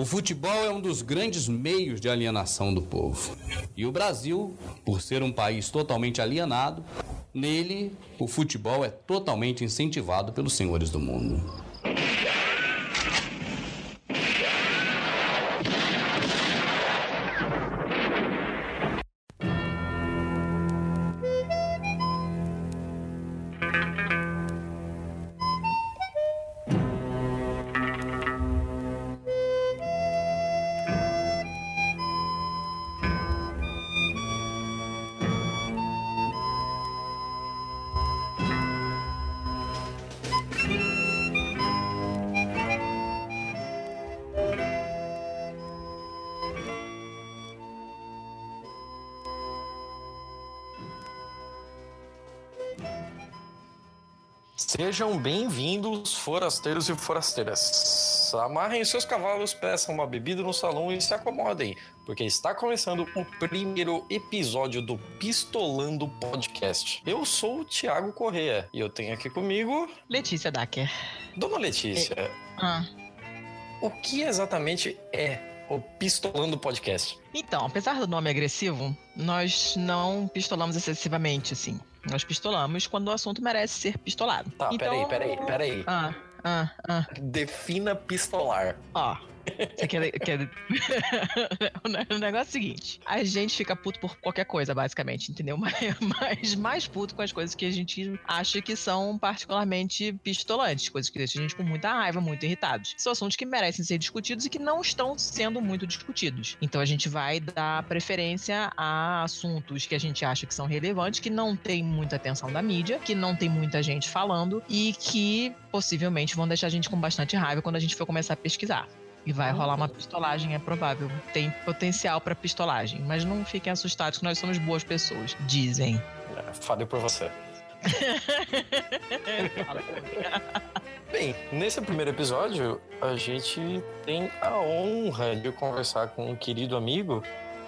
O futebol é um dos grandes meios de alienação do povo. E o Brasil, por ser um país totalmente alienado, nele o futebol é totalmente incentivado pelos senhores do mundo. Sejam bem-vindos, forasteiros e forasteiras. Amarrem seus cavalos, peçam uma bebida no salão e se acomodem, porque está começando o primeiro episódio do Pistolando Podcast. Eu sou o Thiago Correa e eu tenho aqui comigo. Letícia Dacker. Dona Letícia, É. Ah. o que exatamente é o Pistolando Podcast? Então, apesar do nome agressivo, nós não pistolamos excessivamente, assim. Nós pistolamos quando o assunto merece ser pistolado. Tá, então... peraí, peraí, peraí. Ah, ah, ah. Defina pistolar. Ó. Quer, quer... o negócio é o seguinte: a gente fica puto por qualquer coisa, basicamente, entendeu? Mas mais puto com as coisas que a gente acha que são particularmente pistolantes, coisas que deixam a gente com muita raiva, muito irritados. São assuntos que merecem ser discutidos e que não estão sendo muito discutidos. Então a gente vai dar preferência a assuntos que a gente acha que são relevantes, que não tem muita atenção da mídia, que não tem muita gente falando e que possivelmente vão deixar a gente com bastante raiva quando a gente for começar a pesquisar. E vai rolar uma pistolagem, é provável. Tem potencial para pistolagem, mas não fiquem assustados que nós somos boas pessoas, dizem. É, Fale por você. Bem, nesse primeiro episódio, a gente tem a honra de conversar com um querido amigo,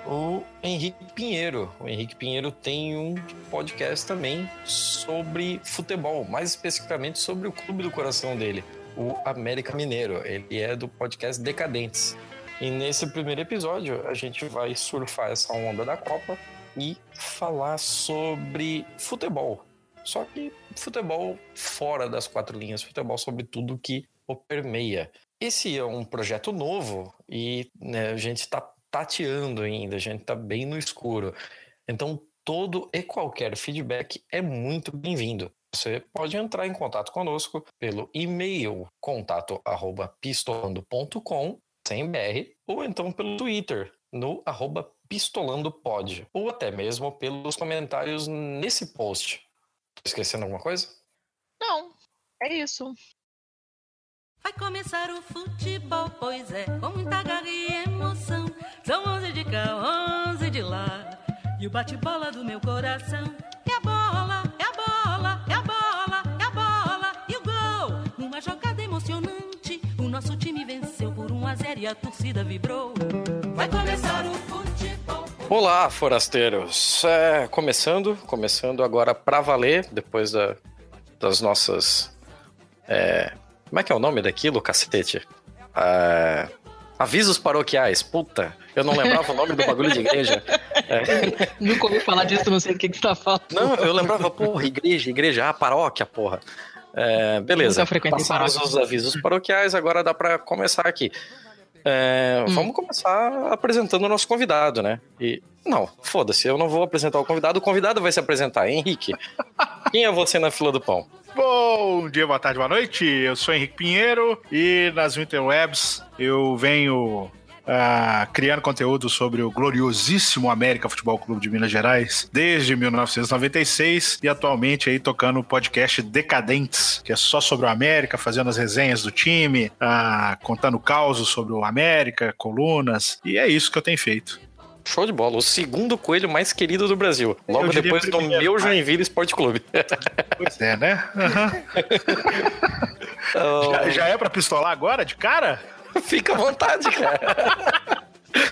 o Henrique Pinheiro. O Henrique Pinheiro tem um podcast também sobre futebol, mais especificamente sobre o clube do coração dele, o América Mineiro. Ele é do podcast Decadentes. E nesse primeiro episódio, a gente vai surfar essa onda da Copa e falar sobre futebol. Só que futebol fora das quatro linhas, futebol sobre tudo que o permeia. Esse é um projeto novo e né, a gente está tateando ainda, a gente está bem no escuro. Então, todo e qualquer feedback é muito bem-vindo. Você pode entrar em contato conosco pelo e-mail contato@pistolando.com sem BR, ou então pelo Twitter no arroba pistolandopod, ou até mesmo pelos comentários nesse post. Tô esquecendo alguma coisa? Não, é isso. Vai começar o futebol, pois é, com muita garra e emoção. São onze de cá, onze de lá. E o bate-bola do meu coração é a bola, é a bola, 0 e a torcida vibrou. Vai começar o futebol. Olá, forasteiros! É, começando, começando agora pra valer, depois da- das nossas. é, como é que é o nome daquilo, cacete? É, avisos paroquiais. Puta, eu não lembrava o nome do bagulho de igreja. É, Nunca ouvi falar disso, não sei do que, que você tá falando. não, eu lembrava, porra, igreja, igreja, ah, paróquia, porra. É, beleza, passados os avisos paroquiais, agora dá pra começar aqui. É, Hum. Vamos começar apresentando o nosso convidado, né? E não, foda-se, eu não vou apresentar o convidado, o convidado vai se apresentar. Henrique, quem é você na fila do pão? Bom dia, boa tarde, boa noite. Eu sou Henrique Pinheiro e nas interwebs eu venho ah, criando conteúdo sobre o gloriosíssimo América Futebol Clube de Minas Gerais desde 1996 e atualmente aí tocando o podcast Decadentes, que é só sobre o América, fazendo as resenhas do time, ah, contando causos sobre o América, colunas, e é isso que eu tenho feito. Show de bola, o segundo coelho mais querido do Brasil. Logo depois do meu Joinville Esporte Clube. Pois é, né? Então, Já, já é pra pistolar agora, de cara? Fica à vontade, cara.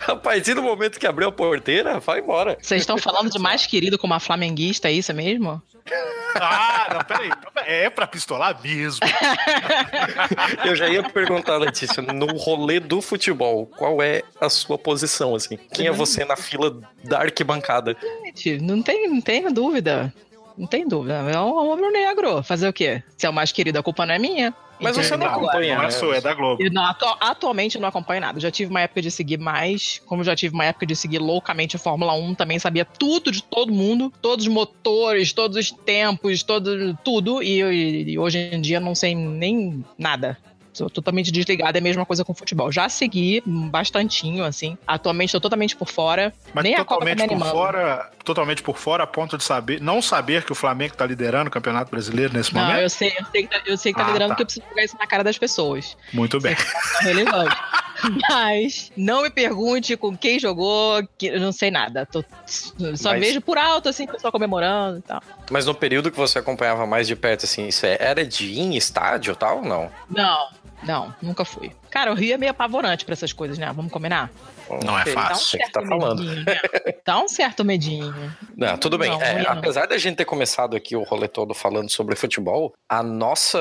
A partir do momento que abriu a porteira, vai embora. Vocês estão falando de mais querido como a flamenguista, é isso mesmo? Ah, não, peraí. É pra pistolar mesmo. Eu já ia perguntar, Letícia, no rolê do futebol, qual é a sua posição, assim? Quem é você na fila da arquibancada? Gente, não tem, não tem dúvida. Não tem dúvida. É um homem negro. Fazer o quê? Se é o mais querido, a culpa não é minha. Mas você não acompanha, Não é sua, é da Globo. Eu não, atu- atualmente eu não acompanho nada. Já tive uma época de seguir mais, como já tive uma época de seguir loucamente a Fórmula 1, também sabia tudo de todo mundo, todos os motores, todos os tempos, todo, tudo, e, e- e hoje em dia não sei nem nada. Sou totalmente desligada, é a mesma coisa com futebol. Já segui bastantinho, assim. Atualmente tô totalmente por fora. Mas nem a Copa tá totalmente por fora, totalmente por fora, a ponto de saber, não saber que o Flamengo tá liderando o Campeonato Brasileiro nesse Não, momento. eu sei, eu sei que tá, eu sei que tá Ah, liderando tá. porque eu preciso jogar isso na cara das pessoas. Muito bem. Tá relevante. Mas não me pergunte com quem jogou, que eu não sei nada. Tô- só Mas- vejo por alto, assim, o pessoal comemorando e tal. Mas no período que você acompanhava mais de perto, assim, isso é- era de ir em estádio e tal ou não? Não, não, nunca fui. Cara, o Rio é meio apavorante pra essas coisas, né? Vamos combinar? Não é. Dá um fácil. Você que tá certo falando. medinho, né? Dá um certo medinho. Não, tudo bem. Não, É, não. apesar da gente ter começado aqui o rolê todo falando sobre futebol, a nossa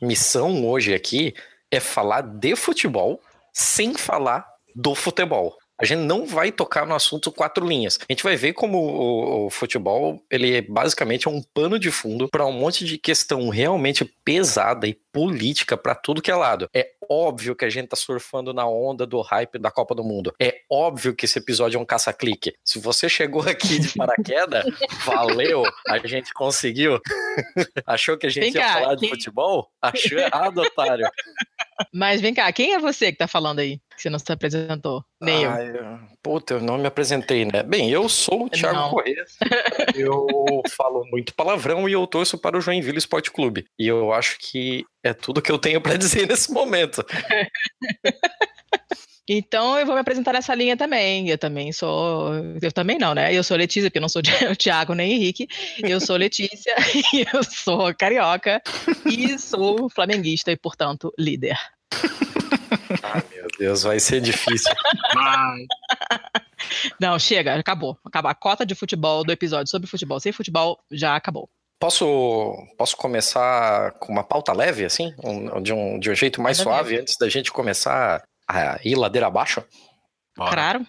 missão hoje aqui é falar de futebol sem falar do futebol. A gente não vai tocar no assunto quatro linhas. A gente vai ver como o, o futebol ele é basicamente um pano de fundo para um monte de questão realmente pesada e política para tudo que é lado. É óbvio que a gente tá surfando na onda do hype da Copa do Mundo. É óbvio que esse episódio é um caça-clique. Se você chegou aqui de paraquedas, valeu, a gente conseguiu. Achou que a gente Vem ia cá, falar de quem- futebol? Achou errado, otário. Mas vem cá, quem é você que tá falando aí? Que você não se apresentou? Nem eu. Ai, eu- Puta, eu não me apresentei, né? Bem, eu sou o Thiago Não. Corrêa. Eu falo muito palavrão e eu torço para o Joinville Esporte Clube. E eu acho que é tudo que eu tenho para dizer nesse momento. Então eu vou me apresentar nessa linha também. Eu também sou. Eu também não, né? Eu sou Letícia, porque eu não sou o Thiago nem Henrique. Eu sou Letícia, e eu sou carioca e sou flamenguista e, portanto, líder. Ai, meu Deus, vai ser difícil. Vai. Não, chega, acabou. Acaba a cota de futebol do episódio sobre futebol sem futebol já acabou. Posso, posso começar com uma pauta leve, assim? Um- de, um, de um jeito mais Manda suave, antes da gente começar a ir ladeira abaixo? Bora. Claro.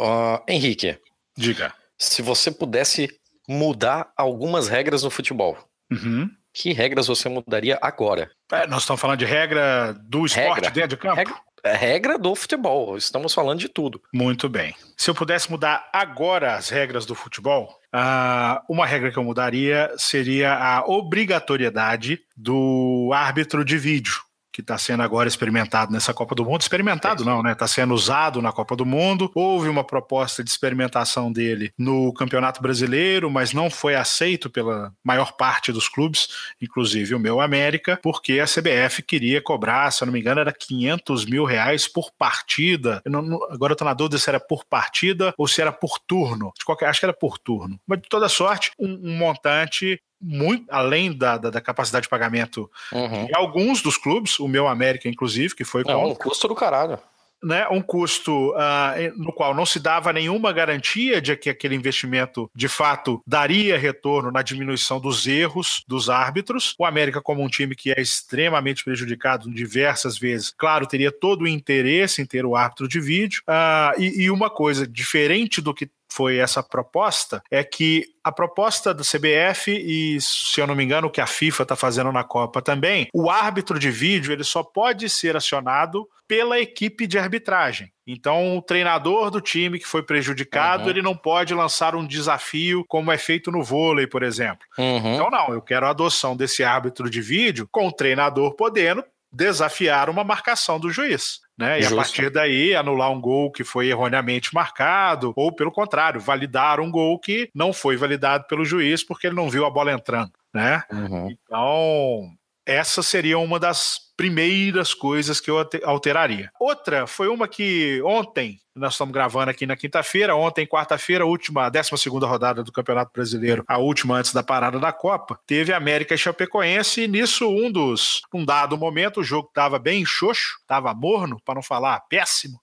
Ah, Henrique, Diga. se você pudesse mudar algumas regras no futebol, Uhum. que regras você mudaria agora? É, nós estamos falando de regra do esporte Regra. dentro de campo? Regra, é regra do futebol, estamos falando de tudo. Muito bem. Se eu pudesse mudar agora as regras do futebol, ah, uma regra que eu mudaria seria a obrigatoriedade do árbitro de vídeo. Que está sendo agora experimentado nessa Copa do Mundo. Experimentado não, né? Está sendo usado na Copa do Mundo. Houve uma proposta de experimentação dele no Campeonato Brasileiro, mas não foi aceito pela maior parte dos clubes, inclusive o meu América, porque a CBF queria cobrar, se eu não me engano, era 500 mil reais por partida. Eu não- agora eu estou na dúvida se era por partida ou se era por turno. De qualquer, acho que era por turno. Mas de toda sorte, um, um montante muito além da, da, da capacidade de pagamento Uhum. de alguns dos clubes, o meu América, inclusive, que foi com um custo do caralho. né, um custo ah, no qual não se dava nenhuma garantia de que aquele investimento de fato daria retorno na diminuição dos erros dos árbitros. O América, como um time que é extremamente prejudicado diversas vezes, claro, teria todo o interesse em ter o árbitro de vídeo. Ah, e, e uma coisa diferente do que foi essa proposta é que a proposta do CBF e, se eu não me engano, o que a FIFA está fazendo na Copa também, o árbitro de vídeo ele só pode ser acionado pela equipe de arbitragem. Então, o treinador do time que foi prejudicado, Uhum. ele não pode lançar um desafio como é feito no vôlei, por exemplo. Uhum. Então, não, eu quero a adoção desse árbitro de vídeo com o treinador podendo desafiar uma marcação do juiz. Né? E Justo. a partir daí anular um gol que foi erroneamente marcado, ou pelo contrário, validar um gol que não foi validado pelo juiz porque ele não viu a bola entrando. Né? Uhum. Então, essa seria uma das primeiras coisas que eu alteraria. Outra foi uma que ontem, nós estamos gravando aqui na quinta-feira, ontem, quarta-feira, última, a 12 rodada do Campeonato Brasileiro, a última antes da parada da Copa, teve América e Chapecoense, e nisso um dos, um dado momento, o jogo estava bem xoxo, estava morno, para não falar péssimo,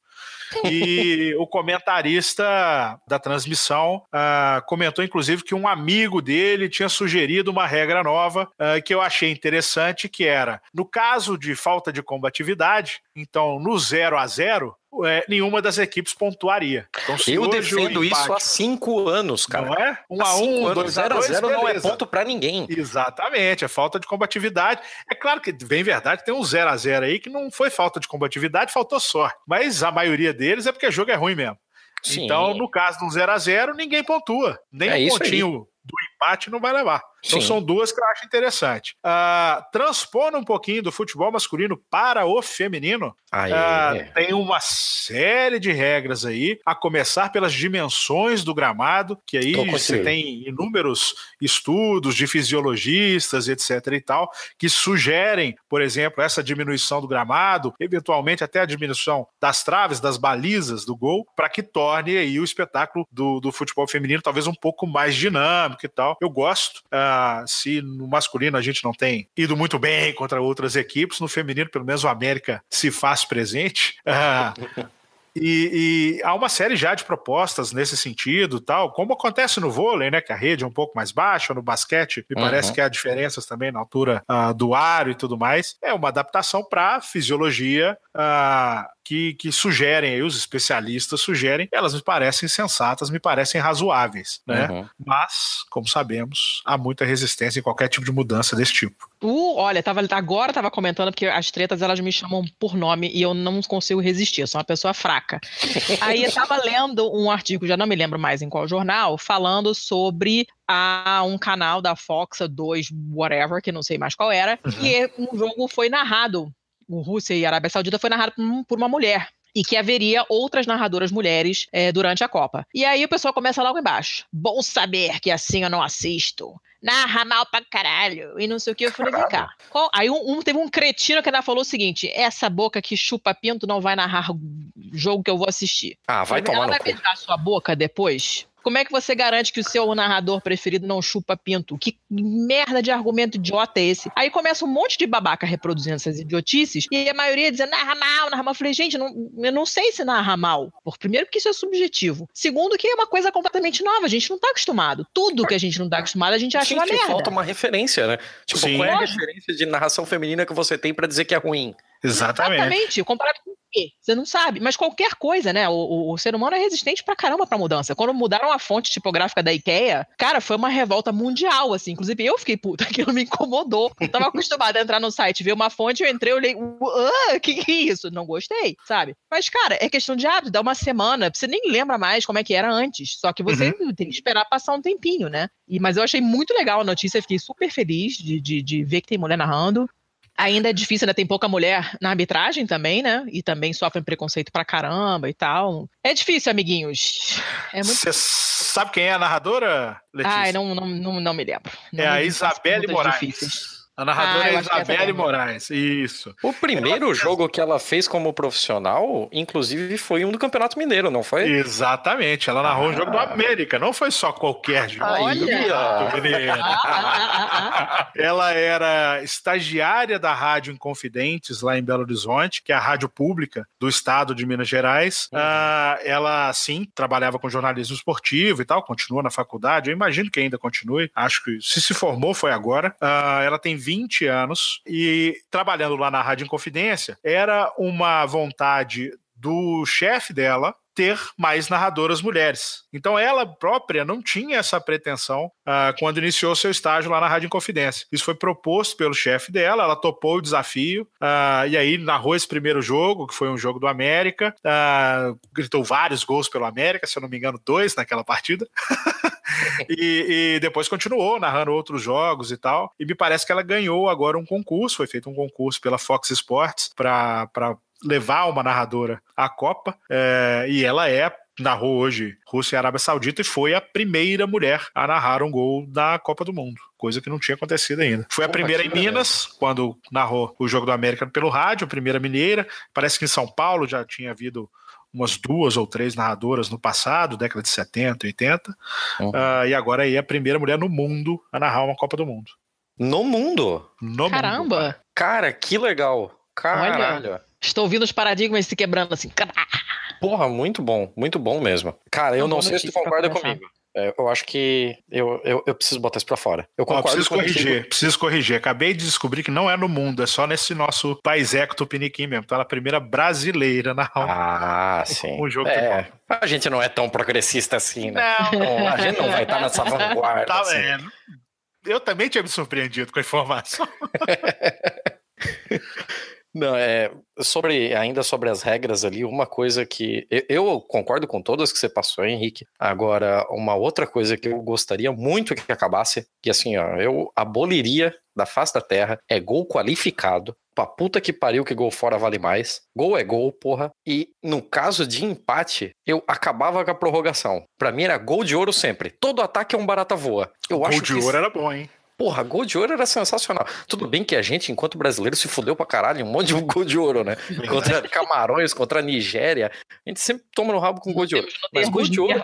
E o comentarista da transmissão uh, comentou, inclusive, que um amigo dele tinha sugerido uma regra nova uh, que eu achei interessante, que era, no caso de falta de combatividade, então no 0 a 0 é, nenhuma das equipes pontuaria. Então, eu defendo empate, isso há cinco anos, cara. Não é? Um a um, dois a dois, zero não é ponto para ninguém. Exatamente, é falta de combatividade. É claro que, bem verdade, tem um 0 a 0 aí que não foi falta de combatividade, faltou sorte. Mas a maioria deles é porque o jogo é ruim mesmo. Sim. Então, no caso de um 0 a 0 ninguém pontua. Nem é um pontinho do empate não vai levar. Então Sim. são duas que eu acho interessante. Uh, transpondo um pouquinho do futebol masculino para o feminino, uh, tem uma série de regras aí, a começar pelas dimensões do gramado, que aí você tem inúmeros estudos de fisiologistas, etc. e tal, que sugerem, por exemplo, essa diminuição do gramado, eventualmente até a diminuição das traves, das balizas do gol, para que torne aí o espetáculo do, do futebol feminino talvez um pouco mais dinâmico e tal. Eu gosto. Uh, se no masculino a gente não tem ido muito bem contra outras equipes, no feminino, pelo menos o América se faz presente. Uh, E, e, há uma série já de propostas nesse sentido, tal, como acontece no vôlei, né? Que a rede é um pouco mais baixa, no basquete, me uhum. parece que há diferenças também na altura uh, do aro e tudo mais. É uma adaptação para fisiologia uh, que, que sugerem, aí, os especialistas sugerem, elas me parecem sensatas, me parecem razoáveis, né? Uhum. Mas, como sabemos, há muita resistência em qualquer tipo de mudança desse tipo. Uh, olha, tava, agora estava comentando porque as tretas elas me chamam por nome e eu não consigo resistir, eu sou uma pessoa fraca. Aí eu tava lendo um artigo, já não me lembro mais em qual jornal, falando sobre a um canal da Fox 2, whatever, que não sei mais qual era, uhum. e um jogo foi narrado, o Rússia e Arábia Saudita foi narrado por uma mulher e que haveria outras narradoras mulheres é, durante a Copa. E aí o pessoal começa logo embaixo. Bom saber que assim eu não assisto narra mal pra caralho, e não sei o que. Eu falei, vem cá. Qual? Aí um, um, teve um cretino que ainda falou o seguinte: essa boca que chupa pinto não vai narrar jogo que eu vou assistir. Ah, vai tomar Ela vai beijar sua boca depois? Como é que você garante que o seu narrador preferido não chupa pinto? Que merda de argumento idiota é esse? Aí começa um monte de babaca reproduzindo essas idiotices e a maioria dizendo narra mal, narra mal. Eu falei, gente, não, eu não sei se narra mal. Por primeiro, que isso é subjetivo. Segundo, que é uma coisa completamente nova. A gente não tá acostumado. Tudo que a gente não tá acostumado, a gente acha gente, uma merda. falta uma referência, né? Tipo, Sim. qual é a referência de narração feminina que você tem para dizer que é ruim? Exatamente. Exatamente. Comparado com quê? Você não sabe. Mas qualquer coisa, né? O, o, o, ser humano é resistente pra caramba pra mudança. Quando mudaram a fonte tipográfica da IKEA, cara, foi uma revolta mundial, assim. Inclusive, eu fiquei puta, aquilo me incomodou. Eu tava acostumada a entrar no site, ver uma fonte, eu entrei, eu olhei, o que, que é isso? Não gostei, sabe? Mas, cara, é questão de hábito, dá uma semana, você nem lembra mais como é que era antes. Só que você uhum. tem que esperar passar um tempinho, né? E, mas eu achei muito legal a notícia, fiquei super feliz de, de, de ver que tem mulher narrando. Ainda é difícil, ainda tem pouca mulher na arbitragem também, né? E também sofrem preconceito pra caramba e tal. É difícil, amiguinhos. É Você muito... sabe quem é a narradora, Letícia? Ai, não, não, não, não me lembro. Não é a Isabelle Moraes. Difíceis. A narradora ah, é, é Isabelle Moraes, isso. O primeiro ela... jogo que ela fez como profissional, inclusive, foi um do Campeonato Mineiro, não foi? Exatamente, ela narrou ah. um jogo do América, não foi só qualquer jogo. Olha! ela era estagiária da Rádio Inconfidentes, lá em Belo Horizonte, que é a rádio pública do estado de Minas Gerais. Uhum. Uh, ela, sim, trabalhava com jornalismo esportivo e tal, continua na faculdade, eu imagino que ainda continue, acho que se se formou foi agora. Ela tem 20 anos e trabalhando lá na Rádio Inconfidência, era uma vontade do chefe dela ter mais narradoras mulheres. Então ela própria não tinha essa pretensão uh, quando iniciou seu estágio lá na Rádio Inconfidência. Isso foi proposto pelo chefe dela, ela topou o desafio uh, e aí narrou esse primeiro jogo, que foi um jogo do América, uh, gritou vários gols pelo América, se eu não me engano, dois naquela partida. e, e, depois continuou narrando outros jogos e tal. E me parece que ela ganhou agora um concurso, foi feito um concurso pela Fox Sports para levar uma narradora à Copa. É, e ela é narrou hoje Rússia e Arábia Saudita e foi a primeira mulher a narrar um gol da Copa do Mundo, coisa que não tinha acontecido ainda. Foi a primeira em Minas, quando narrou o jogo do América pelo rádio, primeira mineira. Parece que em São Paulo já tinha havido umas duas ou três narradoras no passado, década de 70, 80, uhum. uh, e agora é a primeira mulher no mundo a narrar uma Copa do Mundo. No mundo? No Caramba! Mundo, cara. cara, que legal! Caralho! Olha, estou ouvindo os paradigmas se quebrando assim. Porra, muito bom, muito bom mesmo. Cara, eu não boa sei se tu concorda comigo. É, eu acho que eu, eu, eu preciso botar isso pra fora. Eu concordo preciso contigo. corrigir, preciso corrigir. Acabei de descobrir que não é no mundo, é só nesse nosso país Tupiniquim mesmo. Tá na primeira brasileira na Ah, sim. Um jogo é, a gente não é tão progressista assim, né? Não, Não, a gente não vai estar nessa vanguarda. tá assim. vendo? Eu também tinha me surpreendido com a informação. Não, é sobre ainda sobre as regras ali, uma coisa que eu, eu concordo com todas que você passou, Henrique. Agora, uma outra coisa que eu gostaria muito que acabasse, que assim, ó, eu aboliria da face da terra é gol qualificado. Pra puta que pariu que gol fora vale mais. Gol é gol, porra. E no caso de empate, eu acabava com a prorrogação. Pra mim era gol de ouro sempre. Todo ataque é um barata voa. Eu o acho gol de que ouro era bom, hein? Porra, gol de ouro era sensacional. Tudo bem que a gente, enquanto brasileiro, se fudeu pra caralho, um monte de gol de ouro, né? Contra Camarões, contra a Nigéria. A gente sempre toma no rabo com gol de ouro. Mas gol de ouro.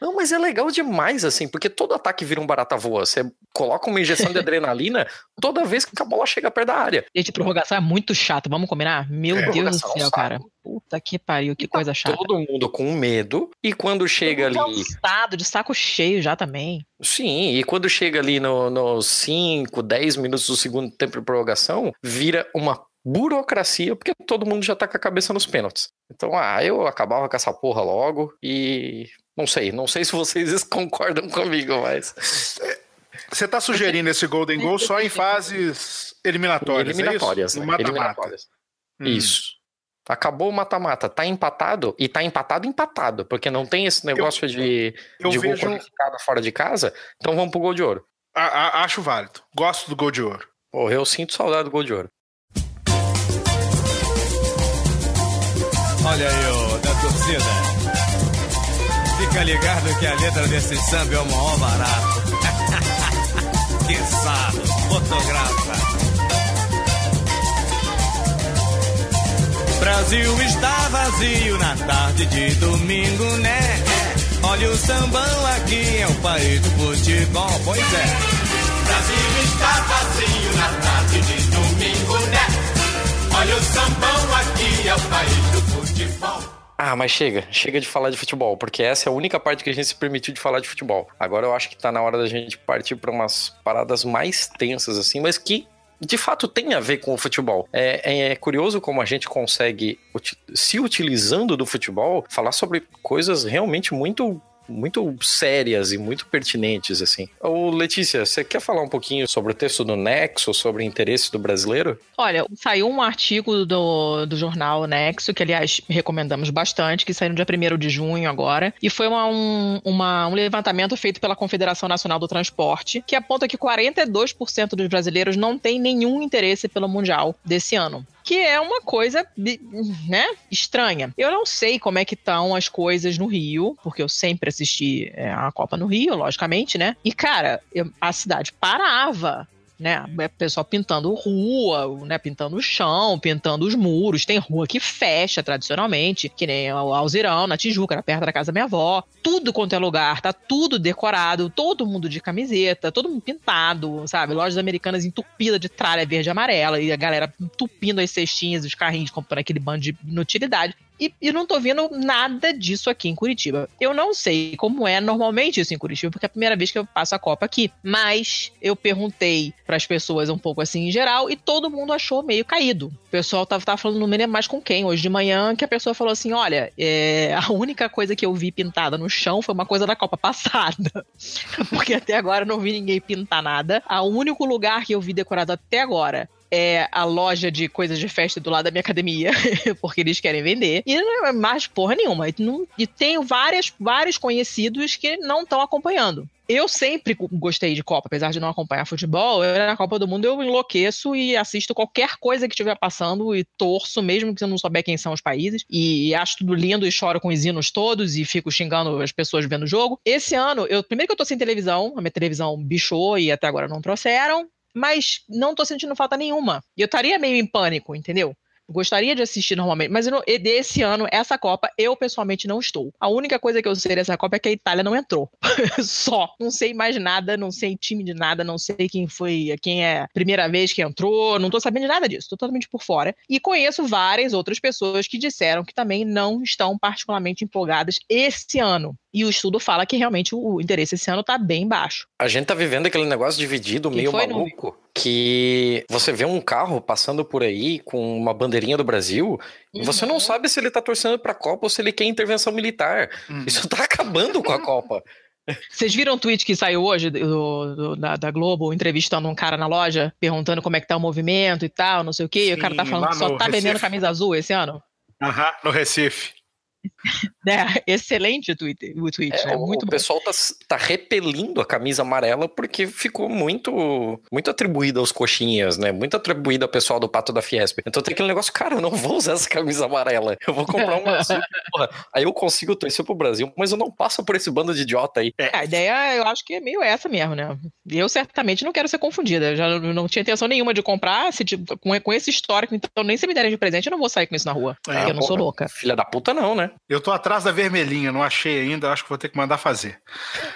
Não, mas é legal demais, assim, porque todo ataque vira um barata voa. Você coloca uma injeção de adrenalina toda vez que a bola chega perto da área. Gente, prorrogação é muito chato, vamos combinar? Meu É, Deus do é céu, cara. Puta que pariu, que coisa chata. Todo mundo com medo. E quando chega ali. Cansado, de saco cheio já também. Sim, e quando chega ali nos no 5, 10 minutos do segundo tempo de prorrogação, vira uma burocracia, porque todo mundo já tá com a cabeça nos pênaltis. Então, ah, eu acabava com essa porra logo e. Não sei, não sei se vocês concordam comigo, mas. Você tá sugerindo esse Golden Goal só em fases eliminatórias, eliminatórias, é isso? né? No mata-mata. Eliminatórias. Hum. Isso. Acabou o mata-mata. Tá empatado e tá empatado, empatado. Porque não tem esse negócio de, Eu de gol vejo, qualificado fora de casa. Então vamos pro gol de ouro. a- a- acho válido. Gosto do gol de ouro. Porra, eu sinto saudade do gol de ouro. Olha aí, ô, da torcida. Fica ligado que a letra desse samba é o maior barato. que sarro, fotografa. Brasil está vazio na tarde de domingo, né? Olha o sambão aqui, é o país do futebol, pois é. Brasil está vazio na tarde de domingo, né? Olha o sambão aqui, é o país do futebol. Ah, mas chega, chega de falar de futebol, porque essa é a única parte que a gente se permitiu de falar de futebol. Agora eu acho que tá na hora da gente partir pra umas paradas mais tensas, assim, mas que de fato tem a ver com o futebol. É, é curioso como a gente consegue, se utilizando do futebol, falar sobre coisas realmente muito. Muito sérias e muito pertinentes, assim. Ô, Letícia, você quer falar um pouquinho sobre o texto do Nexo, sobre o interesse do brasileiro? Olha, saiu um artigo do, do jornal Nexo, que aliás recomendamos bastante, que saiu no dia 1 de junho agora, e foi uma- um, uma- um levantamento feito pela Confederação Nacional do Transporte, que aponta que 42% dos brasileiros não têm nenhum interesse pelo Mundial desse ano. Que é uma coisa, né, estranha. Eu não sei como é que estão as coisas no Rio, porque eu sempre assisti é, a Copa no Rio, logicamente, né? E, cara, eu- a cidade parava né? O pessoal pintando rua, né? Pintando o chão, pintando os muros. Tem rua que fecha tradicionalmente, que nem o Alzirão, na Tijuca, era perto da casa da minha avó. Tudo quanto é lugar, tá tudo decorado, todo mundo de camiseta, todo mundo pintado, sabe? Lojas americanas entupidas de tralha verde e amarela, e a galera entupindo as cestinhas, os carrinhos, comprando aquele bando de inutilidade. E, e não tô vendo nada disso aqui em Curitiba. Eu não sei como é normalmente isso em Curitiba, porque é a primeira vez que eu passo a Copa aqui. Mas eu perguntei para as pessoas um pouco assim em geral e todo mundo achou meio caído. O pessoal tava, tava falando, não me lembro mais com quem, hoje de manhã, que a pessoa falou assim: olha, é, a única coisa que eu vi pintada no chão foi uma coisa da Copa passada. porque até agora eu não vi ninguém pintar nada. O único lugar que eu vi decorado até agora é a loja de coisas de festa do lado da minha academia, porque eles querem vender. E não é mais porra nenhuma. E, não- e tenho várias, vários conhecidos que não estão acompanhando. Eu sempre gostei de Copa, apesar de não acompanhar futebol. Eu, na Copa do Mundo eu enlouqueço e assisto qualquer coisa que estiver passando e torço, mesmo que eu não souber quem são os países. E acho tudo lindo e choro com os hinos todos e fico xingando as pessoas vendo o jogo. Esse ano, eu primeiro que eu tô sem televisão, a minha televisão bichou e até agora não trouxeram mas não tô sentindo falta nenhuma. E eu estaria meio em pânico, entendeu? Gostaria de assistir normalmente, mas não, desse ano, essa Copa, eu pessoalmente não estou. A única coisa que eu sei dessa Copa é que a Itália não entrou. Só. Não sei mais nada, não sei time de nada, não sei quem foi, quem é a primeira vez que entrou, não tô sabendo de nada disso, tô totalmente por fora. E conheço várias outras pessoas que disseram que também não estão particularmente empolgadas esse ano. E o estudo fala que realmente o interesse esse ano tá bem baixo. A gente tá vivendo aquele negócio dividido meio maluco. No... Que você vê um carro passando por aí com uma bandeirinha do Brasil uhum. e você não uhum. sabe se ele tá torcendo pra Copa ou se ele quer intervenção militar. Uhum. Isso tá acabando com a Copa. Vocês viram o tweet que saiu hoje do, do, da, da, Globo, entrevistando um cara na loja, perguntando como é que tá o movimento e tal, não sei o quê, Sim, e o cara tá falando que só tá Recife. vendendo camisa azul esse ano? Aham, no Recife. É, excelente o tweet, o tweet é, né? Muito o bom. pessoal tá, tá repelindo a camisa amarela porque ficou muito muito atribuída aos coxinhas, né? Muito atribuída ao pessoal do Pato da Fiesp. Então tem aquele negócio, cara, eu não vou usar essa camisa amarela. Eu vou comprar uma azul. Porra, aí eu consigo torcer pro Brasil, mas eu não passo por esse bando de idiota aí. É. A ideia, eu acho que é meio essa mesmo, né? Eu certamente não quero ser confundida. Eu já não tinha intenção nenhuma de comprar se, tipo, com, com esse histórico, então nem se me derem de presente, eu não vou sair com isso na rua. É, eu não sou louca. Filha da puta, não, né? Eu tô atrás da vermelhinha, não achei ainda, acho que vou ter que mandar fazer.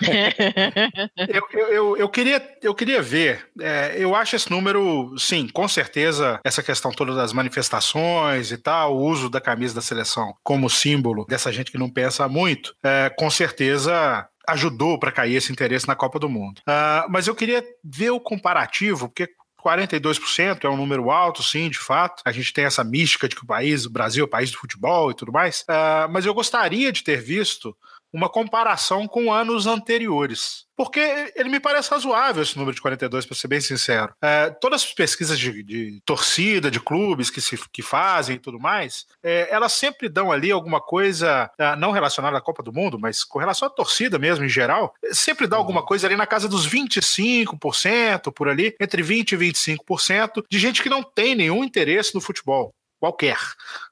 eu, eu, eu, eu, queria, eu queria ver, é, eu acho esse número, sim, com certeza, essa questão toda das manifestações e tal, o uso da camisa da seleção como símbolo dessa gente que não pensa muito, é, com certeza ajudou para cair esse interesse na Copa do Mundo. Uh, mas eu queria ver o comparativo, porque 42% é um número alto, sim, de fato. A gente tem essa mística de que o país, o Brasil é o país do futebol e tudo mais. Uh, mas eu gostaria de ter visto uma comparação com anos anteriores. Porque ele me parece razoável esse número de 42, para ser bem sincero. É, todas as pesquisas de, de, torcida, de clubes que, se, que fazem e tudo mais, é, elas sempre dão ali alguma coisa, é, não relacionada à Copa do Mundo, mas com relação à torcida mesmo, em geral, sempre dá alguma coisa ali na casa dos 25%, por ali, entre 20% e 25%, de gente que não tem nenhum interesse no futebol qualquer.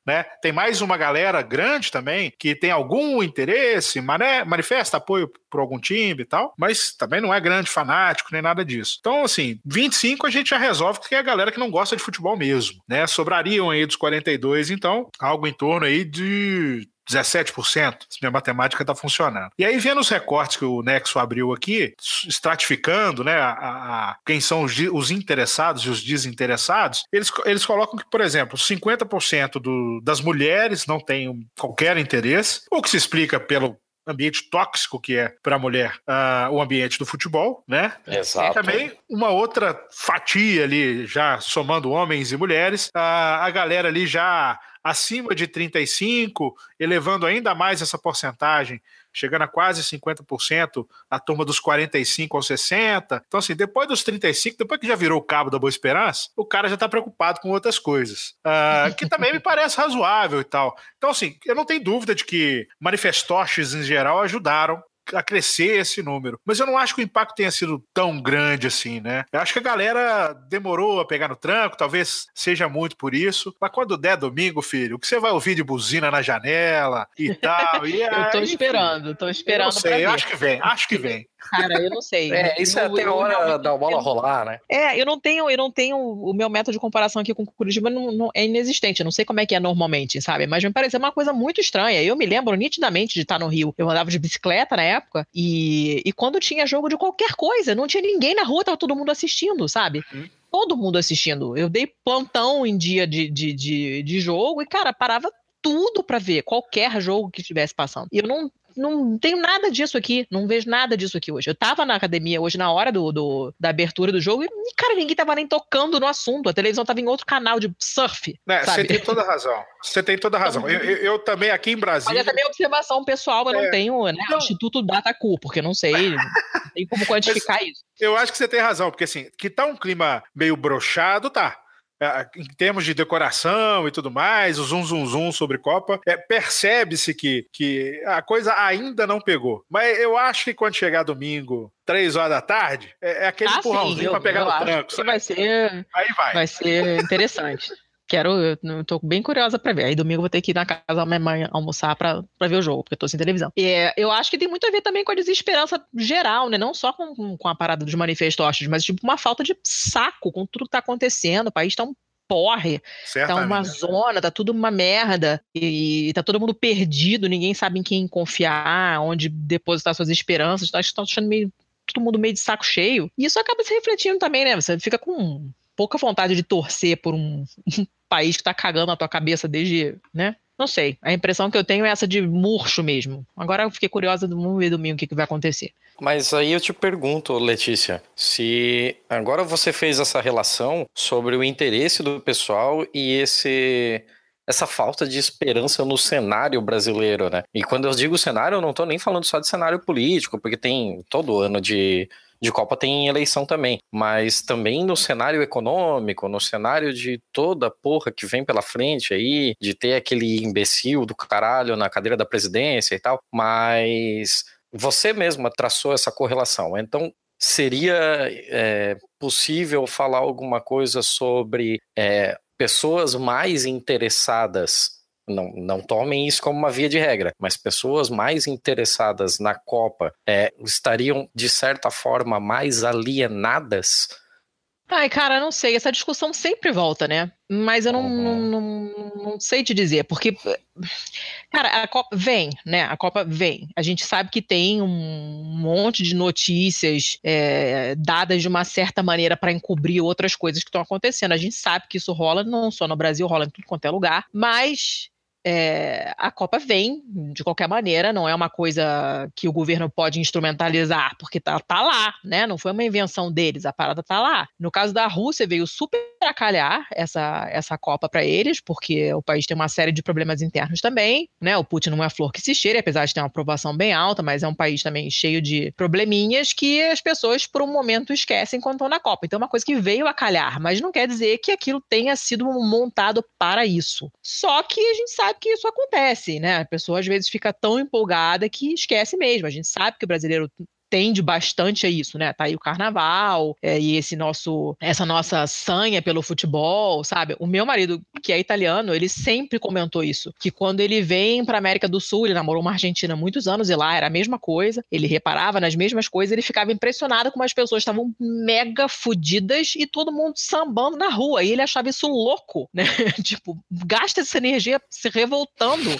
Né? Tem mais uma galera grande também que tem algum interesse, mané, manifesta apoio por algum time e tal, mas também não é grande fanático nem nada disso. Então, assim, 25 a gente já resolve que é a galera que não gosta de futebol mesmo, né? Sobrariam aí dos 42, então, algo em torno aí de 17%, se minha matemática está funcionando. E aí, vendo os recortes que o Nexo abriu aqui, estratificando né, a, a quem são os, os, interessados e os desinteressados, eles, eles colocam que, por exemplo, 50% do, das mulheres não têm qualquer interesse, o que se explica pelo ambiente tóxico que é para a mulher uh, o ambiente do futebol, né? Exato. E também uma outra fatia ali, já somando homens e mulheres, uh, a galera ali já acima de 35, elevando ainda mais essa porcentagem, chegando a quase 50%, a turma dos 45 aos 60. Então, assim, depois dos 35, depois que já virou o cabo da Boa Esperança, o cara já está preocupado com outras coisas, uh, que também me parece razoável e tal. Então, assim, eu não tenho dúvida de que manifestoches em geral ajudaram a crescer esse número. Mas eu não acho que o impacto tenha sido tão grande assim, né? Eu acho que a galera demorou a pegar no tranco, talvez seja muito por isso. Mas quando der domingo, filho, o que você vai ouvir de buzina na janela e tal? E eu tô esperando, tô esperando. Eu não sei, eu acho que vem, acho que vem. Cara, eu não sei. É, isso é até hora da bola rolar, né? É, eu não tenho, eu não tenho o meu método de comparação aqui com o Curitiba não, não, é inexistente. Eu não sei como é que é normalmente, sabe? Mas me pareceu uma coisa muito estranha. Eu me lembro nitidamente de estar no Rio. Eu andava de bicicleta na época e, e quando tinha jogo de qualquer coisa, não tinha ninguém na rua, tava todo mundo assistindo, sabe? Uhum todo mundo assistindo. Eu dei plantão em dia de, de, de, de jogo e, cara, parava tudo para ver qualquer jogo que estivesse passando. E eu não não tenho nada disso aqui, não vejo nada disso aqui hoje. Eu tava na academia hoje na hora do, do da abertura do jogo e, cara, ninguém tava nem tocando no assunto. A televisão tava em outro canal de surf. É, você tem toda a razão. Você tem toda a razão. Eu, eu, eu, também aqui em Brasília. Mas é também observação pessoal, é... não tenho, né? Não. Instituto Datacu, porque não sei, não tem como quantificar mas, isso. Eu acho que você tem razão, porque assim, que tá um clima meio brochado, tá. É, em termos de decoração e tudo mais, o zoom, zoom, zoom sobre Copa, é, percebe-se que, que a coisa ainda não pegou. Mas eu acho que quando chegar domingo, três horas da tarde, é, é aquele ah, empurrãozinho para pegar no tranco. vai ser, Aí vai. vai ser interessante. Quero, eu tô bem curiosa para ver. Aí domingo eu vou ter que ir na casa da minha mãe almoçar para ver o jogo, porque eu tô sem televisão. E é, eu acho que tem muito a ver também com a desesperança geral, né? Não só com, com a parada dos manifestos, mas tipo uma falta de saco com tudo que tá acontecendo. O país tá um porre, tá Certamente. uma zona, tá tudo uma merda, e tá todo mundo perdido, ninguém sabe em quem confiar, onde depositar suas esperanças, tá, tá achando meio, todo mundo meio de saco cheio. E isso acaba se refletindo também, né? Você fica com pouca vontade de torcer por um, um país que tá cagando na tua cabeça desde, né? Não sei. A impressão que eu tenho é essa de murcho mesmo. Agora eu fiquei curiosa, vamos ver domingo o que, que vai acontecer. Mas aí eu te pergunto, Letícia, se agora você fez essa relação sobre o interesse do pessoal e esse essa falta de esperança no cenário brasileiro, né? E quando eu digo cenário, eu não tô nem falando só de cenário político, porque tem todo ano de de Copa tem eleição também, mas também no cenário econômico, no cenário de toda porra que vem pela frente aí, de ter aquele imbecil do caralho na cadeira da presidência e tal, mas você mesma traçou essa correlação. Então, seria é, possível falar alguma coisa sobre é, pessoas mais interessadas não, não tomem isso como uma via de regra, mas pessoas mais interessadas na Copa é, estariam, de certa forma, mais alienadas? Ai, cara, não sei. Essa discussão sempre volta, né? Mas eu não, Uhum. não, não, não sei te dizer, porque, cara, a Copa vem, né? A Copa vem. A gente sabe que tem um monte de notícias é, dadas de uma certa maneira para encobrir outras coisas que estão acontecendo. A gente sabe que isso rola não só no Brasil, rola em tudo quanto é lugar, mas é, a Copa vem de qualquer maneira, não é uma coisa que o governo pode instrumentalizar, porque tá, tá lá, né? Não foi uma invenção deles, a parada tá lá. No caso da Rússia, veio super a calhar essa, essa Copa para eles, porque o país tem uma série de problemas internos também, né? O Putin não é flor que se cheire, apesar de ter uma aprovação bem alta, mas é um país também cheio de probleminhas que as pessoas, por um momento, esquecem quando estão na Copa. Então é uma coisa que veio a calhar, mas não quer dizer que aquilo tenha sido montado para isso. Só que a gente sabe que isso acontece, né? A pessoa às vezes fica tão empolgada que esquece mesmo. A gente sabe que o brasileiro tende bastante a isso, né? Tá aí o carnaval é, e esse nosso, essa nossa sanha pelo futebol, sabe? O meu marido, que é italiano, ele sempre comentou isso, que quando ele vem para América do Sul, ele namorou uma argentina há muitos anos e lá era a mesma coisa. Ele reparava nas mesmas coisas, ele ficava impressionado como as pessoas estavam mega fodidas e todo mundo sambando na rua. E ele achava isso louco, né? tipo, gasta essa energia se revoltando,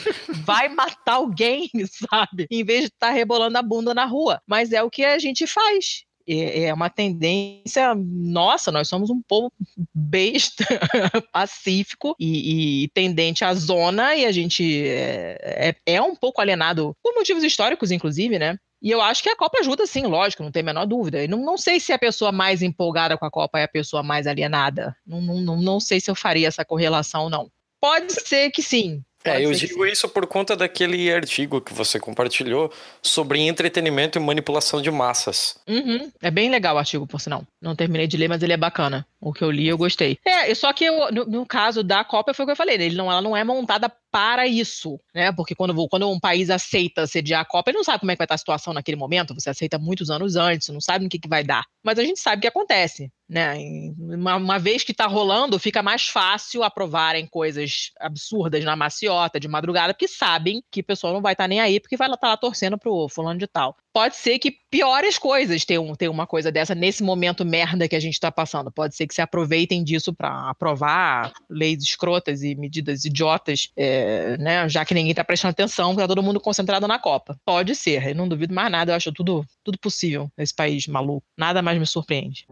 vai matar alguém, sabe? Em vez de estar rebolando a bunda na rua. Mas é o que a gente faz. É é uma tendência nossa, nós somos um povo besta, pacífico e, e tendente à zona, e a gente é, é, é um pouco alienado por motivos históricos, inclusive, né? E eu acho que a Copa ajuda, sim, lógico, não tem a menor dúvida. Não, não sei se a pessoa mais empolgada com a Copa é a pessoa mais alienada. Não, não, não, não sei se eu faria essa correlação, não. Pode ser que sim. É, eu digo isso por conta daquele artigo que você compartilhou sobre entretenimento e manipulação de massas. Uhum. É bem legal o artigo, por sinal. Não terminei de ler, mas ele é bacana. O que eu li, eu gostei. É, só que eu, no, no caso da Copa, foi o que eu falei, né? ele não, ela não é montada para isso, né? Porque quando, quando um país aceita sediar a Copa, ele não sabe como é que vai estar a situação naquele momento. Você aceita muitos anos antes, não sabe no que, que vai dar. Mas a gente sabe o que acontece, né? Uma, uma vez que tá rolando, fica mais fácil aprovarem coisas absurdas na maciota, de madrugada, porque sabem que o pessoal não vai estar nem aí, porque vai estar lá torcendo pro fulano de tal. Pode ser que piores coisas tenham, tenham uma coisa dessa nesse momento merda que a gente está passando. Pode ser que se aproveitem disso para aprovar leis escrotas e medidas idiotas, é, né? Já que ninguém está prestando atenção, está todo mundo concentrado na Copa. Pode ser, eu não duvido mais nada, eu acho tudo, tudo possível nesse país maluco. Nada mais me surpreende.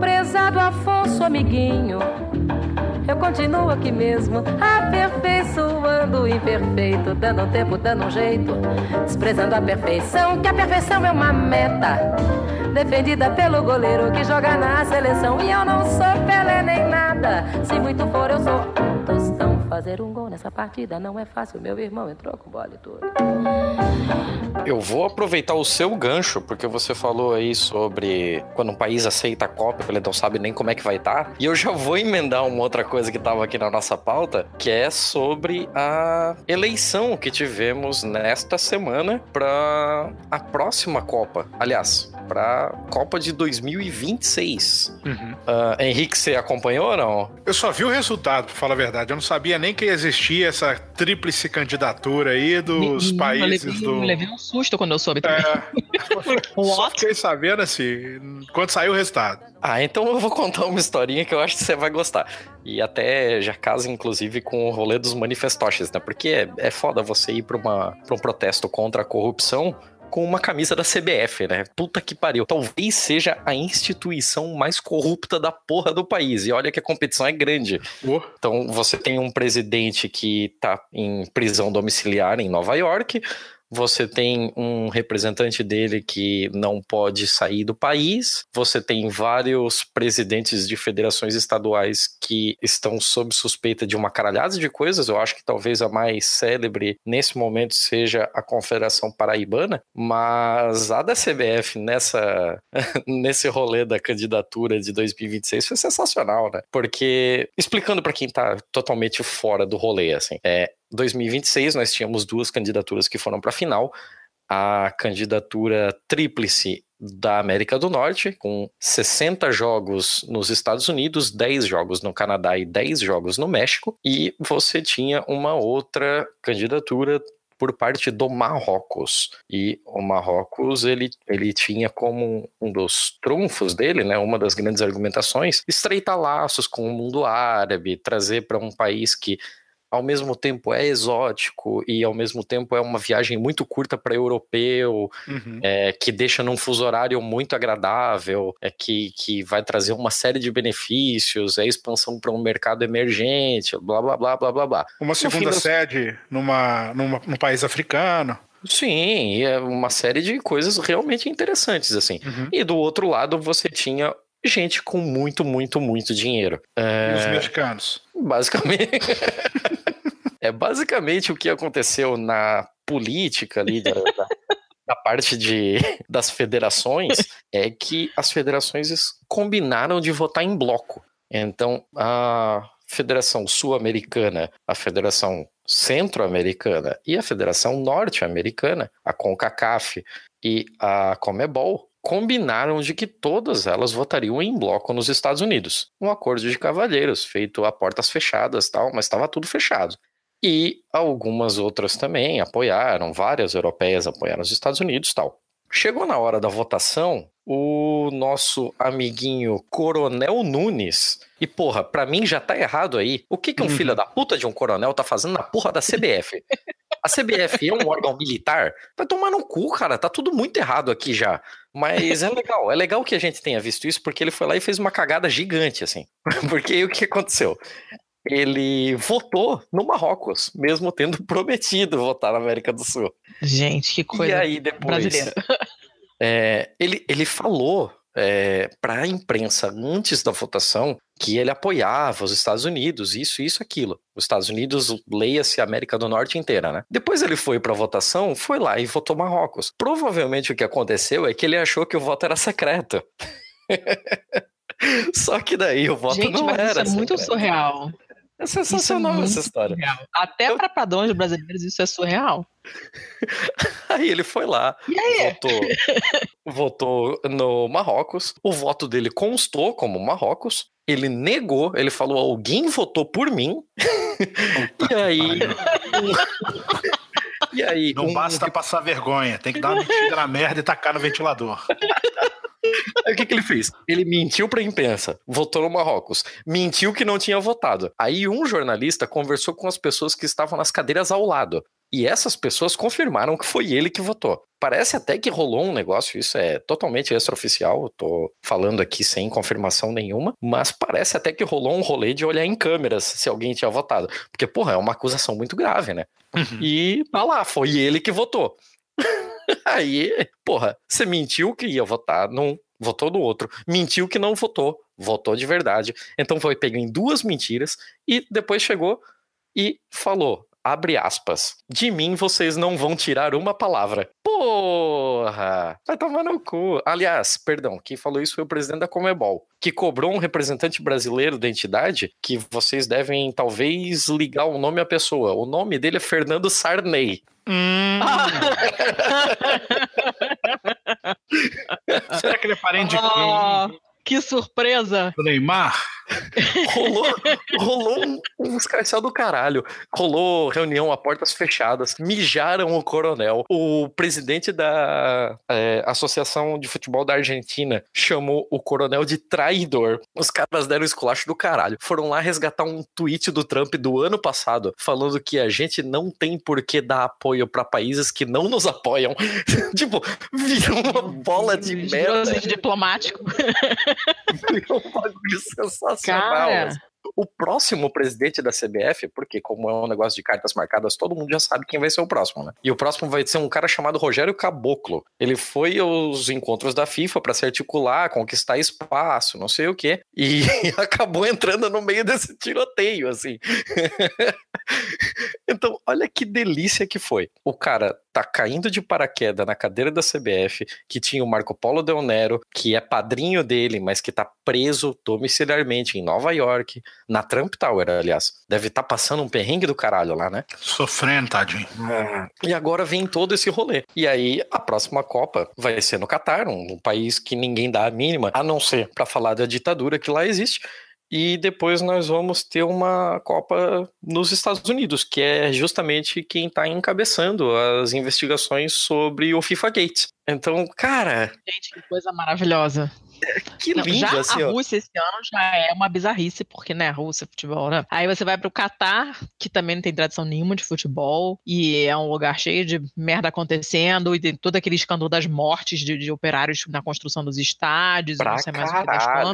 Prezado Afonso, amiguinho, eu continuo aqui mesmo, aperfeiçoando o imperfeito, dando um tempo, dando um jeito, desprezando a perfeição, que a perfeição é uma meta, defendida pelo goleiro que joga na seleção. E eu não sou Pelé nem nada, se muito for eu sou um tostão. Fazer um gol nessa partida não é fácil, meu irmão entrou com bola e tudo. Eu vou aproveitar o seu gancho, porque você falou aí sobre quando um país aceita a Copa, ele não sabe nem como é que vai estar. E eu já vou emendar uma outra coisa que estava aqui na nossa pauta, que é sobre a eleição que tivemos nesta semana para a próxima Copa. Aliás, para a Copa de 2026. Uhum. Ah, Henrique, você acompanhou ou não? Eu só vi o resultado, pra falar a verdade. Eu não sabia nem que existia essa tríplice candidatura aí dos Menino, países eu levei, do. eu levei um susto quando eu soube também. É, Só fiquei sabendo assim, quando saiu o resultado. Ah, então eu vou contar uma historinha que eu acho que você vai gostar. E até já casa, inclusive, com o rolê dos manifestoches, né? Porque é, é foda você ir pra, uma, pra um protesto contra a corrupção com uma camisa da CBF, né? Puta que pariu. Talvez seja a instituição mais corrupta da porra do país. E olha que a competição é grande. Então, você tem um presidente que tá em prisão domiciliar em Nova York. Você tem um representante dele que não pode sair do país. Você tem vários presidentes de federações estaduais que estão sob suspeita de uma caralhada de coisas. Eu acho que talvez a mais célebre nesse momento seja a Confederação Paraibana, mas a da CBF nessa nesse rolê da candidatura de 2026 foi sensacional, né? Porque explicando para quem tá totalmente fora do rolê assim, é 2026 nós tínhamos duas candidaturas que foram para a final. A candidatura tríplice da América do Norte, com 60 jogos nos Estados Unidos, 10 jogos no Canadá e 10 jogos no México, e você tinha uma outra candidatura por parte do Marrocos. E o Marrocos, ele, ele tinha como um dos trunfos dele, né, uma das grandes argumentações, estreitar laços com o mundo árabe, trazer para um país que ao mesmo tempo é exótico e ao mesmo tempo é uma viagem muito curta para europeu, uhum. é, que deixa num fuso horário muito agradável, é que, que vai trazer uma série de benefícios, é expansão para um mercado emergente, blá blá blá blá blá blá. uma segunda das- sede numa, numa, num país africano. Sim, é uma série de coisas realmente interessantes assim. Uhum. E do outro lado você tinha gente com muito, muito, muito dinheiro. E os É, mexicanos. basicamente. é basicamente o que aconteceu na política ali da, da- da parte de, das federações é que as federações es- combinaram de votar em bloco. Então, a Federação Sul-Americana, a Federação Centro-Americana e a Federação Norte-Americana, a CONCACAF e a Comebol, combinaram de que todas elas votariam em bloco nos Estados Unidos. Um acordo de cavalheiros, feito a portas fechadas, tal, mas estava tudo fechado. E algumas outras também apoiaram, várias europeias apoiaram os Estados Unidos, tal. Chegou na hora da votação, o nosso amiguinho Coronel Nunes. E porra, pra mim já tá errado aí. O que que um Uhum. filho da puta de um coronel tá fazendo na porra da CBF? A CBF é um órgão militar? Vai tomar no cu, cara. Tá tudo muito errado aqui já. Mas é legal. É legal que a gente tenha visto isso, porque ele foi lá e fez uma cagada gigante, assim. Porque aí o que aconteceu? Ele votou no Marrocos, mesmo tendo prometido votar na América do Sul. Gente, que E coisa aí depois. É, ele, ele falou é, para a imprensa antes da votação que ele apoiava os Estados Unidos, isso, isso, aquilo. Os Estados Unidos, leia-se a América do Norte inteira, né? Depois ele foi para a votação, foi lá e votou Marrocos. Provavelmente o que aconteceu é que ele achou que o voto era secreto. Só que daí o voto Gente, não mas era isso é muito secreto. surreal. É sensacional muito essa história. surreal. Até para padrões brasileiros isso é surreal. Aí ele foi lá, votou, votou no Marrocos. O voto dele constou como Marrocos. Ele negou, ele falou: alguém votou por mim. e aí. e aí. Não um- basta passar vergonha, tem que dar uma metida na merda e tacar no ventilador. Aí o que, que ele fez? Ele mentiu pra imprensa, votou no Marrocos, mentiu que não tinha votado. Aí um jornalista conversou com as pessoas que estavam nas cadeiras ao lado. E essas pessoas confirmaram que foi ele que votou. Parece até que rolou um negócio, isso é totalmente extraoficial, eu tô falando aqui sem confirmação nenhuma, mas parece até que rolou um rolê de olhar em câmeras se alguém tinha votado. Porque, porra, é uma acusação muito grave, né? E tá lá, foi ele que votou. Aí, porra, você mentiu que ia votar num, votou no outro. Mentiu que não votou, votou de verdade. Então foi pego em duas mentiras e depois chegou e falou, abre aspas, de mim vocês não vão tirar uma palavra. Porra, vai tomar no cu. Aliás, perdão, quem falou isso foi o presidente da Comebol, que cobrou um representante brasileiro da entidade que vocês devem talvez ligar o nome à pessoa. O nome dele é Fernando Sarney. Hum, será que ele é parente de Ah, quem? que surpresa! Do Neymar? Rolou, rolou um, um escarcel do caralho. Rolou reunião a portas fechadas. Mijaram o coronel. O presidente da é, Associação de Futebol da Argentina chamou o coronel de traidor. Os caras deram esculacho do caralho. Foram lá resgatar um tweet do Trump do ano passado, falando que a gente não tem por que dar apoio para países que não nos apoiam. tipo, virou uma bola de merda. diplomático. Virou um bagulho sensacional. Cara. O próximo presidente da CBF, porque como é um negócio de cartas marcadas, todo mundo já sabe quem vai ser o próximo, né? E o próximo vai ser um cara chamado Rogério Caboclo. Ele foi aos encontros da FIFA para se articular, conquistar espaço, não sei o quê, e acabou entrando no meio desse tiroteio, assim. então, olha que delícia que foi. O cara tá caindo de paraquedas na cadeira da CBF, que tinha o Marco Polo Del Nero, que é padrinho dele, mas que tá preso domiciliarmente em Nova York, na Trump Tower, aliás. Deve estar tá passando um perrengue do caralho lá, né? Sofrendo, tadinho. E agora vem todo esse rolê. E aí, a próxima Copa vai ser no Catar, um, um país que ninguém dá a mínima, a não ser para falar da ditadura que lá existe. E depois nós vamos ter uma Copa nos Estados Unidos, que é justamente quem está encabeçando as investigações sobre o FIFA Gate. Então, cara. Gente, que coisa maravilhosa. Que Não, lindo, já assim, a ó. Rússia esse ano já é uma bizarrice, porque, né, Rússia, futebol, né? Aí você vai pro Catar, que também não tem tradição nenhuma de futebol, e é um lugar cheio de merda acontecendo, e tem todo aquele escândalo das mortes de, de operários na construção dos estádios, e Pra não sei mais o que das. Pra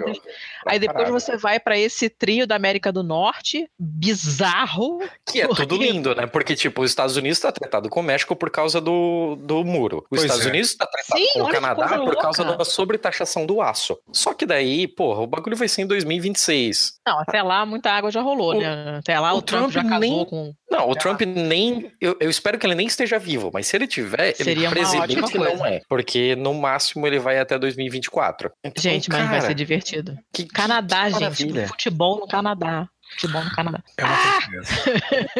Aí depois caralho. você vai pra esse trio da América do Norte, bizarro. Que é tudo lindo, né? Porque, tipo, os Estados Unidos tá tratado com o México por causa do, do muro. Os Pois Estados é. Unidos tá tratado Sim, com o Canadá por causa da sobretaxação do aço. Só que daí, porra, o bagulho vai ser em 2026. Não, até lá muita água já rolou, O- né? Até lá o o, Trump, Trump já casou nem- com. Não, o. Trump nem. Eu, eu espero que ele nem esteja vivo, mas se ele tiver, ele Seria uma presidente não é. Porque no máximo ele vai até 2024. Então, Gente, mas vai ser divertido. que, Canadá, que gente. Futebol no Canadá. Futebol no Canadá. É uma.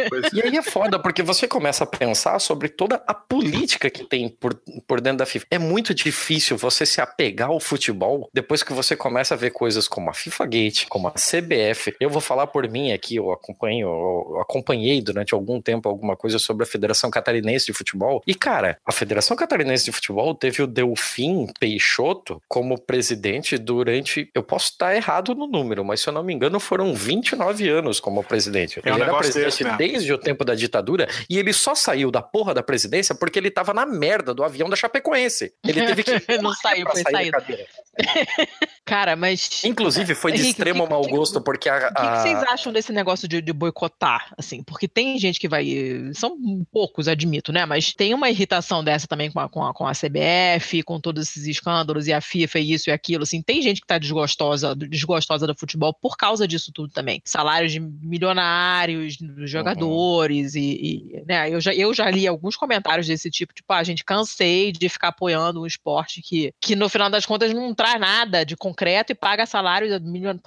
Pois E aí é foda, porque você começa a pensar sobre toda a política que tem por, por dentro da FIFA. É muito difícil você se apegar ao futebol depois que você começa a ver coisas como a FIFA Gate, como a CBF. Eu vou falar por mim aqui, eu acompanho, eu acompanhei durante algum tempo alguma coisa sobre a Federação Catarinense de Futebol. E, cara, a Federação Catarinense de Futebol teve o Delfim Peixoto como presidente durante. Eu posso estar errado no número, mas se eu não me engano, foram 29 anos como presidente. É um ele era presidente desse desde o tempo da ditadura e ele só saiu da porra da presidência porque ele tava na merda do avião da Chapecoense. Ele teve que Não saiu, foi sair da saído. Cara, mas. Inclusive foi de Henrique, extremo que- mau que- gosto porque a, O que, que a- vocês acham desse negócio de, de boicotar, assim? Porque tem gente que vai. São poucos, admito, né? Mas tem uma irritação dessa também com a, com a, com a CBF, com todos esses escândalos, e a FIFA, e isso e aquilo. Assim, tem gente que tá desgostosa, desgostosa do futebol por causa disso tudo também. Salários de milionários dos jogadores, e, e, né? Eu já, eu já li alguns comentários desse tipo, tipo, ah, gente, cansei de ficar apoiando um esporte que, que no final das contas não traz nada de concreto e paga salários,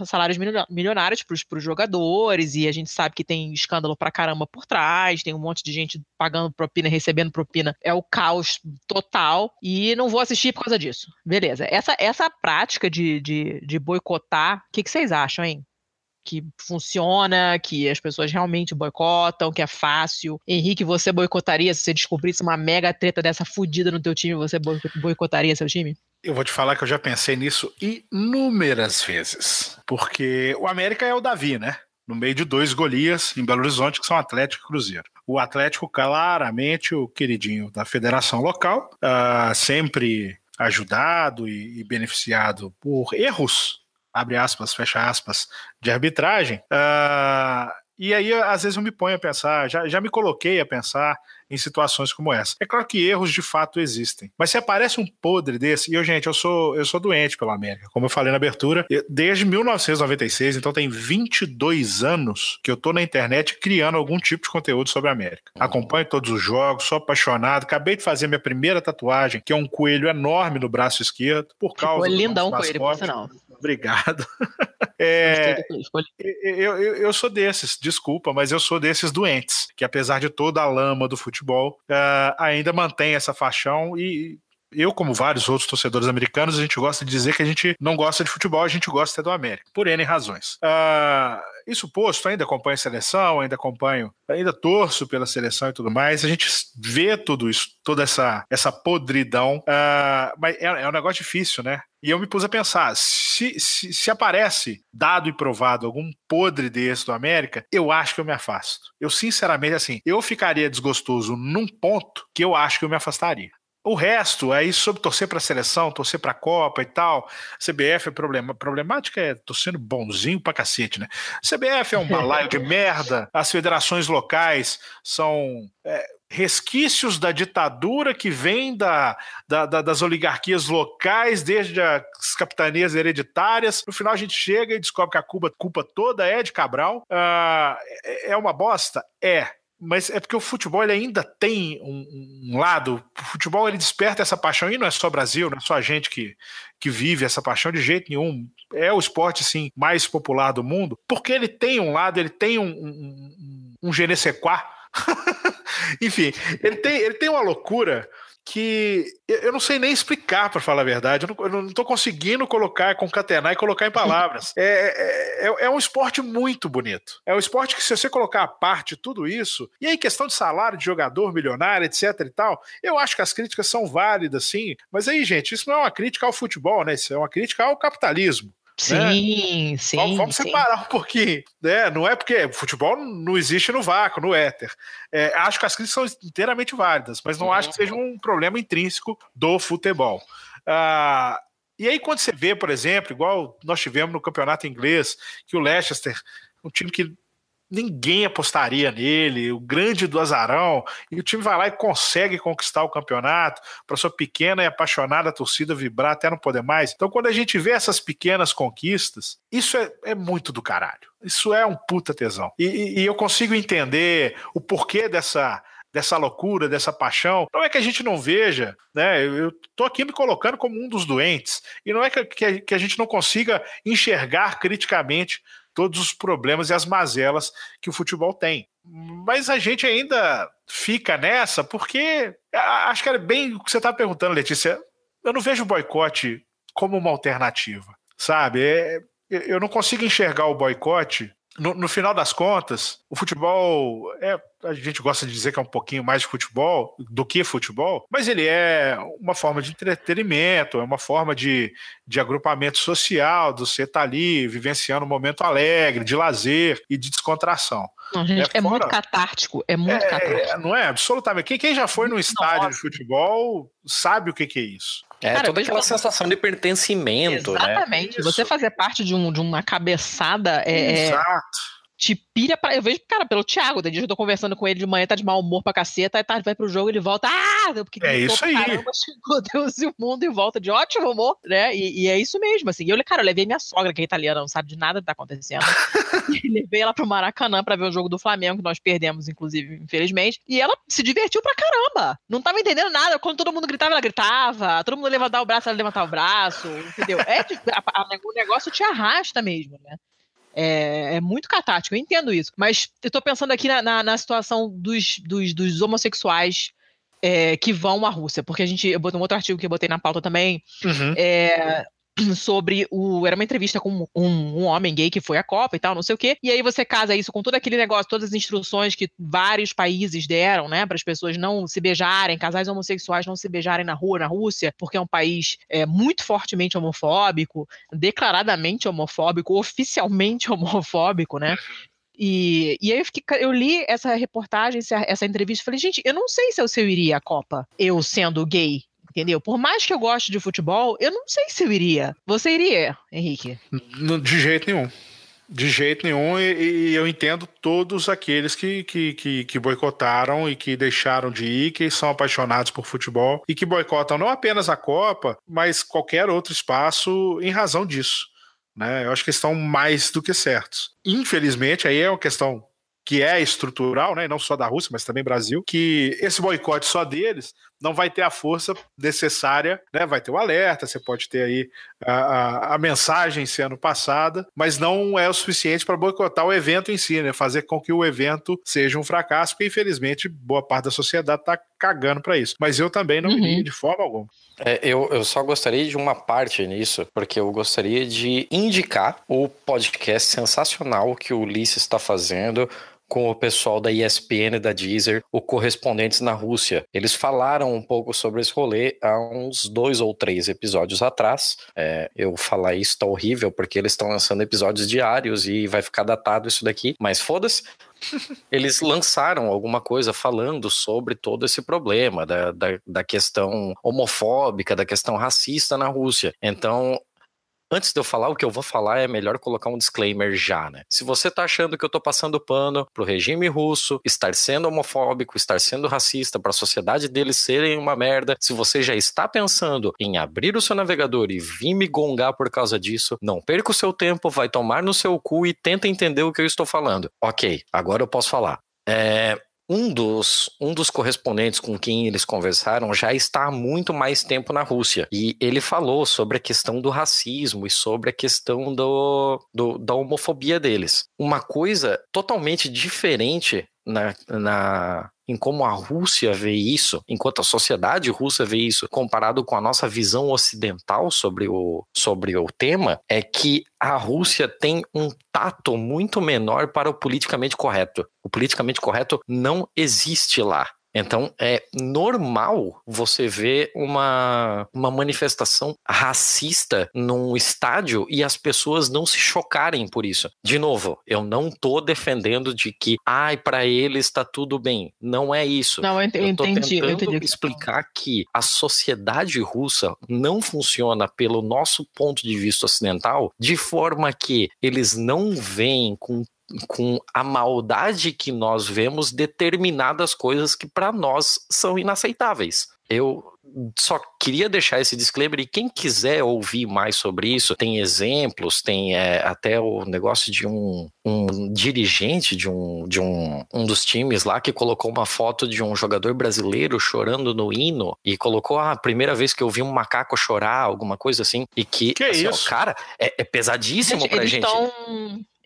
salários milio- milionários para os jogadores, e a gente sabe que tem escândalo pra caramba por trás, tem um monte de gente pagando propina, recebendo propina, é o caos total, e não vou assistir por causa disso. Beleza. Essa, essa prática de, de, de boicotar, o que, que vocês acham, hein? que funciona, que as pessoas realmente boicotam, que é fácil. Henrique, você boicotaria se você descobrisse uma mega treta dessa fudida no teu time, você boi- boicotaria seu time? Eu vou te falar que eu já pensei nisso inúmeras vezes. Porque o América é o Davi, né? No meio de dois Golias em Belo Horizonte, que são Atlético e Cruzeiro. O Atlético, claramente, o queridinho da federação local, ah, sempre ajudado e, e beneficiado por erros, abre aspas, fecha aspas, de arbitragem. Ah, e aí, às vezes, eu me ponho a pensar, já, já me coloquei a pensar em situações como essa. É claro que erros de fato existem, mas se aparece um podre desse, e eu, gente, eu sou, eu sou doente pela América, como eu falei na abertura, eu- desde 1996, então tem 22 anos que eu tô na internet criando algum tipo de conteúdo sobre a América. Acompanho todos os jogos, sou apaixonado, acabei de fazer minha primeira tatuagem, que é um coelho enorme no braço esquerdo, por causa Ficou do lindão ele, por sinal. Obrigado. É, eu, eu, eu sou desses, desculpa, mas eu sou desses doentes, que apesar de toda a lama do futebol, ah, ainda mantém essa paixão e eu, como vários outros torcedores americanos, a gente gosta de dizer que a gente não gosta de futebol, a gente gosta do América, por N razões. Uh, isso posto, ainda acompanho a seleção, ainda acompanho, ainda torço pela seleção e tudo mais. A gente vê tudo isso, toda essa, essa podridão, uh, mas é, é um negócio difícil, né? E eu me pus a pensar: se, se, se, aparece dado e provado algum podre desse do América, eu acho que eu me afasto. Eu, sinceramente, assim, eu ficaria desgostoso num ponto que eu acho que eu me afastaria. O resto, aí sobre torcer para a seleção, torcer para a Copa e tal, CBF é problema, problemática é torcendo bonzinho pra cacete, né? CBF é um balaio de merda, as federações locais são é, resquícios da ditadura que vem da, da, da, das oligarquias locais, desde as capitanias hereditárias. No final a gente chega e descobre que a culpa, culpa toda é de Cabral. Uh, é uma bosta? É mas é porque o futebol ainda tem um, um, lado. O futebol ele desperta essa paixão, e não é só Brasil, não é só a gente que, que vive essa paixão de jeito nenhum. É o esporte assim, mais popular do mundo, porque ele tem um lado, ele tem um, um, um, um Enfim, ele tem, ele tem uma loucura que eu não sei nem explicar, para falar a verdade. Eu não, estou conseguindo colocar, concatenar e colocar em palavras. É, é, é, é, um esporte muito bonito. É um esporte que, se você colocar à parte tudo isso, e aí questão de salário de jogador milionário, etc e tal, eu acho que as críticas são válidas, sim. Mas aí, gente, isso não é uma crítica ao futebol, né? Isso é uma crítica ao capitalismo. Sim, né? sim. Vamos, vamos sim. separar um pouquinho. Né? Não é porque futebol não existe no vácuo, no éter. É, acho que as críticas são inteiramente válidas, mas não uhum. acho que seja um problema intrínseco do futebol. Ah, e aí, quando você vê, por exemplo, igual nós tivemos no campeonato inglês, que o Leicester, um time que ninguém apostaria nele, o grande do azarão, e o time vai lá e consegue conquistar o campeonato, para sua pequena e apaixonada torcida vibrar até não poder mais. Então, quando a gente vê essas pequenas conquistas, isso é, é muito do caralho. Isso é um puta tesão. E, e eu consigo entender o porquê dessa dessa loucura, dessa paixão. Não é que a gente não veja, né? Eu tô aqui me colocando como um dos doentes. E não é que, que a gente não consiga enxergar criticamente todos os problemas e as mazelas que o futebol tem. Mas a gente ainda fica nessa porque acho que era bem o que você estava perguntando, Letícia. Eu não vejo o boicote como uma alternativa, sabe? É, eu não consigo enxergar o boicote no, no, final das contas, o futebol é. A gente gosta de dizer que é um pouquinho mais de futebol do que futebol, mas ele é uma forma de entretenimento, é uma forma de, de agrupamento social, do você estar tá ali vivenciando um momento alegre, de lazer e de descontração. Não, gente, é, é fora, muito catártico, é muito é, catártico. Não é? Absolutamente. Quem, quem já foi no estádio Nossa. de futebol sabe o que, que é isso. É, Cara, toda aquela sensação de pertencimento, Exatamente. né? Exatamente. Você fazer parte de, um, de uma cabeçada é, é Exato te pira pra. Eu vejo, cara, pelo Thiago, tem dia que eu tô conversando com ele de manhã, tá de mau humor pra caceta, aí tarde vai pro jogo, ele volta. Ah! Porque é isso aí. Caramba, chegou Deus e o mundo e volta de ótimo humor, né? E, e, é isso mesmo, assim. Eu, cara, eu levei minha sogra, que é italiana, não sabe de nada que tá acontecendo. e levei ela pro Maracanã pra ver o jogo do Flamengo, que nós perdemos, inclusive, infelizmente. E ela se divertiu pra caramba. Não tava entendendo nada. Quando todo mundo gritava, ela gritava. Todo mundo levantava o braço, ela levantava o braço, entendeu? É, a, a, o negócio te arrasta mesmo, né? É, é, muito catático, eu entendo isso. Mas eu tô pensando aqui na, na, na situação dos, dos, dos homossexuais é, que vão à Rússia, porque a gente, eu botei um outro artigo que eu botei na pauta também, uhum. é, sobre o. Era uma entrevista com um, um, homem gay que foi à Copa e tal, não sei o quê. E aí você casa isso com todo aquele negócio, todas as instruções que vários países deram, né, para as pessoas não se beijarem, casais homossexuais não se beijarem na rua, na Rússia, porque é um país é, muito fortemente homofóbico, declaradamente homofóbico, oficialmente homofóbico, né? E, e aí eu, fiquei, eu, li essa reportagem, essa, entrevista, e falei, gente, eu não sei se eu, se eu iria à Copa, eu sendo gay, entendeu? Por mais que eu goste de futebol, eu não sei se eu iria. Você iria, Henrique? De jeito nenhum. De jeito nenhum, e, e eu entendo todos aqueles que, que, que, que, boicotaram e que deixaram de ir, que são apaixonados por futebol e que boicotam não apenas a Copa, mas qualquer outro espaço em razão disso. Né? Eu acho que estão mais do que certos. Infelizmente, aí é uma questão que é estrutural, né, não só da Rússia, mas também Brasil, que esse boicote só deles não vai ter a força necessária, né? Vai ter o alerta, você pode ter aí a, a, a mensagem sendo passada, mas não é o suficiente para boicotar o evento em si, né? Fazer com que o evento seja um fracasso, porque infelizmente boa parte da sociedade está cagando para isso. Mas eu também não uhum. de forma alguma. É, eu, eu só gostaria de uma parte nisso, porque eu gostaria de indicar o podcast sensacional que o Ulisses está fazendo com o pessoal da ESPN da Deezer, o Correspondentes na Rússia. Eles falaram um pouco sobre esse rolê há uns dois ou três episódios atrás. É, eu falar isso tá horrível, porque eles estão lançando episódios diários e vai ficar datado isso daqui, mas foda-se. Eles lançaram alguma coisa falando sobre todo esse problema da, da, da questão homofóbica, da questão racista na Rússia. Então, Antes de eu falar o que eu vou falar, é melhor colocar um disclaimer já, né? Se você tá achando que eu tô passando pano pro regime russo, estar sendo homofóbico, estar sendo racista, para a sociedade deles serem uma merda, se você já está pensando em abrir o seu navegador e vir me gongar por causa disso, não perca o seu tempo, vai tomar no seu cu e tenta entender o que eu estou falando. Ok, agora eu posso falar. É, um dos, um dos correspondentes com quem eles conversaram já está há muito mais tempo na Rússia. E ele falou sobre a questão do racismo e sobre a questão do, do da homofobia deles. Uma coisa totalmente diferente na, na, em como a Rússia vê isso, enquanto a sociedade russa vê isso, comparado com a nossa visão ocidental sobre o, sobre o tema, é que a Rússia tem um tato muito menor para o politicamente correto. O politicamente correto não existe lá. Então é normal você ver uma, uma manifestação racista num estádio e as pessoas não se chocarem por isso. De novo, eu não tô defendendo de que, ai, para eles está tudo bem. Não é isso. Não, eu entendi. Eu tô entendi, tentando eu entendi. explicar que a sociedade russa não funciona pelo nosso ponto de vista ocidental de forma que eles não veem com com a maldade que nós vemos determinadas coisas que para nós são inaceitáveis. Eu só queria deixar esse disclaimer e quem quiser ouvir mais sobre isso, tem exemplos, tem é, até o negócio de um, um dirigente de, um, de um, um dos times lá que colocou uma foto de um jogador brasileiro chorando no hino e colocou ah, a primeira vez que eu vi um macaco chorar, alguma coisa assim, e que, que assim, isso? Ó, cara, é, é pesadíssimo gente, pra gente. Tão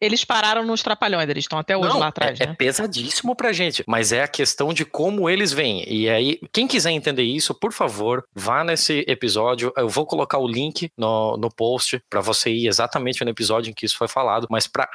eles pararam nos trapalhões, eles estão até hoje Não, lá atrás, é, né? é pesadíssimo pra gente, mas é a questão de como eles vêm. E aí, quem quiser entender isso, por favor, vá nesse episódio. Eu vou colocar o link no, no post para você ir exatamente no episódio em que isso foi falado, mas para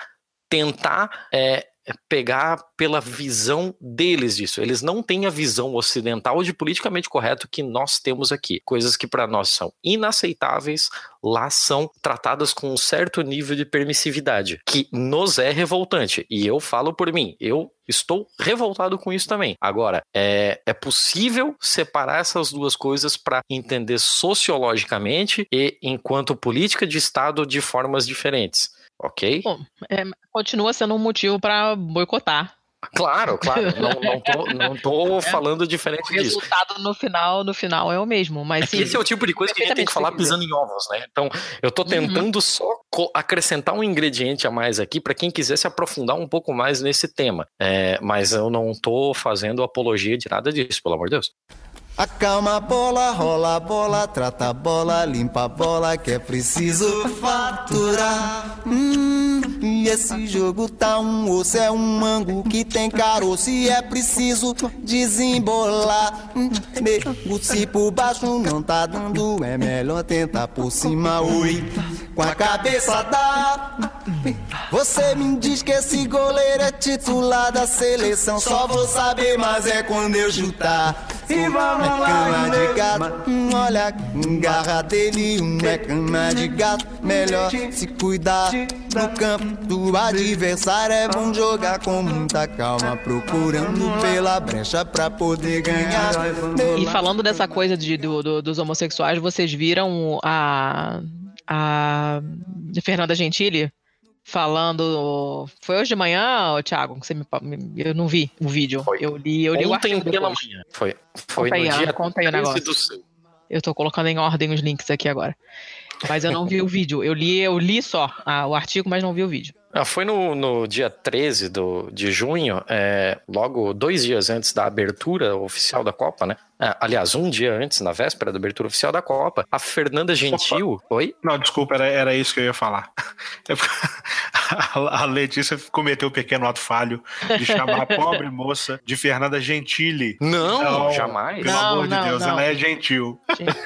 tentar é, pegar pela visão deles disso. Eles não têm a visão ocidental de politicamente correto que nós temos aqui. Coisas que para nós são inaceitáveis, lá são tratadas com um certo nível de permissividade, que nos é revoltante. E eu falo por mim, eu estou revoltado com isso também. Agora, é, é possível separar essas duas coisas para entender sociologicamente e enquanto política de Estado de formas diferentes ok? Bom, é, continua sendo um motivo para boicotar. Claro, claro. Não, não tô, não tô é, falando diferente disso. O resultado no final, no final é o mesmo, mas é sim, esse é o tipo de coisa que a gente tem que falar pisando em ovos, né? Então, eu tô tentando uhum. só acrescentar um ingrediente a mais aqui para quem quiser se aprofundar um pouco mais nesse tema. É, mas eu não tô fazendo apologia de nada disso, pelo amor de Deus. Acalma a bola, rola a bola, trata a bola, limpa a bola, que é preciso faturar. Hum, e esse jogo tá um osso, é um mango que tem caroço e é preciso desembolar. Hum, nego, se por baixo não tá dando, é melhor tentar por cima, oi. Com a cabeça dá. Você me diz que esse goleiro é titular da seleção, só vou saber, mas é quando eu chutar. E vamos cama de gato, hum, olha a garra dele, um é cama de gato. Melhor se cuidar no campo do adversário. É bom jogar com muita calma, procurando pela brecha pra poder ganhar. E falando dessa coisa de, do, do, dos homossexuais, vocês viram a, a Fernanda Gentili? Falando. Foi hoje de manhã, Thiago? Que você me, eu não vi o vídeo. Foi. Eu li, eu li Ontem o pela manhã. Foi, foi conta no aí, dia conta aí o negócio. Eu tô colocando em ordem os links aqui agora. Mas eu não vi o vídeo. Eu li, eu li só ah, o artigo, mas não vi o vídeo. Ah, foi no, no dia 13 do, de junho, é, logo dois dias antes da abertura oficial da Copa, né? É, aliás, um dia antes, na véspera da abertura oficial da Copa, a Fernanda Gentil. Opa. Oi? Não, desculpa, era, era isso que eu ia falar. a Letícia cometeu um pequeno ato falho de chamar a pobre moça de Fernanda Gentili. Não, não jamais. Pelo não, amor de não, Deus, não. ela é gentil.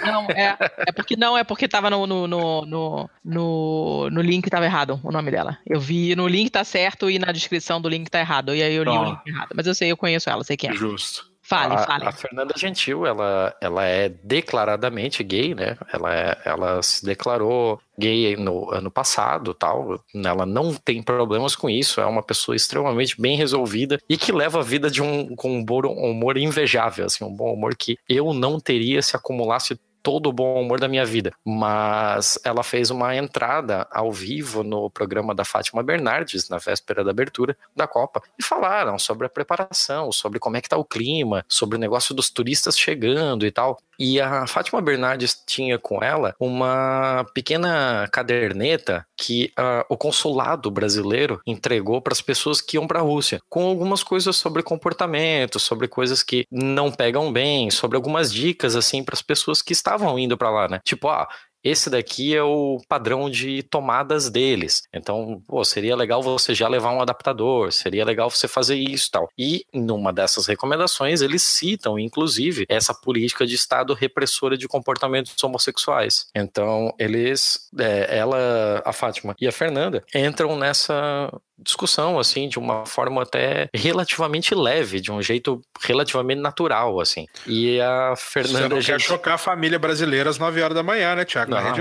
Não, é, é porque não, é porque tava no, no, no, no, no, no link tava errado o nome dela. Eu vi no link tá certo e na descrição do link tá errado. E aí eu li o link errado. Mas eu sei, eu conheço ela, sei quem é. Justo. Fale, a, fale. a Fernanda Gentil, ela, ela é declaradamente gay, né? Ela, é- ela se declarou gay no ano passado, tal. Ela não tem problemas com isso. É uma pessoa extremamente bem resolvida e que leva a vida de um com um bom humor invejável, assim, um bom humor que eu não teria se acumulasse todo o bom humor da minha vida. Mas ela fez uma entrada ao vivo no programa da Fátima Bernardes, na véspera da abertura da Copa, e falaram sobre a preparação, sobre como é que tá o clima, sobre o negócio dos turistas chegando e tal. E a Fátima Bernardes tinha com ela uma pequena caderneta que ah, o consulado brasileiro entregou para as pessoas que iam para a Rússia, com algumas coisas sobre comportamento, sobre coisas que não pegam bem, sobre algumas dicas assim para as pessoas que estavam indo para lá, né? Tipo, ah, esse daqui é o padrão de tomadas deles. Então, pô, seria legal você já levar um adaptador, seria legal você fazer isso e tal. E numa dessas recomendações, eles citam, inclusive, essa política de Estado repressora de comportamentos homossexuais. Então, eles, é, ela, a Fátima e a Fernanda entram nessa discussão, assim, de uma forma até relativamente leve, de um jeito relativamente natural, assim. E a Você Fernanda não quer Gentil- chocar a família brasileira às 9 horas da manhã, né,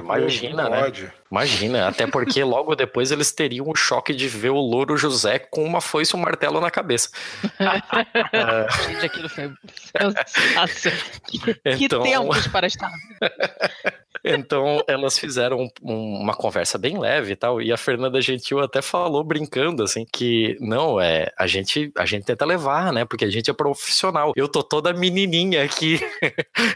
Globo, imagina, não né? pode. Imagina, até porque logo depois eles teriam o choque de ver o Louro José com uma foice e um martelo na cabeça. Gente, aquilo foi. Que, que Então- tempos para estar. Então elas fizeram um- uma conversa bem leve e tal, e a Fernanda Gentil até falou brincando assim que não é a gente a gente tenta levar, né? Porque a gente é profissional. Eu tô toda menininha aqui.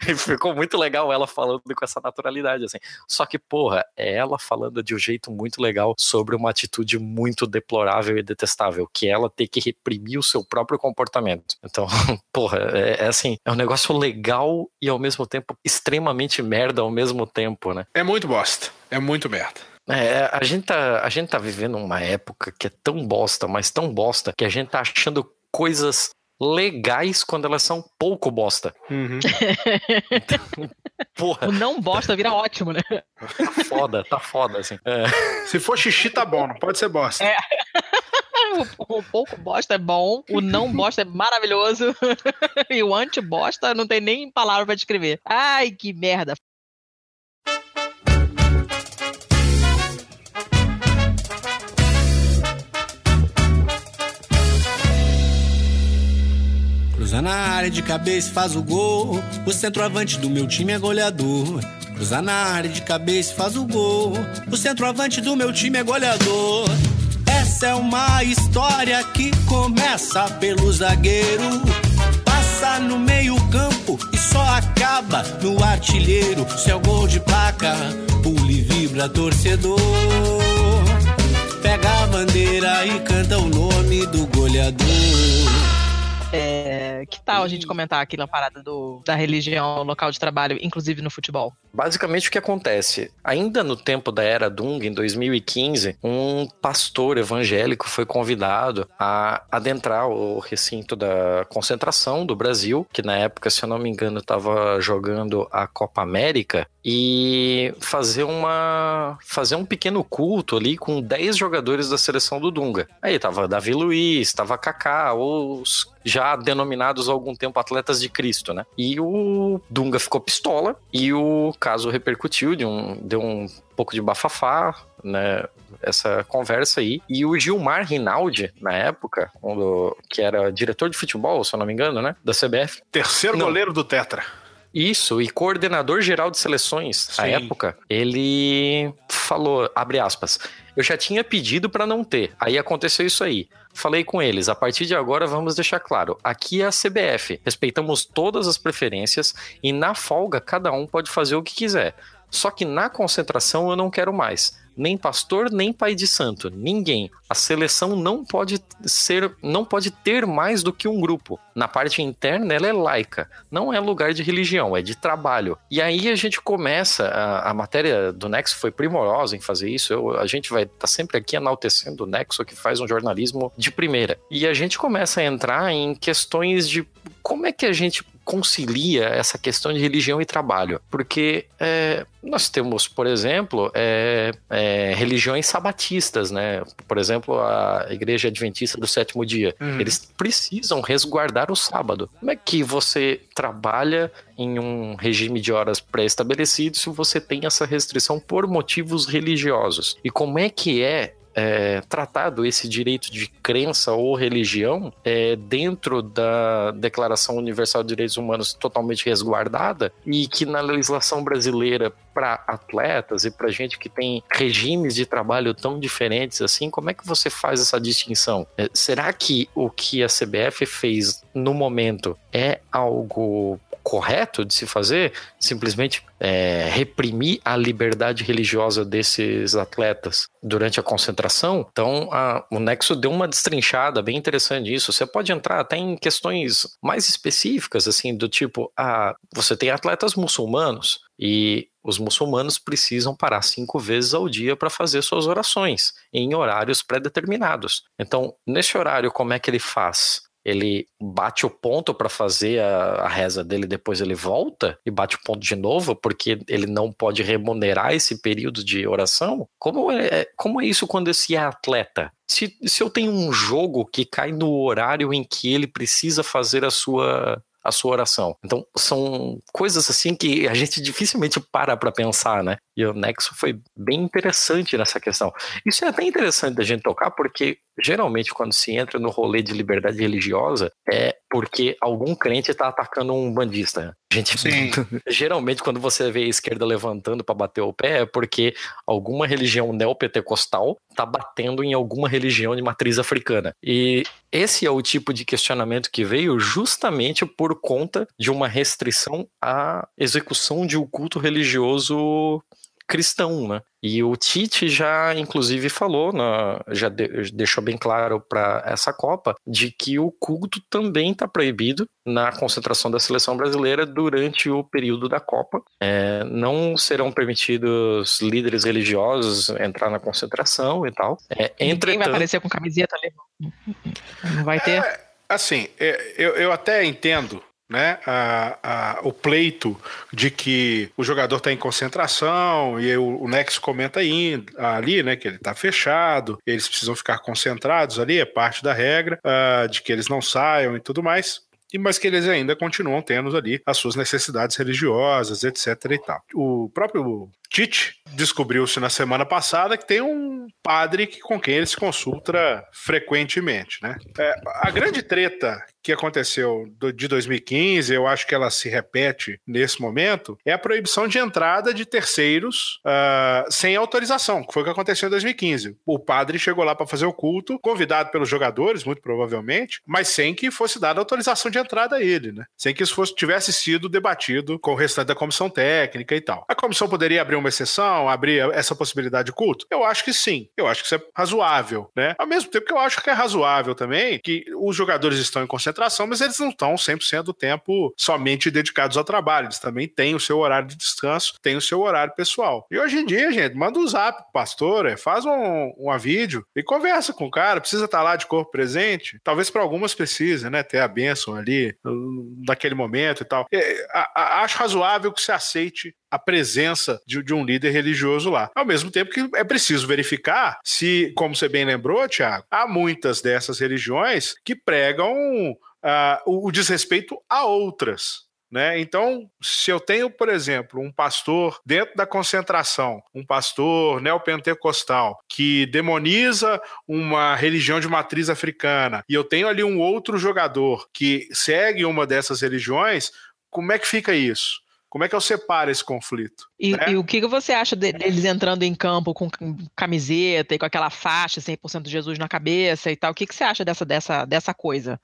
e ficou muito legal ela falando com essa naturalidade assim. Só que porra, é ela falando de um jeito muito legal sobre uma atitude muito deplorável e detestável, que é ela ter que reprimir o seu próprio comportamento. Então, porra, é, é assim, é um negócio legal e ao mesmo tempo extremamente merda ao mesmo tempo, né? É muito bosta. É muito merda. É, a gente, tá, a gente tá vivendo uma época que é tão bosta, mas tão bosta, que a gente tá achando coisas legais quando elas são pouco bosta. Uhum. Porra, O não bosta vira ótimo, né? tá foda, tá foda, assim. É. Se for xixi, tá bom, não pode ser bosta. É. O, o pouco bosta é bom, o não bosta é maravilhoso. e o anti-bosta não tem nem palavra pra descrever. Ai, que merda. Cruza na área de cabeça faz o gol. O centroavante do meu time é goleador. Cruza na área de cabeça faz o gol. O centroavante do meu time é goleador. Essa é uma história que começa pelo zagueiro. Passa no meio-campo e só acaba no artilheiro. Seu gol de placa, pula e vibra torcedor. Pega a bandeira e canta o nome do goleador. É, que tal a gente comentar aqui na parada do, da religião, local de trabalho, inclusive no futebol? Basicamente o que acontece? Ainda no tempo da era Dung, em 2015, um pastor evangélico foi convidado a adentrar o recinto da concentração do Brasil, que na época, se eu não me engano, estava jogando a Copa América, e fazer uma fazer um pequeno culto ali com 10 jogadores da seleção do Dunga. Aí tava Davi Luiz, tava Kaká, os já denominados há algum tempo atletas de Cristo, né? E o Dunga ficou pistola e o caso repercutiu, de um, deu um pouco de bafafá, né? Essa conversa aí. E o Gilmar Rinaldi, na época, um do- que era diretor de futebol, se eu não me engano, né? Da CBF. Terceiro Não. goleiro do Tetra. Isso, e coordenador geral de seleções, à Sim. época, ele falou, abre aspas, eu já tinha pedido para não ter, aí aconteceu isso aí. Falei com eles, a partir de agora vamos deixar claro, aqui é a CBF, respeitamos todas as preferências e na folga cada um pode fazer o que quiser. Só que na concentração eu não quero mais nem pastor, nem pai de santo, ninguém. A seleção não pode ser, não pode ter mais do que um grupo. Na parte interna, ela é laica, não é lugar de religião, é de trabalho. E aí a gente começa, a, a matéria do Nexo foi primorosa em fazer isso. Eu, a gente vai estar tá sempre aqui enaltecendo o Nexo, que faz um jornalismo de primeira. E a gente começa a entrar em questões de como é que a gente concilia essa questão de religião e trabalho. Porque é, nós temos, por exemplo, é, é, religiões sabatistas, né? Por exemplo, a Igreja Adventista do Sétimo Dia. Uhum. Eles precisam resguardar o sábado. Como é que você trabalha em um regime de horas pré-estabelecido se você tem essa restrição por motivos religiosos? E como é que é é, tratado esse direito de crença ou religião é, dentro da Declaração Universal de Direitos Humanos totalmente resguardada e que na legislação brasileira para atletas e para gente que tem regimes de trabalho tão diferentes assim, como é que você faz essa distinção? É, será que o que a CBF fez no momento é algo correto de se fazer, simplesmente é, reprimir a liberdade religiosa desses atletas durante a concentração. Então, a, o Nexo deu uma destrinchada bem interessante nisso. Você pode entrar até em questões mais específicas, assim, do tipo, a, você tem atletas muçulmanos e os muçulmanos precisam parar cinco vezes ao dia para fazer suas orações em horários pré-determinados. Então, nesse horário, como é que ele faz? Ele bate o ponto para fazer a, a, reza dele, depois ele volta e bate o ponto de novo, porque ele não pode remunerar esse período de oração? Como é, é como é isso quando esse é atleta? Se, se eu tenho um jogo que cai no horário em que ele precisa fazer a sua a sua oração. Então, são coisas assim que a gente dificilmente para para pensar, né? E o Nexo foi bem interessante nessa questão. Isso é até interessante da gente tocar, porque geralmente quando se entra no rolê de liberdade religiosa é porque algum crente está atacando um bandista. Gente, Sim. geralmente quando você vê a esquerda levantando para bater o pé é porque alguma religião neopentecostal está batendo em alguma religião de matriz africana. E esse é o tipo de questionamento que veio justamente por conta de uma restrição à execução de um culto religioso cristão, né? E o Tite já, inclusive, falou, na, já de, deixou bem claro para essa Copa, de que o culto também está proibido na concentração da seleção brasileira durante o período da Copa. É, não serão permitidos líderes religiosos entrar na concentração e tal. É, entretanto... Ninguém vai aparecer com camiseta ali. Não vai ter. É, assim, é, eu, eu até entendo né, a, a, o pleito de que o jogador está em concentração e o, o Nex comenta aí, ali, né, que ele está fechado, eles precisam ficar concentrados ali, é parte da regra, uh, de que eles não saiam e tudo mais mas que eles ainda continuam tendo ali as suas necessidades religiosas, etc. e tal. O próprio Tite descobriu-se na semana passada que tem um padre com quem ele se consulta frequentemente, né? É, a grande treta que aconteceu de 2015, eu acho que ela se repete nesse momento, é a proibição de entrada de terceiros uh, sem autorização, que foi o que aconteceu em 2015. O padre chegou lá para fazer o culto, convidado pelos jogadores, muito provavelmente, mas sem que fosse dada autorização de entrada a ele, né? Sem que isso fosse, tivesse sido debatido com o restante da comissão técnica e tal. A comissão poderia abrir uma exceção, abrir essa possibilidade de culto? Eu acho que sim. Eu acho que isso é razoável, né? Ao mesmo tempo que eu acho que é razoável também que os jogadores estão em concentração, mas eles não estão 100% do tempo somente dedicados ao trabalho. Eles também têm o seu horário de descanso, têm o seu horário pessoal. E hoje em dia, gente, manda um zap pro pastor, é, faz um, um vídeo e conversa com o cara. Precisa estar tá lá de corpo presente? Talvez para algumas precise, né? Ter a bênção ali naquele momento e tal. É, a, a, acho razoável que se aceite a presença de, de, um líder religioso lá. Ao mesmo tempo que é preciso verificar se, como você bem lembrou, Tiago, há muitas dessas religiões que pregam uh, o, o desrespeito a outras. Né? Então, se eu tenho, por exemplo, um pastor dentro da concentração, um pastor neopentecostal que demoniza uma religião de matriz africana, e eu tenho ali um outro jogador que segue uma dessas religiões, como é que fica isso? Como é que eu separo esse conflito? E, né? e o que você acha deles entrando em campo com camiseta e com aquela faixa 100% de Jesus na cabeça e tal? O que, que você acha dessa, dessa, dessa coisa?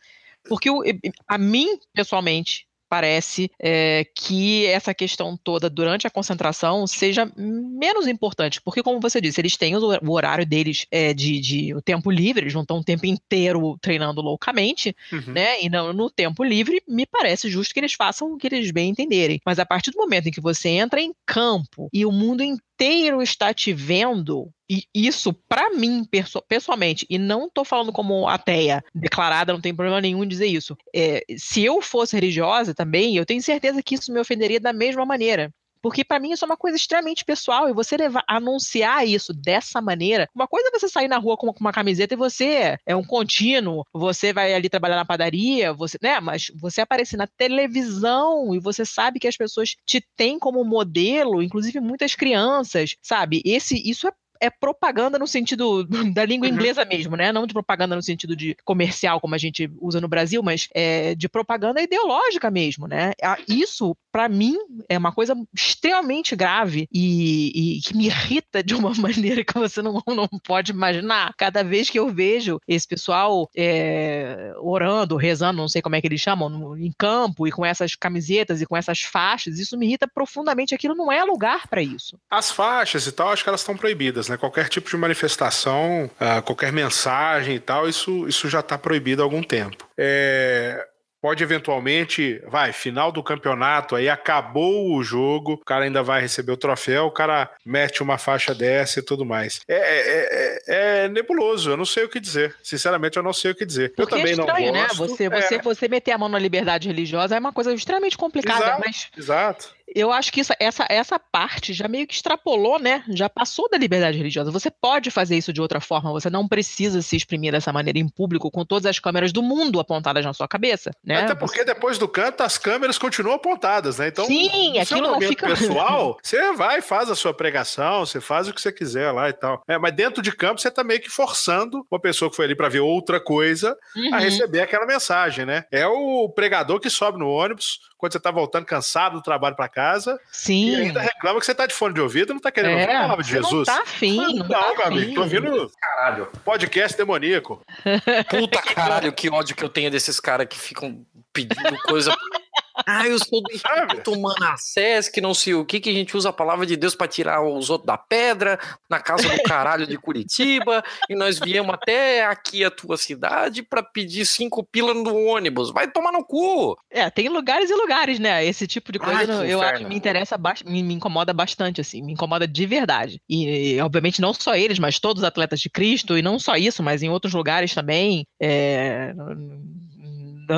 Porque o, a mim, pessoalmente, parece é, que essa questão toda durante a concentração seja menos importante, porque como você disse, eles têm o, horário deles é, de, de, o tempo livre, eles não estão o tempo inteiro treinando loucamente, uhum. né? E não, no tempo livre, me parece justo que eles façam o que eles bem entenderem. Mas a partir do momento em que você entra em campo e o mundo inteiro está te vendo, e isso, para mim, pessoalmente, e não estou falando como ateia declarada, não tem problema nenhum dizer isso. É, se eu fosse religiosa também, eu tenho certeza que isso me ofenderia da mesma maneira. Porque para mim isso é uma coisa extremamente pessoal e você levar, anunciar isso dessa maneira. Uma coisa é você sair na rua com uma, com uma, camiseta e você é um contínuo, você vai ali trabalhar na padaria, você, né? Mas você aparecer na televisão e você sabe que as pessoas te têm como modelo, inclusive muitas crianças, sabe? Esse isso é é propaganda no sentido da língua uhum. inglesa mesmo, né? Não de propaganda no sentido de comercial, como a gente usa no Brasil, mas é de propaganda ideológica mesmo, né? Isso, para mim, é uma coisa extremamente grave e, e, que me irrita de uma maneira que você não, não pode imaginar. Cada vez que eu vejo esse pessoal é, orando, rezando, não sei como é que eles chamam, no, em campo e com essas camisetas e com essas faixas, isso me irrita profundamente. Aquilo não é lugar para isso. As faixas e tal, acho que elas estão proibidas, né? Qualquer tipo de manifestação, uh, qualquer mensagem e tal, isso, isso já está proibido há algum tempo. É, pode eventualmente, vai, final do campeonato, aí acabou o jogo, o cara ainda vai receber o troféu, o cara mete uma faixa dessa e tudo mais. É, é, é, é nebuloso, eu não sei o que dizer. Sinceramente, eu não sei o que dizer. Porque eu também é estranho, não né? gosto. né? Você, você, é. você meter a mão na liberdade religiosa é uma coisa extremamente complicada, exato, mas. Exato eu acho que isso, essa, essa parte já meio que extrapolou, né? Já passou da liberdade religiosa. Você pode fazer isso de outra forma, você não precisa se exprimir dessa maneira em público com todas as câmeras do mundo apontadas na sua cabeça, né? Até porque depois do canto as câmeras continuam apontadas, né? Então, Sim, no aquilo não fica pessoal, você vai, faz a sua pregação, você faz o que você quiser lá e tal. É, mas dentro de campo você tá meio que forçando uma pessoa que foi ali para ver outra coisa uhum. a receber aquela mensagem, né? É o pregador que sobe no ônibus quando você tá voltando cansado do trabalho para casa. Sim. E ainda reclama que você tá de fone de ouvido e não tá querendo é, ouvir a palavra de Jesus. Não tá afim, não, não, tá amigo, tô ouvindo caralho, podcast demoníaco. Puta caralho, que ódio que eu tenho desses caras que ficam pedindo coisa ah, eu sou do Espírito Manassés, que não sei o que, que a gente usa a palavra de Deus para tirar os outros da pedra, na casa do caralho de Curitiba, e nós viemos até aqui a tua cidade para pedir cinco pilas no ônibus. Vai tomar no cu! É, tem lugares e lugares, né? Esse tipo de coisa Ai, eu acho que me interessa, me, me incomoda bastante, assim, me incomoda de verdade. E, obviamente, não só eles, mas todos os atletas de Cristo, e não só isso, mas em outros lugares também. É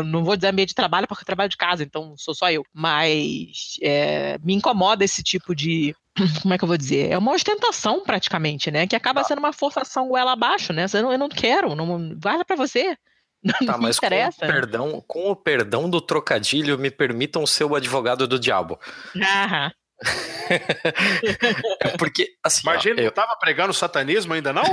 não vou dizer ambiente de trabalho porque eu trabalho de casa, então sou só eu. Mas é, me incomoda esse tipo de. Como é que eu vou dizer? É uma ostentação praticamente, né? Que acaba sendo uma forçação goela abaixo, né? Eu não, eu não quero, não guarda para você. Não tá, mas com o, perdão, com o perdão do trocadilho, me permitam ser o advogado do diabo. Aham. é porque, assim. Mas ele eu... tava pregando satanismo ainda, não?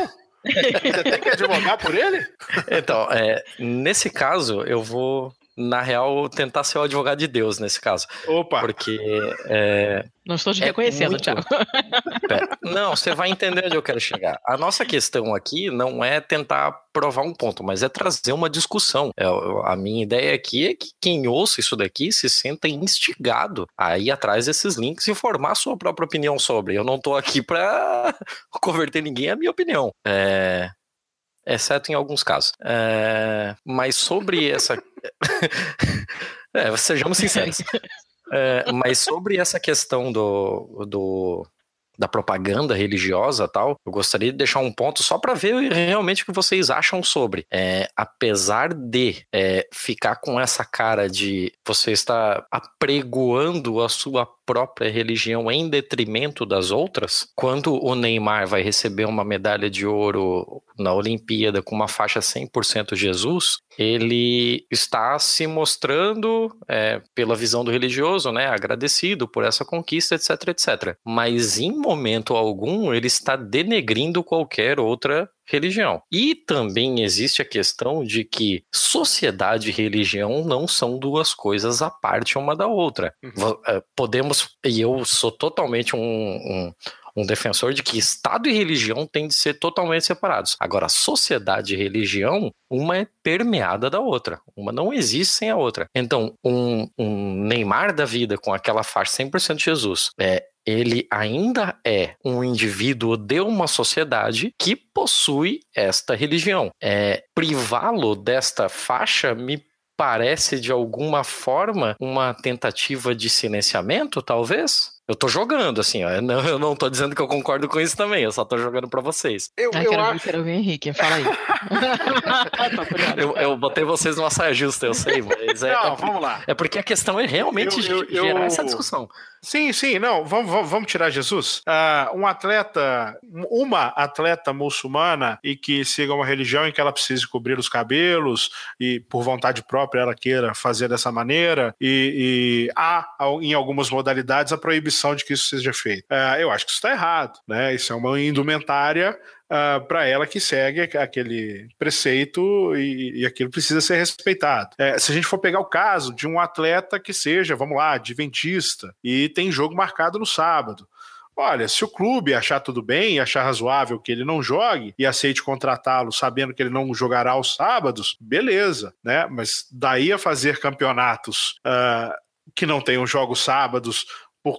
Você tem que advogar por ele? Então, é, nesse caso, eu vou na real, tentar ser o advogado de Deus nesse caso. Opa! Porque. É, não estou te é reconhecendo, muito... Thiago. Não, você vai entender onde eu quero chegar. A nossa questão aqui não é tentar provar um ponto, mas é trazer uma discussão. É, a minha ideia aqui é que quem ouça isso daqui se sinta instigado a ir atrás desses links e formar a sua própria opinião sobre. Eu não estou aqui para converter ninguém à minha opinião. É, exceto em alguns casos. É, mas sobre essa. é, sejamos sinceros. É, mas sobre essa questão do, do, da propaganda religiosa tal, eu gostaria de deixar um ponto só para ver realmente o que vocês acham sobre. É, apesar de é, ficar com essa cara de você estar apregoando a sua própria religião em detrimento das outras, quando o Neymar vai receber uma medalha de ouro na Olimpíada com uma faixa 100% Jesus, ele está se mostrando, é, pela visão do religioso, né, agradecido por essa conquista, etc, etc. Mas em momento algum ele está denegrindo qualquer outra religião. E também existe a questão de que sociedade e religião não são duas coisas à parte uma da outra. Uhum. É, podemos, e eu sou totalmente um, um um defensor de que Estado e religião têm de ser totalmente separados. Agora, sociedade e religião, uma é permeada da outra. Uma não existe sem a outra. Então, um, um Neymar da vida com aquela faixa 100% Jesus, é, ele ainda é um indivíduo de uma sociedade que possui esta religião. É, Privá-lo desta faixa me parece de alguma forma uma tentativa de silenciamento, talvez? Eu tô jogando, assim, ó. Eu não, eu não tô dizendo que eu concordo com isso também, eu só tô jogando pra vocês. Eu, eu quero, acho... quero ver Henrique, fala aí. eu, eu botei vocês numa saia justa, eu sei, mas é. Não, é, vamos lá. É porque a questão é realmente Eu- eu- gerar eu- essa discussão. Sim, sim, não, vamos, vamos, vamos tirar Jesus. Ah, um atleta, uma atleta muçulmana e que siga uma religião em que ela precise cobrir os cabelos e por vontade própria ela queira fazer dessa maneira e, e há em algumas modalidades a proibição de que isso seja feito. Ah, eu acho que isso está errado, né? Isso é uma indumentária para ela que segue aqu- aquele preceito e, e aquilo precisa ser respeitado. É, se a gente for pegar o caso de um atleta que seja, vamos lá, adventista e tem jogo marcado no sábado. Olha, se o clube achar tudo bem e achar razoável que ele não jogue e aceite contratá-lo sabendo que ele não jogará aos sábados, beleza, né? Mas daí a fazer campeonatos ah, que não tenham jogos sábados por,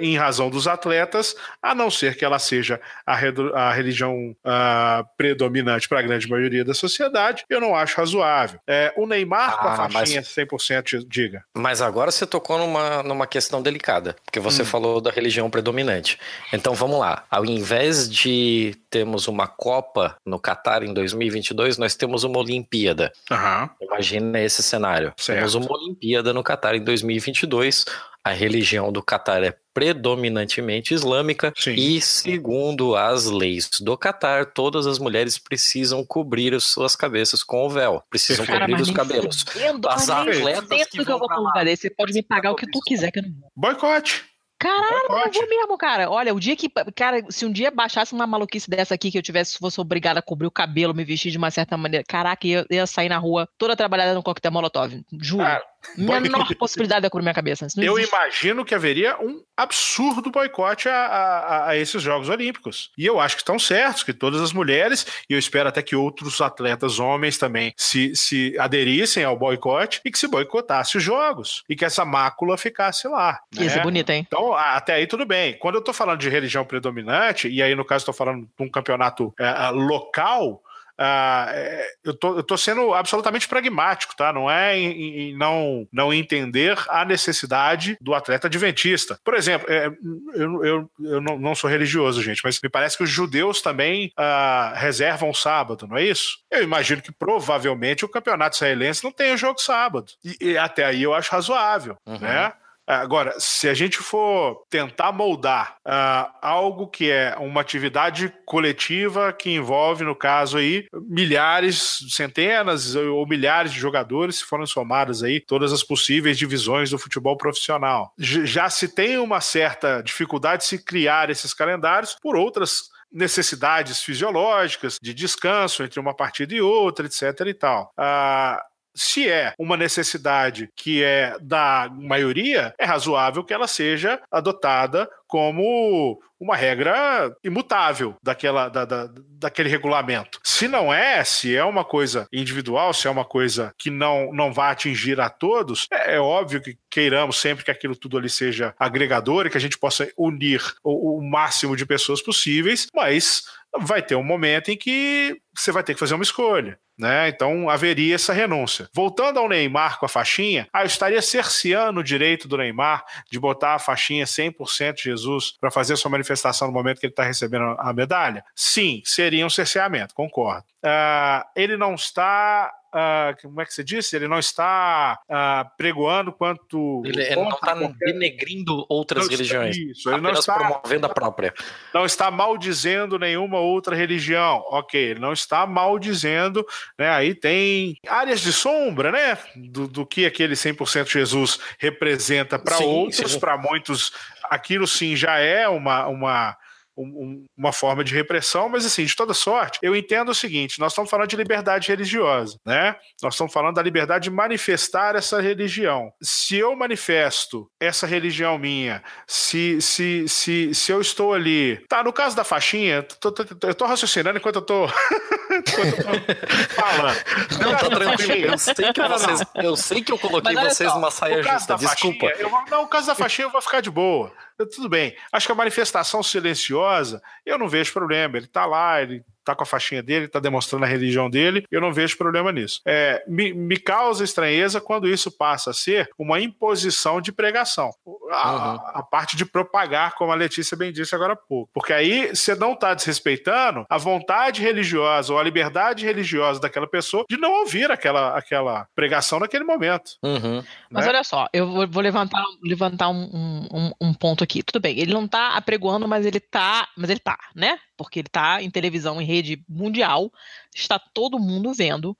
em razão dos atletas, a não ser que ela seja a, a religião ah, predominante para a grande maioria da sociedade, eu não acho razoável. É, o Neymar com a Ah, faixinha 100%, diga. Mas agora você tocou numa, numa questão delicada, porque você Hum. falou da religião predominante. Então vamos lá. Ao invés de termos uma Copa no Catar em 2022, nós temos uma Olimpíada. Aham. Imagina esse cenário. Certo. Temos uma Olimpíada no Catar em 2022. A religião do Catar é predominantemente islâmica Sim. e, segundo as leis do Catar, todas as mulheres precisam cobrir as suas cabeças com o véu, precisam Perfeito. cobrir os cabelos. fudendo, As atletas que que eu vou desse. Você pode me pagar o que tu quiser que eu não vou. Boicote. Caralho, eu Boicote. vou mesmo, cara. Olha, o dia que. Cara, se um dia baixasse uma maluquice dessa aqui que eu tivesse, fosse obrigada a cobrir o cabelo, me vestir de uma certa maneira. Caraca, eu ia sair na rua toda trabalhada no coquetel Molotov. Juro. Cara, Menor possibilidade de eu cobrir minha cabeça. Isso Eu existe. imagino que haveria um absurdo boicote a, a- a esses Jogos Olímpicos. E eu acho que estão certos, que todas as mulheres, e eu espero até que outros atletas homens também se, se aderissem ao boicote e que se boicotasse os Jogos. E que essa mácula ficasse lá. Ia ser né? bonito, hein? Então, até aí tudo bem. Quando eu tô falando de religião predominante, e aí no caso tô falando de um campeonato é, ah, local, ah, é, eu, tô, eu tô sendo absolutamente pragmático, tá? Não é em, em- em não, não entender a necessidade do atleta adventista. Por exemplo, é, eu, eu, eu não, não sou religioso, gente, mas me parece que os judeus também ah, reservam sábado, não é isso? Eu imagino que provavelmente o campeonato israelense não tenha jogo sábado. E, e até aí eu acho razoável, Uhum. né? Agora, se a gente for tentar moldar ah, algo que é uma atividade coletiva que envolve, no caso aí, milhares, centenas ou milhares de jogadores, se forem somadas aí todas as possíveis divisões do futebol profissional. Já se tem uma certa dificuldade de se criar esses calendários por outras necessidades fisiológicas, de descanso entre uma partida e outra, etc. e tal. Ah, se é uma necessidade que é da maioria, é razoável que ela seja adotada como uma regra imutável daquela, da, da- daquele regulamento. Se não é, se é uma coisa individual, se é uma coisa que não, não vai atingir a todos, é, é óbvio que queiramos sempre que aquilo tudo ali seja agregador e que a gente possa unir o, o máximo de pessoas possíveis, mas vai ter um momento em que você vai ter que fazer uma escolha. Né? Então haveria essa renúncia. Voltando ao Neymar com a faixinha, ah, eu estaria cerceando o direito do Neymar de botar a faixinha 100% Jesus para fazer sua manifestação no momento que ele está recebendo a medalha? Sim, seria um cerceamento, concordo. Ah, ele não está. Ah, como é que você disse? Ele não está ah, pregoando quanto. Ele, ele não está qualquer- denegrindo outras Não religiões. Isso, ele não está promovendo a própria. não está maldizendo nenhuma outra religião. Ok, ele não está maldizendo, né? Aí tem áreas de sombra, né? Do, do que aquele 100% Jesus representa para outros, para muitos, aquilo sim já é uma, uma um, uma forma de repressão, mas assim, de toda sorte, eu entendo o seguinte: nós estamos falando de liberdade religiosa, né? Nós estamos falando da liberdade de manifestar essa religião. Se eu manifesto essa religião minha, se, se, se, se eu estou ali. Tá, no caso da faixinha, tô, tô, tô, eu tô raciocinando enquanto eu tô. enquanto eu tô falando. Não, tá tranquilo. Eu sei que, vocês, eu, sei que eu coloquei vocês numa saia justa. Desculpa. Faixinha, eu, não, o caso da faixinha eu vou ficar de boa. Tudo bem. Acho que a manifestação silenciosa, eu não vejo problema. Ele tá lá, ele tá com a faixinha dele, tá demonstrando a religião dele, eu não vejo problema nisso. É, me, me causa estranheza quando isso passa a ser uma imposição de pregação. A, uhum. a, parte de propagar, como a Letícia bem disse agora há pouco. Porque aí você não está desrespeitando a vontade religiosa ou a liberdade religiosa daquela pessoa de não ouvir aquela, aquela pregação naquele momento. Uhum. Né? Mas olha só, eu vou, levantar, levantar um, um, um, ponto aqui. Tudo bem, ele não está apregoando, mas ele tá, mas ele tá, né? Porque ele está em televisão, em rede mundial, está todo mundo vendo.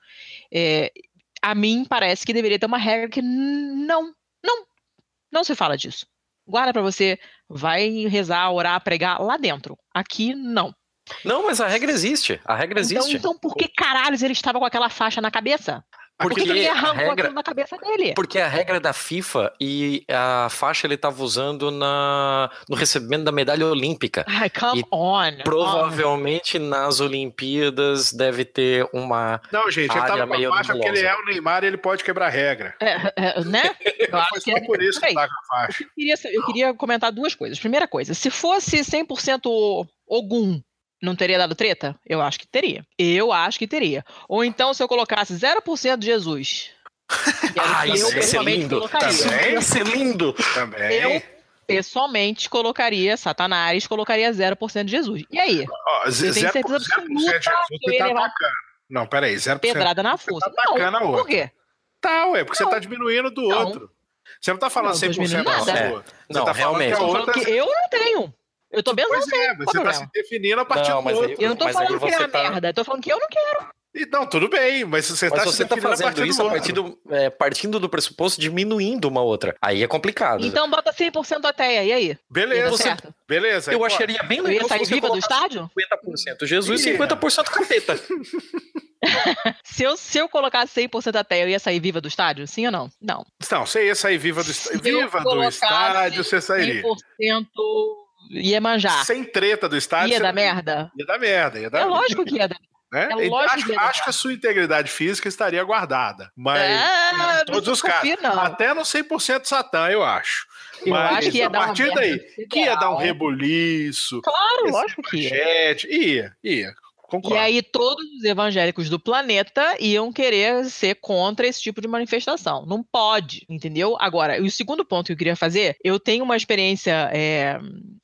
É, a mim parece que deveria ter uma regra que não, não, não se fala disso. Guarda para você, vai rezar, orar, pregar lá dentro. Aqui não. Não, mas a regra existe. A regra então, existe. Então, por que caralhos ele estava com aquela faixa na cabeça? Porque Por que ele arrancou regra... na cabeça dele? Porque a regra da FIFA e a faixa ele estava usando na... no recebimento da medalha olímpica. Ai, come e on. Provavelmente on. nas Olimpíadas deve ter uma. Não, gente, ele tava com a faixa porque ele é o Neymar e ele pode quebrar regra. É, é, né? Eu acho que é por isso que tá com a faixa. Eu queria, eu queria comentar duas coisas. Primeira coisa, se fosse 100% Ogum não teria dado treta? Eu acho que teria. Eu acho que teria. Ou então, se eu colocasse 0% de Jesus. ah, isso ia ser lindo. Também? Ia ser lindo. Também. Eu, pessoalmente, colocaria Satanás, colocaria 0% de Jesus. E aí? Oh, eu tenho certeza absoluta de Jesus que ia tá levar Não, peraí, 0%. Pedrada na força. Tá não, por quê? Tá, ué, porque não. você tá diminuindo do não. outro. Você não tá falando não, 100% nada. É. Não, tá realmente. Que, outra... que eu não tenho. Eu tô bem Pois é, você tá se definindo a partir não, do outro. Eu não tô falando que é tá... merda, eu tô falando que eu não quero. Então, tudo bem, mas você mas tá, você tá fazendo a isso a partir do, é, partindo do pressuposto diminuindo uma outra. Aí é complicado. Então bota 100% ateia, e aí? Beleza, você, beleza. Eu acharia bem legal. Eu ia sair viva do estádio? 50% Jesus e 50% capeta. se, eu, se eu colocar 100% ateia, eu ia sair viva do estádio? Sim ou não? Não. Não, você ia sair viva do, viva do estádio, você sairia. 100% ia manjar. Sem treta do estádio. Ia dar merda? Ia dar merda. Ia dar é lógico que ia dar né? É acho, que, acho que a sua integridade física estaria guardada. Mas é, em todos os casos. Não. Até no 100% Satã, eu acho. Eu mas acho que ia a partir daí, que ia dar um rebuliço. Claro, lógico que ia. Ia, ia. Concordo. E aí todos os evangélicos do planeta iam querer ser contra esse tipo de manifestação. Não pode, entendeu? Agora, o segundo ponto que eu queria fazer, eu tenho uma experiência. É,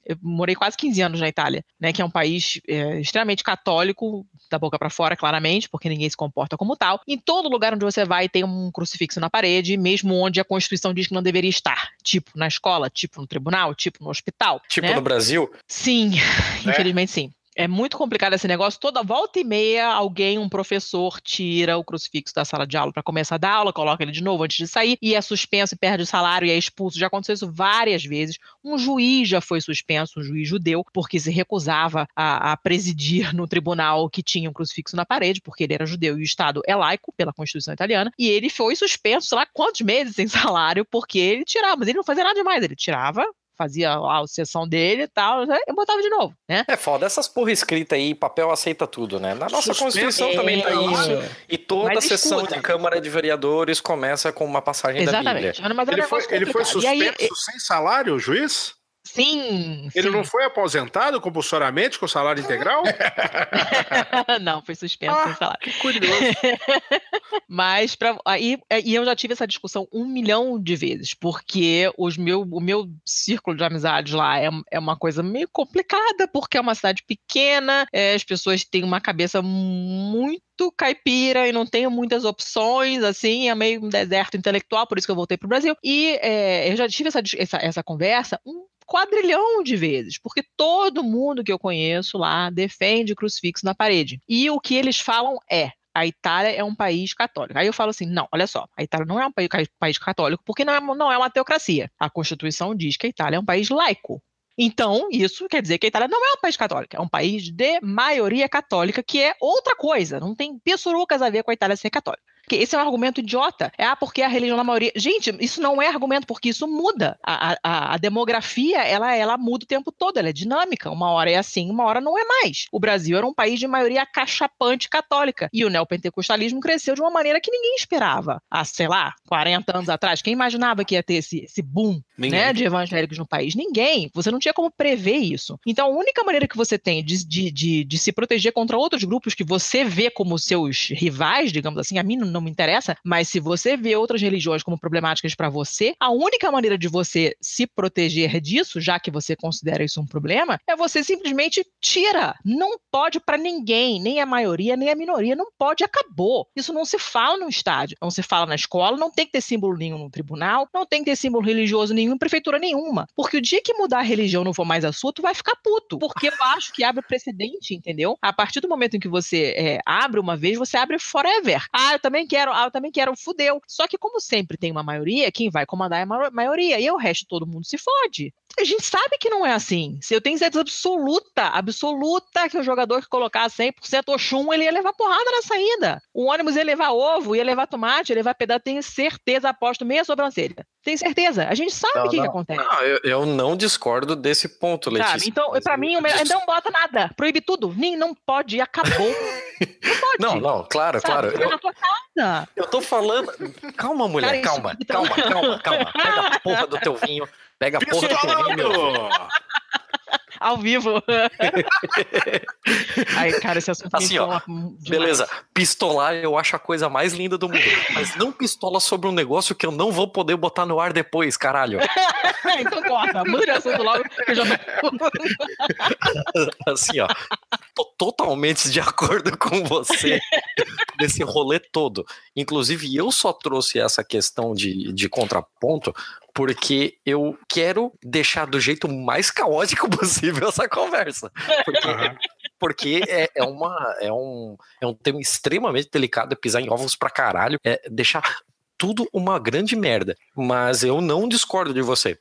eu morei quase 15 anos na Itália, né? Que é um país é, extremamente católico, da boca para fora, claramente, porque ninguém se comporta como tal. Em todo lugar onde você vai tem um crucifixo na parede, mesmo onde a Constituição diz que não deveria estar. Tipo na escola, tipo no tribunal, tipo no hospital. Tipo né? no Brasil? Sim, é. infelizmente sim. É muito complicado esse negócio. Toda volta e meia, alguém, um professor, tira o crucifixo da sala de aula para começar a dar aula, coloca ele de novo antes de sair, e é suspenso e perde o salário e é expulso. Já aconteceu isso várias vezes. Um juiz já foi suspenso, um juiz judeu, porque se recusava a, a presidir no tribunal que tinha um crucifixo na parede, porque ele era judeu e o Estado é laico, pela Constituição italiana, e ele foi suspenso, sei lá quantos meses sem salário, porque ele tirava, mas ele não fazia nada demais, ele tirava fazia a sessão dele e tal, né, e botava de novo, né? É foda, essas porra escrita aí, papel aceita tudo, né? Na nossa Suspense, Constituição é, também tá isso. E toda Mas sessão escuta. de Câmara de Vereadores começa com uma passagem Exatamente. da Bíblia. Mas ele, foi, ele foi suspenso aí, sem salário, o juiz? Sim. Ele sim. não foi aposentado compulsoriamente com salário integral? não, foi suspenso ah, sem salário. Que curioso. Mas pra, aí e eu já tive essa discussão um milhão de vezes, porque os meu, o meu círculo de amizades lá é, é uma coisa meio complicada, porque é uma cidade pequena, é, as pessoas têm uma cabeça muito caipira e não tenho muitas opções, assim, é meio um deserto intelectual, por isso que eu voltei para o Brasil. E é, eu já tive essa, essa, essa conversa um quadrilhão de vezes, porque todo mundo que eu conheço lá defende crucifixo na parede. E o que eles falam é: a Itália é um país católico. Aí eu falo assim: não, olha só, a Itália não é um país, país católico porque não é, não é uma teocracia. A Constituição diz que a Itália é um país laico. Então, isso quer dizer que a Itália não é um país católico, é um país de maioria católica, que é outra coisa, não tem pessorucas a ver com a Itália ser católica. Porque esse é um argumento idiota. É, ah, porque a religião da maioria. Gente, isso não é argumento, porque isso muda. A, a, a, demografia, ela, ela muda o tempo todo, ela é dinâmica. Uma hora é assim, uma hora não é mais. O Brasil era um país de maioria cachapante católica. E o neopentecostalismo cresceu de uma maneira que ninguém esperava. Há, sei lá, 40 anos atrás. Quem imaginava que ia ter esse, esse boom né, de evangélicos no país? Ninguém. Você não tinha como prever isso. Então, a única maneira que você tem de, de, de, de se proteger contra outros grupos que você vê como seus rivais, digamos assim, a mim não me interessa, mas se você vê outras religiões como problemáticas para você, a única maneira de você se proteger disso, já que você considera isso um problema, é você simplesmente tira. Não pode para ninguém, nem a maioria, nem a minoria, não pode, acabou. Isso não se fala no estádio, não se fala na escola, não tem que ter símbolo nenhum no tribunal, não tem que ter símbolo religioso nenhum em prefeitura nenhuma. Porque o dia que mudar a religião não for mais a sua, tu vai ficar puto. Porque eu acho que abre precedente, entendeu? A partir do momento em que você é, abre uma vez, você abre forever. Ah, eu também também quero, ah, eu também quero, fudeu. Só que como sempre tem uma maioria, quem vai comandar é a maioria, e o resto todo mundo se fode. A gente sabe que não é assim. Se eu tenho certeza absoluta, absoluta, que o jogador que colocar 100% Oxum, ele ia levar porrada na saída. O ônibus ia levar ovo, ia levar tomate, ia levar pedaço, tenho certeza, aposto meia sobrancelha. Tem certeza. A gente sabe o que, que, acontece. Não, eu, eu, não discordo desse ponto, Letícia. Sabe? Então, para mim, o meu, não bota nada. Proíbe tudo. Nem não pode, acabou. não pode. Não, não, claro, sabe? claro. Eu, na tua casa. eu tô falando. Calma, mulher, Cara, calma, calma, calma, calma. Pega a porra do teu vinho. Pega a porra do teu vinho. Ao vivo. Aí, cara, esse assunto assim, ó, Beleza, pistolar eu acho a coisa mais linda do mundo. Mas não pistola sobre um negócio que eu não vou poder botar no ar depois, caralho. então corta, muda de assunto logo que eu já Assim, ó. Tô totalmente de acordo com você nesse rolê todo. Inclusive, eu só trouxe essa questão de, de contraponto porque eu quero deixar do jeito mais caótico possível essa conversa. Porque, uhum. porque é, é, uma, é, um, é um tema extremamente delicado, é pisar em ovos pra caralho, é deixar tudo uma grande merda. Mas eu não discordo de você.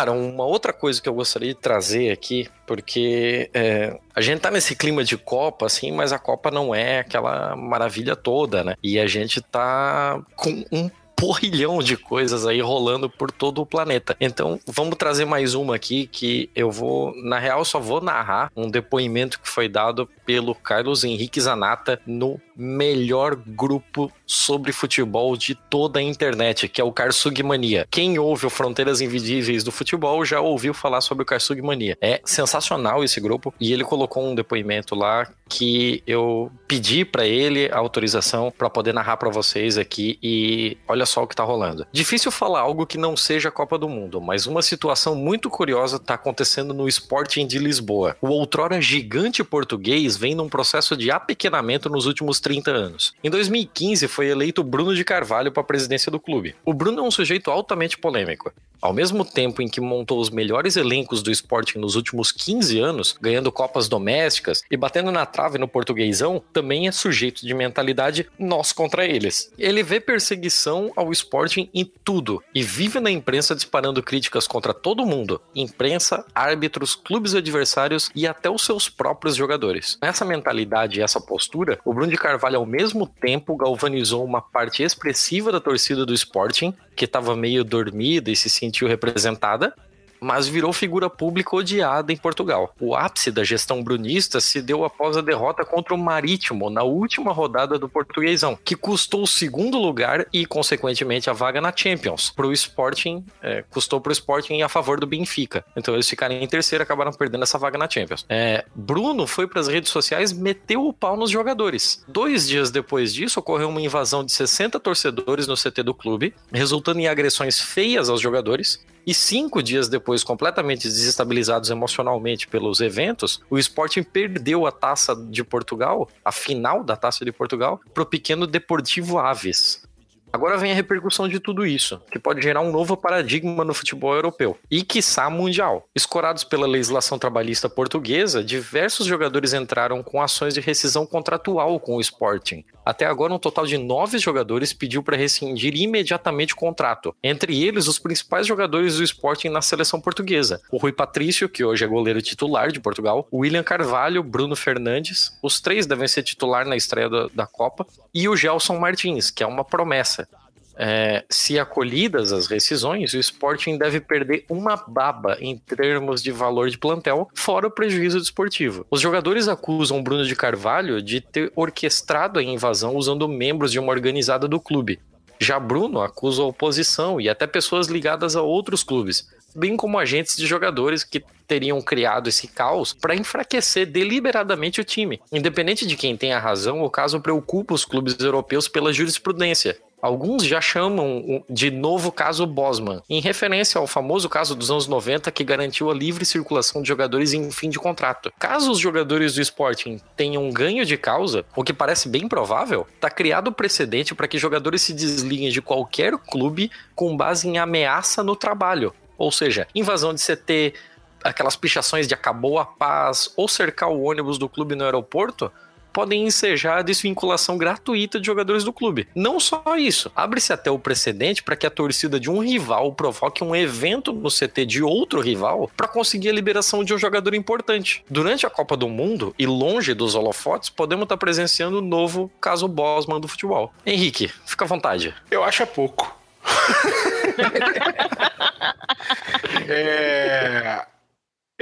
Cara, uma outra coisa que eu gostaria de trazer aqui, porque é, a gente tá nesse clima de Copa, assim, mas a Copa não é aquela maravilha toda, né? E a gente tá com um porrilhão de coisas aí rolando por todo o planeta. Então, vamos trazer mais uma aqui que eu vou, na real, só vou narrar um depoimento que foi dado pelo Carlos Henrique Zanata no melhor grupo sobre futebol de toda a internet, que é o Karsug Mania. Quem ouve o Fronteiras Invisíveis do Futebol já ouviu falar sobre o Karsug Mania. É sensacional esse grupo e ele colocou um depoimento lá que eu pedi para ele a autorização para poder narrar para vocês aqui e olha só o que tá rolando. Difícil falar algo que não seja a Copa do Mundo, mas uma situação muito curiosa tá acontecendo no Sporting de Lisboa. O outrora gigante português vem num processo de apequenamento nos últimos 30 anos. Em 2015 foi eleito Bruno de Carvalho para a presidência do clube. O Bruno é um sujeito altamente polêmico. Ao mesmo tempo em que montou os melhores elencos do Sporting nos últimos 15 anos, ganhando copas domésticas e batendo na trave no portuguesão, também é sujeito de mentalidade nós contra eles. Ele vê perseguição ao Sporting em tudo e vive na imprensa disparando críticas contra todo mundo: imprensa, árbitros, clubes adversários e até os seus próprios jogadores. Nessa mentalidade e essa postura, o Bruno de Carvalho ao mesmo tempo galvanizou uma parte expressiva da torcida do Sporting, que estava meio dormida e se sentiu representada, mas virou figura pública odiada em Portugal. O ápice da gestão brunista se deu após a derrota contra o Marítimo na última rodada do Portuguesão, que custou o segundo lugar e, consequentemente, a vaga na Champions. Para o Sporting, é, custou o Sporting a favor do Benfica. Então eles ficaram em terceiro e acabaram perdendo essa vaga na Champions. É, Bruno foi para as redes sociais meteu o pau nos jogadores. Dois dias depois disso, ocorreu uma invasão de 60 torcedores no CT do clube, resultando em agressões feias aos jogadores. E cinco dias depois, completamente desestabilizados emocionalmente pelos eventos, o Sporting perdeu a taça de Portugal, a final da taça de Portugal, para o pequeno Deportivo Aves. Agora vem a repercussão de tudo isso, que pode gerar um novo paradigma no futebol europeu e, quiçá, mundial. Escorados pela legislação trabalhista portuguesa, diversos jogadores entraram com ações de rescisão contratual com o Sporting. Até agora, um total de nove jogadores pediu para rescindir imediatamente o contrato. Entre eles, os principais jogadores do Sporting na seleção portuguesa: o Rui Patrício, que hoje é goleiro titular de Portugal, o William Carvalho, Bruno Fernandes, os três devem ser titular na estreia da, da Copa, e o Gelson Martins, que é uma promessa. É, se acolhidas as rescisões, o Sporting deve perder uma baba em termos de valor de plantel, fora o prejuízo desportivo. Os jogadores acusam Bruno de Carvalho de ter orquestrado a invasão usando membros de uma organizada do clube. Já Bruno acusa a oposição e até pessoas ligadas a outros clubes, bem como agentes de jogadores que teriam criado esse caos para enfraquecer deliberadamente o time. Independente de quem tenha razão, o caso preocupa os clubes europeus pela jurisprudência. Alguns já chamam de novo caso Bosman, em referência ao famoso caso dos anos 90 que garantiu a livre circulação de jogadores em fim de contrato. Caso os jogadores do Sporting tenham ganho de causa, o que parece bem provável, está criado o precedente para que jogadores se desliguem de qualquer clube com base em ameaça no trabalho. Ou seja, invasão de CT, aquelas pichações de acabou a paz ou cercar o ônibus do clube no aeroporto podem ensejar a desvinculação gratuita de jogadores do clube. Não só isso, abre-se até o precedente para que a torcida de um rival provoque um evento no CT de outro rival para conseguir a liberação de um jogador importante. Durante a Copa do Mundo e longe dos holofotes, podemos estar presenciando o novo caso Bosman do futebol. Henrique, fica à vontade. Eu acho é pouco. é,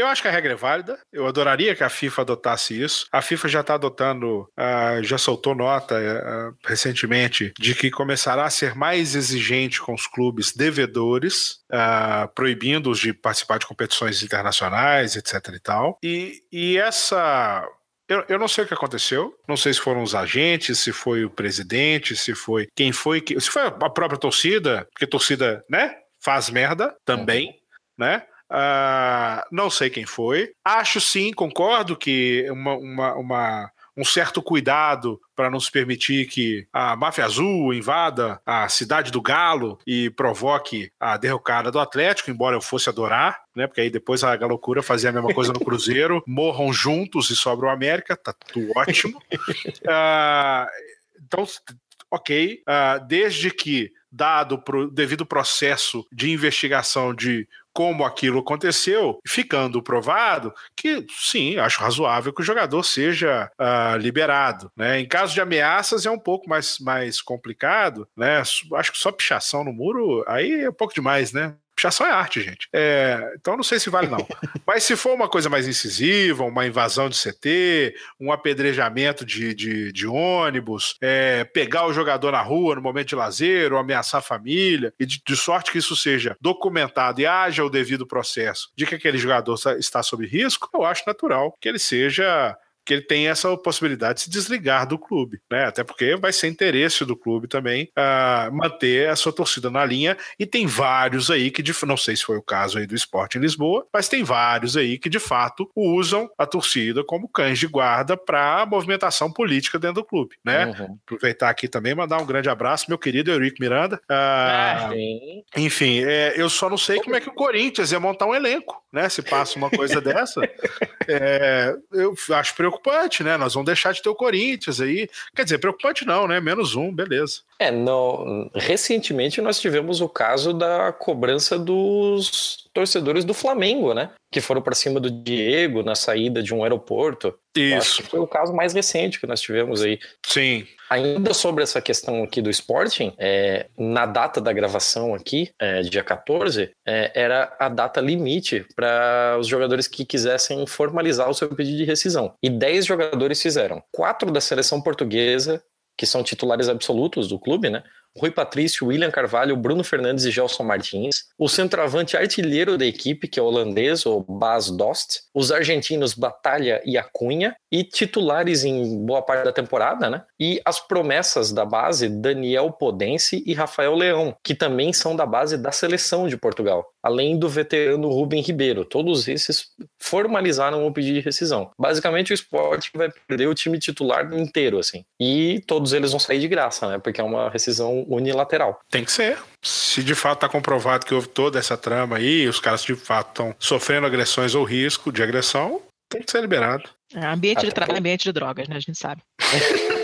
eu acho que a regra é válida. Eu adoraria que a FIFA adotasse isso. A FIFA já está adotando, uh, já soltou nota uh, recentemente de que começará a ser mais exigente com os clubes devedores, uh, proibindo-os de participar de competições internacionais, etc. e tal. E, e essa eu, eu, não sei o que aconteceu. Não sei se foram os agentes, se foi o presidente, se foi quem foi, se foi a própria torcida, porque torcida, né, faz merda também, né? Uh, não sei quem foi. Acho sim, concordo que uma, uma, uma um certo cuidado para não se permitir que a máfia azul invada a cidade do Galo e provoque a derrocada do Atlético, embora eu fosse adorar, né? Porque aí depois a Galocura fazia a mesma coisa no Cruzeiro, morram juntos e sobra o América, tá tudo ótimo. Uh, então, ok, uh, desde que dado o devido processo de investigação de como aquilo aconteceu, ficando provado que sim, acho razoável que o jogador seja uh, liberado. Né? Em caso de ameaças é um pouco mais, mais complicado, né? Acho que só pichação no muro aí é um pouco demais, né? Pichação é arte, gente. É, então não sei se vale, não. Mas se for uma coisa mais incisiva, uma invasão de CT, um apedrejamento de, de, de ônibus, é, pegar o jogador na rua no momento de lazer, ou ameaçar a família, e de, de sorte que isso seja documentado e haja o devido processo de que aquele jogador está sob risco, eu acho natural que ele seja que ele tem essa possibilidade de se desligar do clube, né? Até porque vai ser interesse do clube também uh, manter a sua torcida na linha e tem vários aí que, de, não sei se foi o caso aí do esporte em Lisboa, mas tem vários aí que de fato usam a torcida como cães de guarda para movimentação política dentro do clube, né? Uhum. Aproveitar aqui também mandar um grande abraço meu querido Eurico Miranda. Uh, ah, enfim, é, eu só não sei como é que o Corinthians ia montar um elenco, né? Se passa uma coisa dessa, é, eu acho preocupante preocupante, né? Nós vamos deixar de ter o Corinthians aí. Quer dizer, preocupante não, né? Menos um, beleza. É, no... recentemente nós tivemos o caso da cobrança dos torcedores do Flamengo, né? Que foram para cima do Diego na saída de um aeroporto. Isso. foi o caso mais recente que nós tivemos aí. Sim. Ainda sobre essa questão aqui do Sporting, é, na data da gravação aqui, é, dia 14, é, era a data limite para os jogadores que quisessem formalizar o seu pedido de rescisão. E 10 jogadores fizeram. Quatro da seleção portuguesa, que são titulares absolutos do clube, né? Rui Patrício, William Carvalho, Bruno Fernandes e Gelson Martins. O centroavante artilheiro da equipe, que é o holandês, o Bas Dost. Os argentinos Batalha e Acunha. E titulares em boa parte da temporada, né? E as promessas da base, Daniel Podense e Rafael Leão, que também são da base da seleção de Portugal. Além do veterano Rubem Ribeiro. Todos esses formalizaram o pedido de rescisão. Basicamente, o esporte vai perder o time titular inteiro, assim. E todos eles vão sair de graça, né? Porque é uma rescisão unilateral. Tem que ser. Se de fato está comprovado que houve toda essa trama aí, os caras de fato estão sofrendo agressões ou risco de agressão, tem que ser liberado. É, ambiente de trabalho, ambiente de drogas, né? A gente sabe.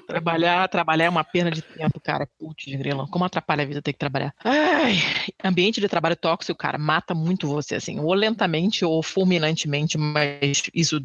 trabalhar, trabalhar é uma perda de tempo, cara. Putz, grilo. Como atrapalha a vida ter que trabalhar? Ai, ambiente de trabalho tóxico, cara, mata muito você, assim, ou lentamente ou fulminantemente, mas isso,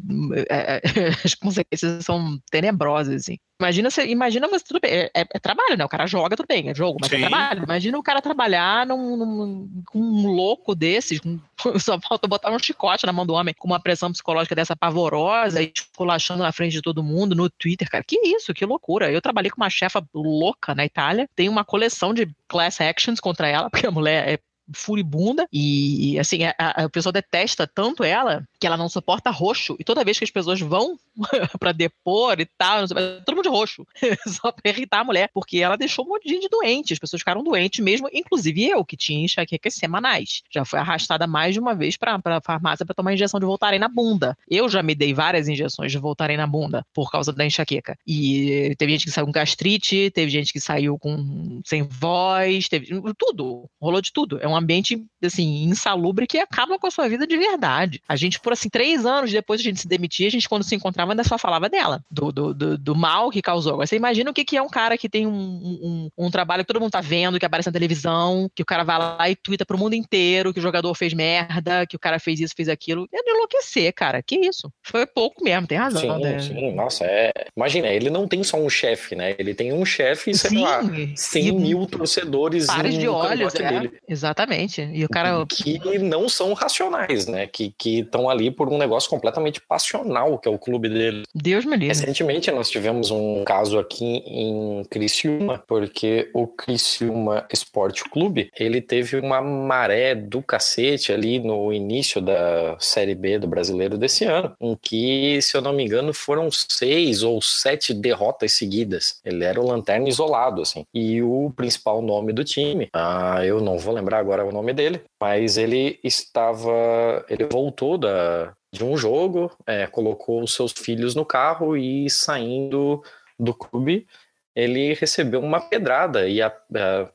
é, é, as consequências são tenebrosas, assim. Imagina, você, imagina você, tudo bem, é, é, trabalho, né? O cara joga, tudo bem, é jogo, mas é Sim. é trabalho. Imagina o cara trabalhar num, num, com um louco desses, com, só falta botar um chicote na mão do homem com uma pressão psicológica dessa pavorosa esculachando na frente de todo mundo no Twitter, cara. Que isso, que loucura. Eu trabalhei com uma chefa louca na Itália, tem uma coleção de class actions contra ela, porque a mulher é furibunda e, assim, a, a, o pessoal detesta tanto ela que ela não suporta roxo. E toda vez que as pessoas vão para depor e tal, sei, todo mundo de roxo, só pra irritar a mulher, porque ela deixou um monte de doente. As pessoas ficaram doentes mesmo, inclusive eu, que tinha enxaquecas semanais. Já fui arrastada mais de uma vez pra, pra farmácia para tomar injeção de Voltaren na bunda. Eu já me dei várias injeções de Voltaren na bunda por causa da enxaqueca. E teve gente que saiu com gastrite, teve gente que saiu com sem voz, teve tudo, rolou de tudo. É um ambiente, assim, insalubre que acaba com a sua vida de verdade. A gente, por assim, três anos depois de a gente se demitir, a gente, quando se encontrava, ainda só falava dela, do, do, do, do mal que causou. Agora, você imagina o que, que é um cara que tem um, um, um, trabalho que todo mundo tá vendo, que aparece na televisão, que o cara vai lá e twitta pro mundo inteiro que o jogador fez merda, que o cara fez isso, fez aquilo. É de enlouquecer, cara. Que isso? Foi pouco mesmo, tem razão. Sim, né? sim. Nossa, é. Imagina, ele não tem só um chefe, né? Ele tem um chefe, sei sim, lá, 100 mil torcedores. Pares de olhos, é. Dele. Exatamente. Exatamente. E o cara. Que não são racionais, né? Que estão ali por um negócio completamente passional, que é o clube dele. Deus me livre. Recentemente nós tivemos um caso aqui em Criciúma, porque o Criciúma Esporte Clube, ele teve uma maré do cacete ali no início da Série B do Brasileiro desse ano, em que, se eu não me engano, foram seis ou sete derrotas seguidas. Ele era o lanterna isolado, assim. E o principal nome do time, ah, eu não vou lembrar agora o nome dele, mas ele estava, ele voltou da, de um jogo, é, colocou os seus filhos no carro e saindo do clube, ele recebeu uma pedrada e a, a,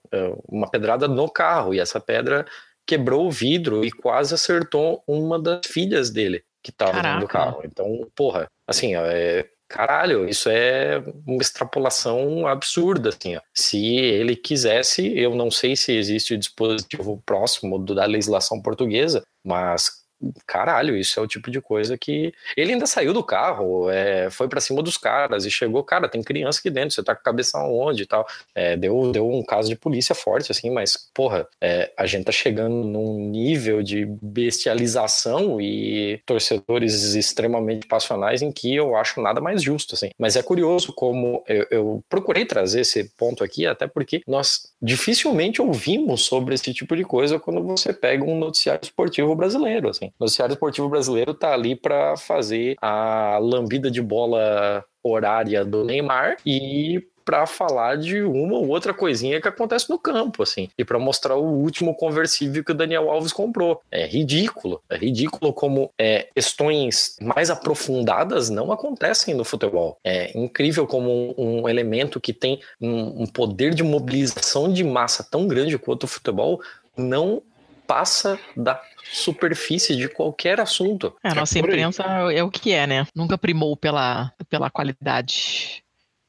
uma pedrada no carro e essa pedra quebrou o vidro e quase acertou uma das filhas dele que estava dentro do carro. Então, porra, assim, é, caralho, isso é uma extrapolação absurda, assim, ó. Se ele quisesse, eu não sei se existe o dispositivo próximo da legislação portuguesa, mas caralho, isso é o tipo de coisa que. Ele ainda saiu do carro, é, foi para cima dos caras e chegou, cara, tem criança aqui dentro, você tá com a cabeça onde e tal. É, deu, deu um caso de polícia forte, assim, mas, porra, é, a gente tá chegando num nível de bestialização e torcedores extremamente passionais em que eu acho nada mais justo, assim. Mas é curioso como eu, eu procurei trazer esse ponto aqui, até porque nós dificilmente ouvimos sobre esse tipo de coisa quando você pega um noticiário esportivo brasileiro, assim. O noticiário esportivo brasileiro tá ali para fazer a lambida de bola horária do Neymar e para falar de uma ou outra coisinha que acontece no campo, assim, e para mostrar o último conversível que o Daniel Alves comprou. É ridículo, é ridículo como é, questões mais aprofundadas não acontecem no futebol. É incrível como um, um elemento que tem um, um poder de mobilização de massa tão grande quanto o futebol não passa da superfície de qualquer assunto. É, a nossa é imprensa é o que é, né? Nunca primou pela, pela qualidade.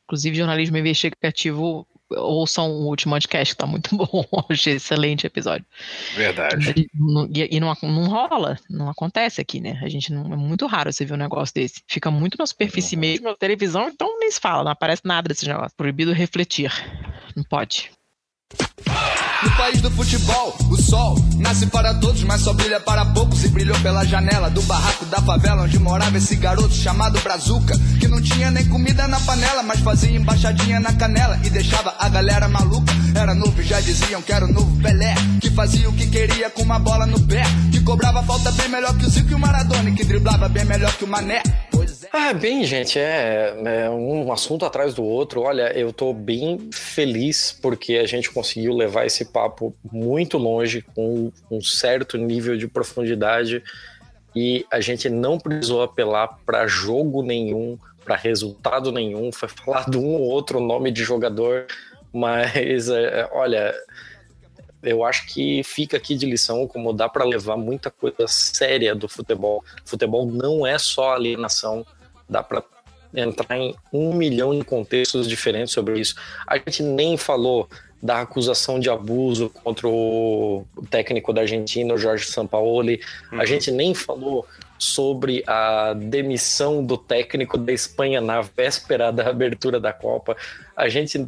Inclusive, jornalismo investigativo ouçam o último podcast, que tá muito bom. Achei excelente episódio. Verdade. E, e não, não rola, não acontece aqui, né? A gente não. É muito raro você ver um negócio desse. Fica muito na superfície mesmo. A televisão, então nem se fala, não aparece nada desse negócio. Proibido refletir. Não pode. No país do futebol, o sol nasce para todos, mas só brilha para poucos. E brilhou pela janela do barraco da favela onde morava esse garoto chamado Brazuca. Que não tinha nem comida na panela, mas fazia embaixadinha na canela e deixava a galera maluca. Era novo e já diziam que era o novo Pelé. Que fazia o que queria com uma bola no pé. Que cobrava falta bem melhor que o Zico e o Maradona. E que driblava bem melhor que o Mané. Ah, bem, gente, é, é, um assunto atrás do outro. Olha, eu tô bem feliz porque a gente conseguiu levar esse papo muito longe, com um certo nível de profundidade, e a gente não precisou apelar para jogo nenhum, para resultado nenhum, foi falar de um ou outro nome de jogador, mas é, olha. Eu acho que fica aqui de lição como dá para levar muita coisa séria do futebol. Futebol não é só alienação, dá para entrar em um milhão de contextos diferentes sobre isso. A gente nem falou da acusação de abuso contra o técnico da Argentina, o Jorge Sampaoli. Uhum. A gente nem falou sobre a demissão do técnico da Espanha na véspera da abertura da Copa. A gente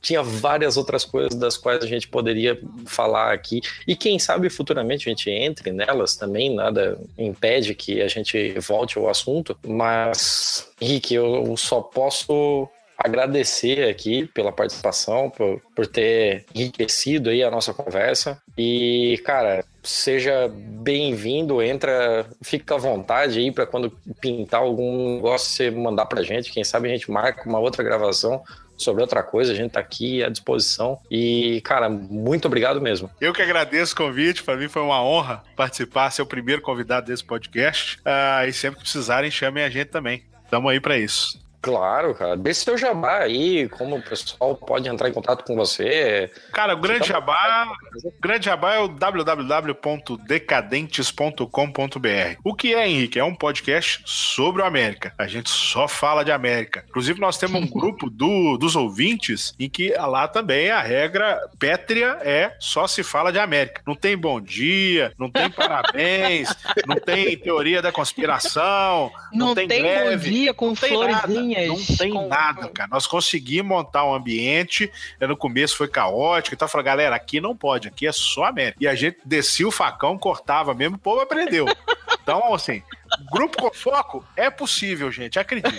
tinha várias outras coisas das quais a gente poderia falar aqui. E quem sabe futuramente a gente entre nelas também, nada impede que a gente volte ao assunto. Mas, Henrique, eu só posso agradecer aqui pela participação, por, por ter enriquecido aí a nossa conversa. E, cara, seja bem-vindo, entra, fica à vontade aí para quando pintar algum negócio você mandar pra gente. Quem sabe a gente marca uma outra gravação sobre outra coisa, a gente tá aqui à disposição. E, cara, muito obrigado mesmo. Eu que agradeço o convite, para mim foi uma honra participar, ser o primeiro convidado desse podcast. Uh, e sempre que precisarem, chamem a gente também. Tamo aí para isso. Claro, cara. Deixe seu jabá aí, como o pessoal pode entrar em contato com você. Cara, o grande jabá, o grande jabá é o www.decadentes.com.br. O que é, Henrique? É um podcast sobre o América. A gente só fala de América. Inclusive, nós temos um grupo do, dos ouvintes em que lá também a regra pétrea é só se fala de América. Não tem bom dia, não tem parabéns, não tem teoria da conspiração, não, não tem, tem bom dia com florzinha não tem com... nada, cara. Nós conseguimos montar um ambiente. No começo foi caótico. Então, falei, galera, aqui não pode, aqui é só América. E a gente descia o facão, cortava mesmo, o povo aprendeu. Então, assim, grupo com foco é possível, gente, acredite.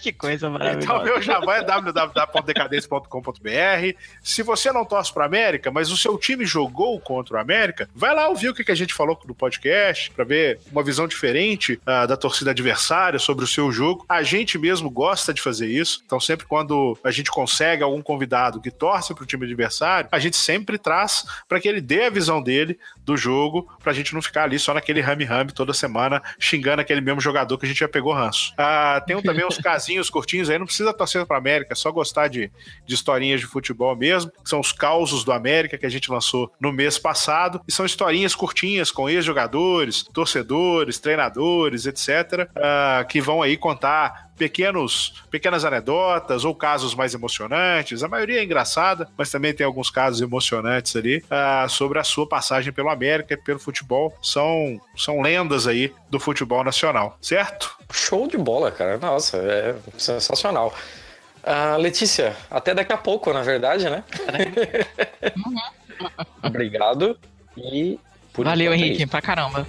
Que coisa maravilhosa. Então, meu jabá é www.decadência.com.br. Se você não torce para América, mas o seu time jogou contra o América, vai lá ouvir o que a gente falou no podcast, para ver uma visão diferente uh, da torcida adversária sobre o seu jogo. A gente mesmo gosta de fazer isso. Então, sempre quando a gente consegue algum convidado que torce para o time adversário, a gente sempre traz para que ele dê a visão dele do jogo, para a gente não ficar ali só naquele rame-rame toda semana xingando aquele mesmo jogador que a gente já pegou ranço. Uh, tem também os casinhos curtinhos aí, não precisa torcer para América, é só gostar de, de historinhas de futebol mesmo, são os causos do América que a gente lançou no mês passado, e são historinhas curtinhas com ex-jogadores, torcedores, treinadores, etc., uh, ah, que vão aí contar pequenos, pequenas anedotas ou casos mais emocionantes. A maioria é engraçada, mas também tem alguns casos emocionantes ali uh, sobre a sua passagem pelo América e pelo futebol. São, são lendas aí do futebol nacional, certo? Show de bola, cara. Nossa, é sensacional. Uh, Letícia, até daqui a pouco, na verdade, né? Obrigado e. Valeu, é Henrique, pra caramba.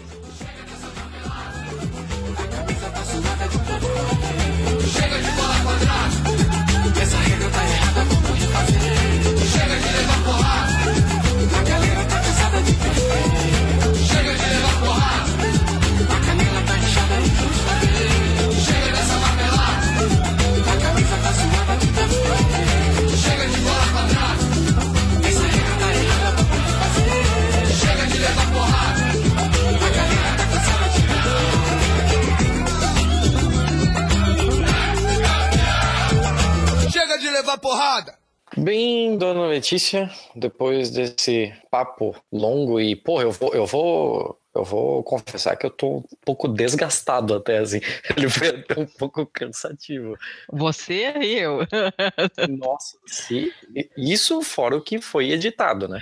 Levar porrada. Bem, dona Letícia, depois desse papo longo e, pô, eu vou, eu vou, eu vou confessar que eu tô um pouco desgastado até, assim. Ele foi até um pouco cansativo. Você e eu. Nossa, se, isso fora o que foi editado, né?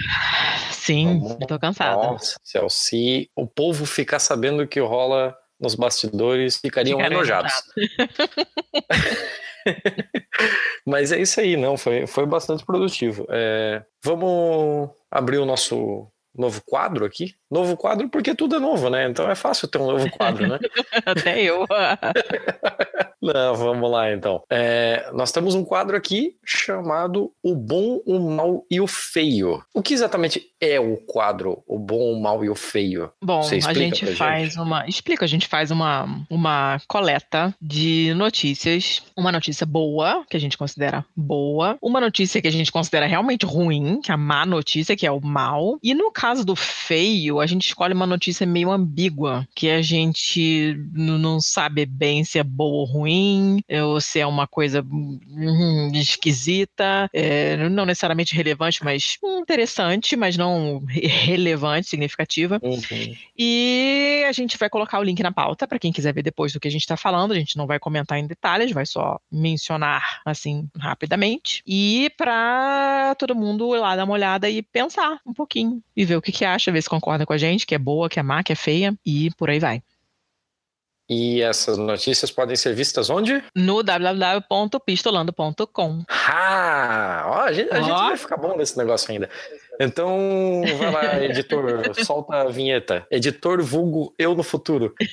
Sim, eu tô cansada. Nossa, céu, se o povo ficar sabendo o que rola nos bastidores, ficariam Ficaram enojados. Mas é isso aí, não, foi, foi bastante produtivo. É, vamos abrir o nosso novo quadro aqui. Novo quadro porque tudo é novo, né? Então é fácil ter um novo quadro, né? Até eu. Não, vamos lá então. É, nós temos um quadro aqui chamado O Bom, o Mal e o Feio. O que exatamente é o quadro O Bom, o Mal e o Feio? Bom, a gente faz uma. Explica, a gente faz uma, uma coleta de notícias. Uma notícia boa, que a gente considera boa. Uma notícia que a gente considera realmente ruim, que é a má notícia, que é o mal. E no caso do feio, a gente escolhe uma notícia meio ambígua, que a gente não sabe bem se é boa ou ruim, ou se é uma coisa hum, esquisita, é, não necessariamente relevante, mas interessante, mas não re- relevante, significativa. Uhum. E a gente vai colocar o link na pauta para quem quiser ver depois do que a gente está falando. A gente não vai comentar em detalhes, vai só mencionar assim rapidamente. E para todo mundo ir lá dar uma olhada e pensar um pouquinho e ver o que, que acha, ver se concorda com a gente, que é boa, que é má, que é feia e por aí vai. E essas notícias podem ser vistas onde? No www.pistolando.com. Ah, ó, a gente, a gente vai ficar bom nesse negócio ainda. Então, vai lá, editor, solta a vinheta. Editor vulgo eu no futuro.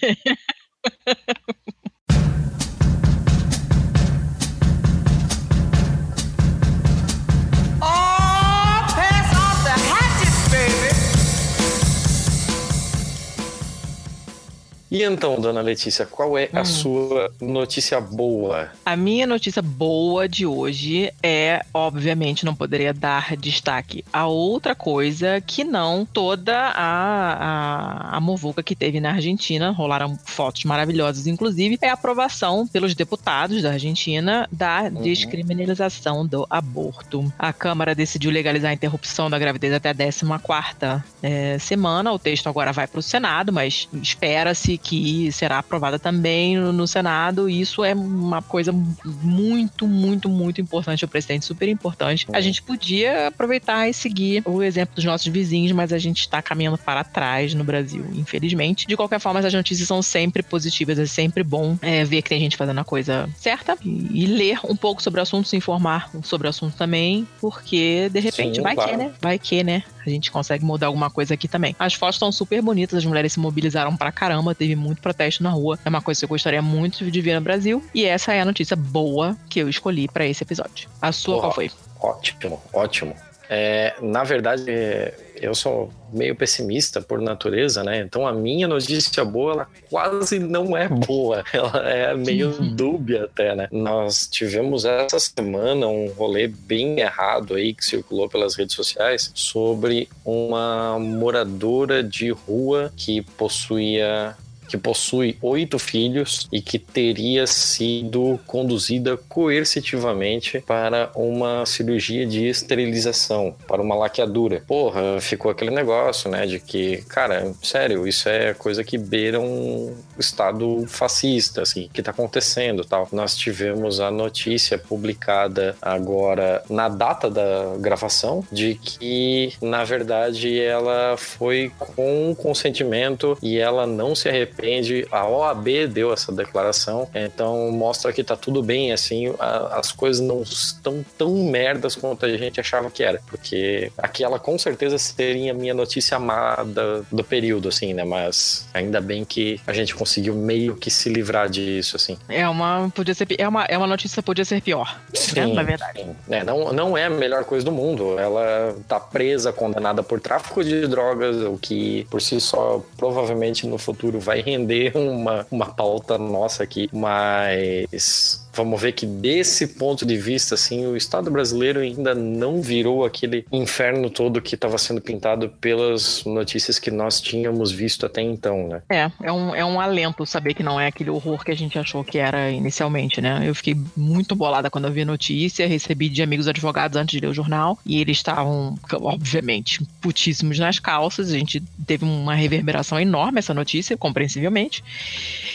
E então, dona Letícia, qual é a Hum. sua notícia boa? A minha notícia boa de hoje é, obviamente, não poderia dar destaque a outra coisa que não toda a, a, a muvuca que teve na Argentina, rolaram fotos maravilhosas, inclusive, é a aprovação pelos deputados da Argentina da descriminalização do aborto. A Câmara decidiu legalizar a interrupção da gravidez até a 14ª é, semana. O texto agora vai para o Senado, mas espera-se que será aprovada também no, no Senado. E isso é uma coisa muito, muito, muito importante. O presidente super importante. A gente podia aproveitar e seguir o exemplo dos nossos vizinhos, mas a gente está caminhando para trás no Brasil, infelizmente. De qualquer forma, as notícias são sempre positivas. É sempre bom é, ver que tem gente fazendo a coisa certa e, e ler um pouco sobre o assunto, se informar sobre o assunto também, porque de repente Sim, vai claro. que, né? Vai que, né? A gente consegue mudar alguma coisa aqui também. As fotos estão super bonitas, as mulheres se mobilizaram pra caramba, teve muito protesto na rua. É uma coisa que eu gostaria muito de ver no Brasil. E essa é a notícia boa que eu escolhi pra esse episódio. A sua Porra. qual foi? Ótimo, ótimo. É, na verdade, eu sou meio pessimista por natureza, né? Então a minha notícia boa, ela quase não é boa. Ela é meio dúbia até, né? Nós tivemos essa semana um rolê bem errado aí que circulou pelas redes sociais sobre uma moradora de rua que possuía que possui oito filhos e que teria sido conduzida coercitivamente para uma cirurgia de esterilização, para uma laqueadura. Porra, ficou aquele negócio, né, de que, cara, sério, isso é coisa que beira um estado fascista, assim, que tá acontecendo, tal. Nós tivemos a notícia publicada agora na data da gravação de que, na verdade, ela foi com consentimento e ela não se arrepende. A OAB deu essa declaração, então mostra que tá tudo bem, assim, a- as coisas não estão tão merdas quanto a gente achava que era, porque aquela com certeza seria a minha notícia má da- do período, assim, né? Mas ainda bem que a gente conseguiu meio que se livrar disso, assim. É uma, podia ser, é uma, é uma notícia que podia ser pior, né? Na verdade. sim. É, não, não é a melhor coisa do mundo. Ela tá presa, condenada por tráfico de drogas, o que por si só provavelmente no futuro vai render uma, uma pauta nossa aqui. Mas vamos ver que desse ponto de vista, assim, o Estado brasileiro ainda não virou aquele inferno todo que estava sendo pintado pelas notícias que nós tínhamos visto até então, né? É, é um, é um alento saber que não é aquele horror que a gente achou que era inicialmente, né? Eu fiquei muito bolada quando eu vi a notícia, recebi de amigos advogados antes de ler o jornal, e eles estavam, obviamente, putíssimos nas calças. A gente teve uma reverberação enorme essa notícia, compreensivelmente.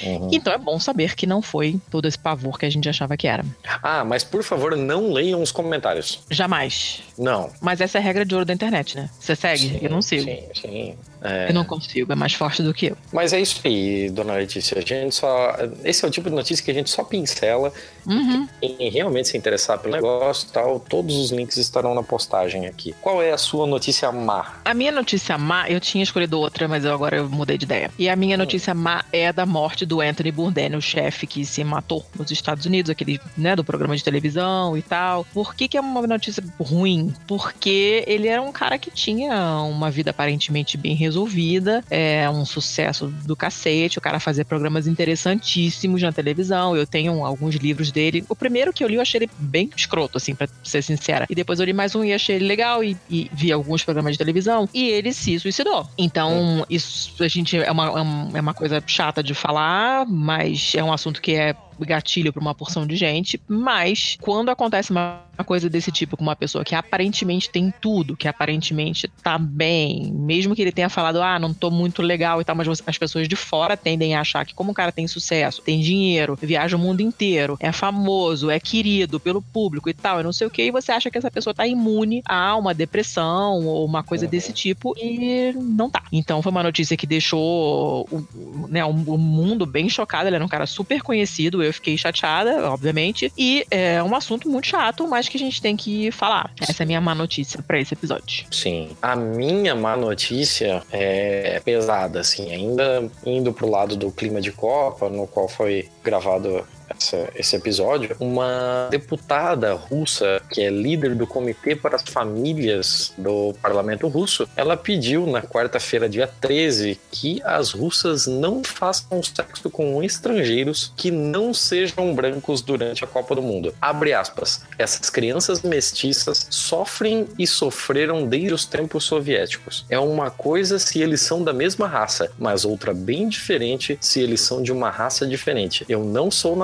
Uhum. Então é bom saber que não foi todo esse pavor que a gente achava que era. Ah, mas por favor, não leiam os comentários. Jamais. Não. Mas essa é a regra de ouro da internet, né? Você segue? Sim, eu não sigo. Sim, sim. É. Eu não consigo, é mais forte do que eu. Mas é isso aí, dona Letícia. A gente só. Esse é o tipo de notícia que a gente só pincela. Uhum. Quem realmente se interessar pelo negócio e tal, todos os links estarão na postagem aqui. Qual é a sua notícia má? A minha notícia má, eu tinha escolhido outra, mas eu agora eu mudei de ideia. E a minha notícia má é a da morte do Anthony Bourdain, o chefe que se matou nos Estados Unidos, aquele, né, do programa de televisão e tal. Por que, que é uma notícia ruim? Porque ele era um cara que tinha uma vida aparentemente bem resolvida, é um sucesso do cacete, o cara fazia programas interessantíssimos na televisão. Eu tenho alguns livros dele. O primeiro que eu li, eu achei ele bem escroto, assim, pra ser sincera. E depois eu li mais um e achei ele legal e, e vi alguns programas de televisão. E ele se suicidou. Então, isso a gente é uma, é uma- é uma coisa chata de falar, mas é um assunto que é gatilho para uma porção de gente, mas quando acontece uma coisa desse tipo com uma pessoa que aparentemente tem tudo, que aparentemente tá bem, mesmo que ele tenha falado, ah, não tô muito legal e tal, mas as pessoas de fora tendem a achar que como o cara tem sucesso, tem dinheiro, viaja o mundo inteiro, é famoso, é querido pelo público e tal, e não sei o que, e você acha que essa pessoa tá imune a uma depressão ou uma coisa desse tipo e não tá. Então foi uma notícia que deixou o, né, o mundo bem chocado, ele era um cara super conhecido, eu fiquei chateada, obviamente, e é um assunto muito chato, mas que a gente tem que falar. Essa é a minha má notícia pra esse episódio. Sim. A minha má notícia é pesada, assim, ainda indo pro lado do clima de Copa, no qual foi gravado essa- esse episódio, uma deputada russa, que é líder do Comitê para as Famílias do Parlamento Russo, ela pediu na quarta-feira, dia 13, que as russas não façam sexo com estrangeiros que não sejam brancos durante a Copa do Mundo. Abre aspas. Essas crianças mestiças sofrem e sofreram desde os tempos soviéticos. É uma coisa se eles são da mesma raça, mas outra bem diferente se eles são de uma raça diferente. Eu não sou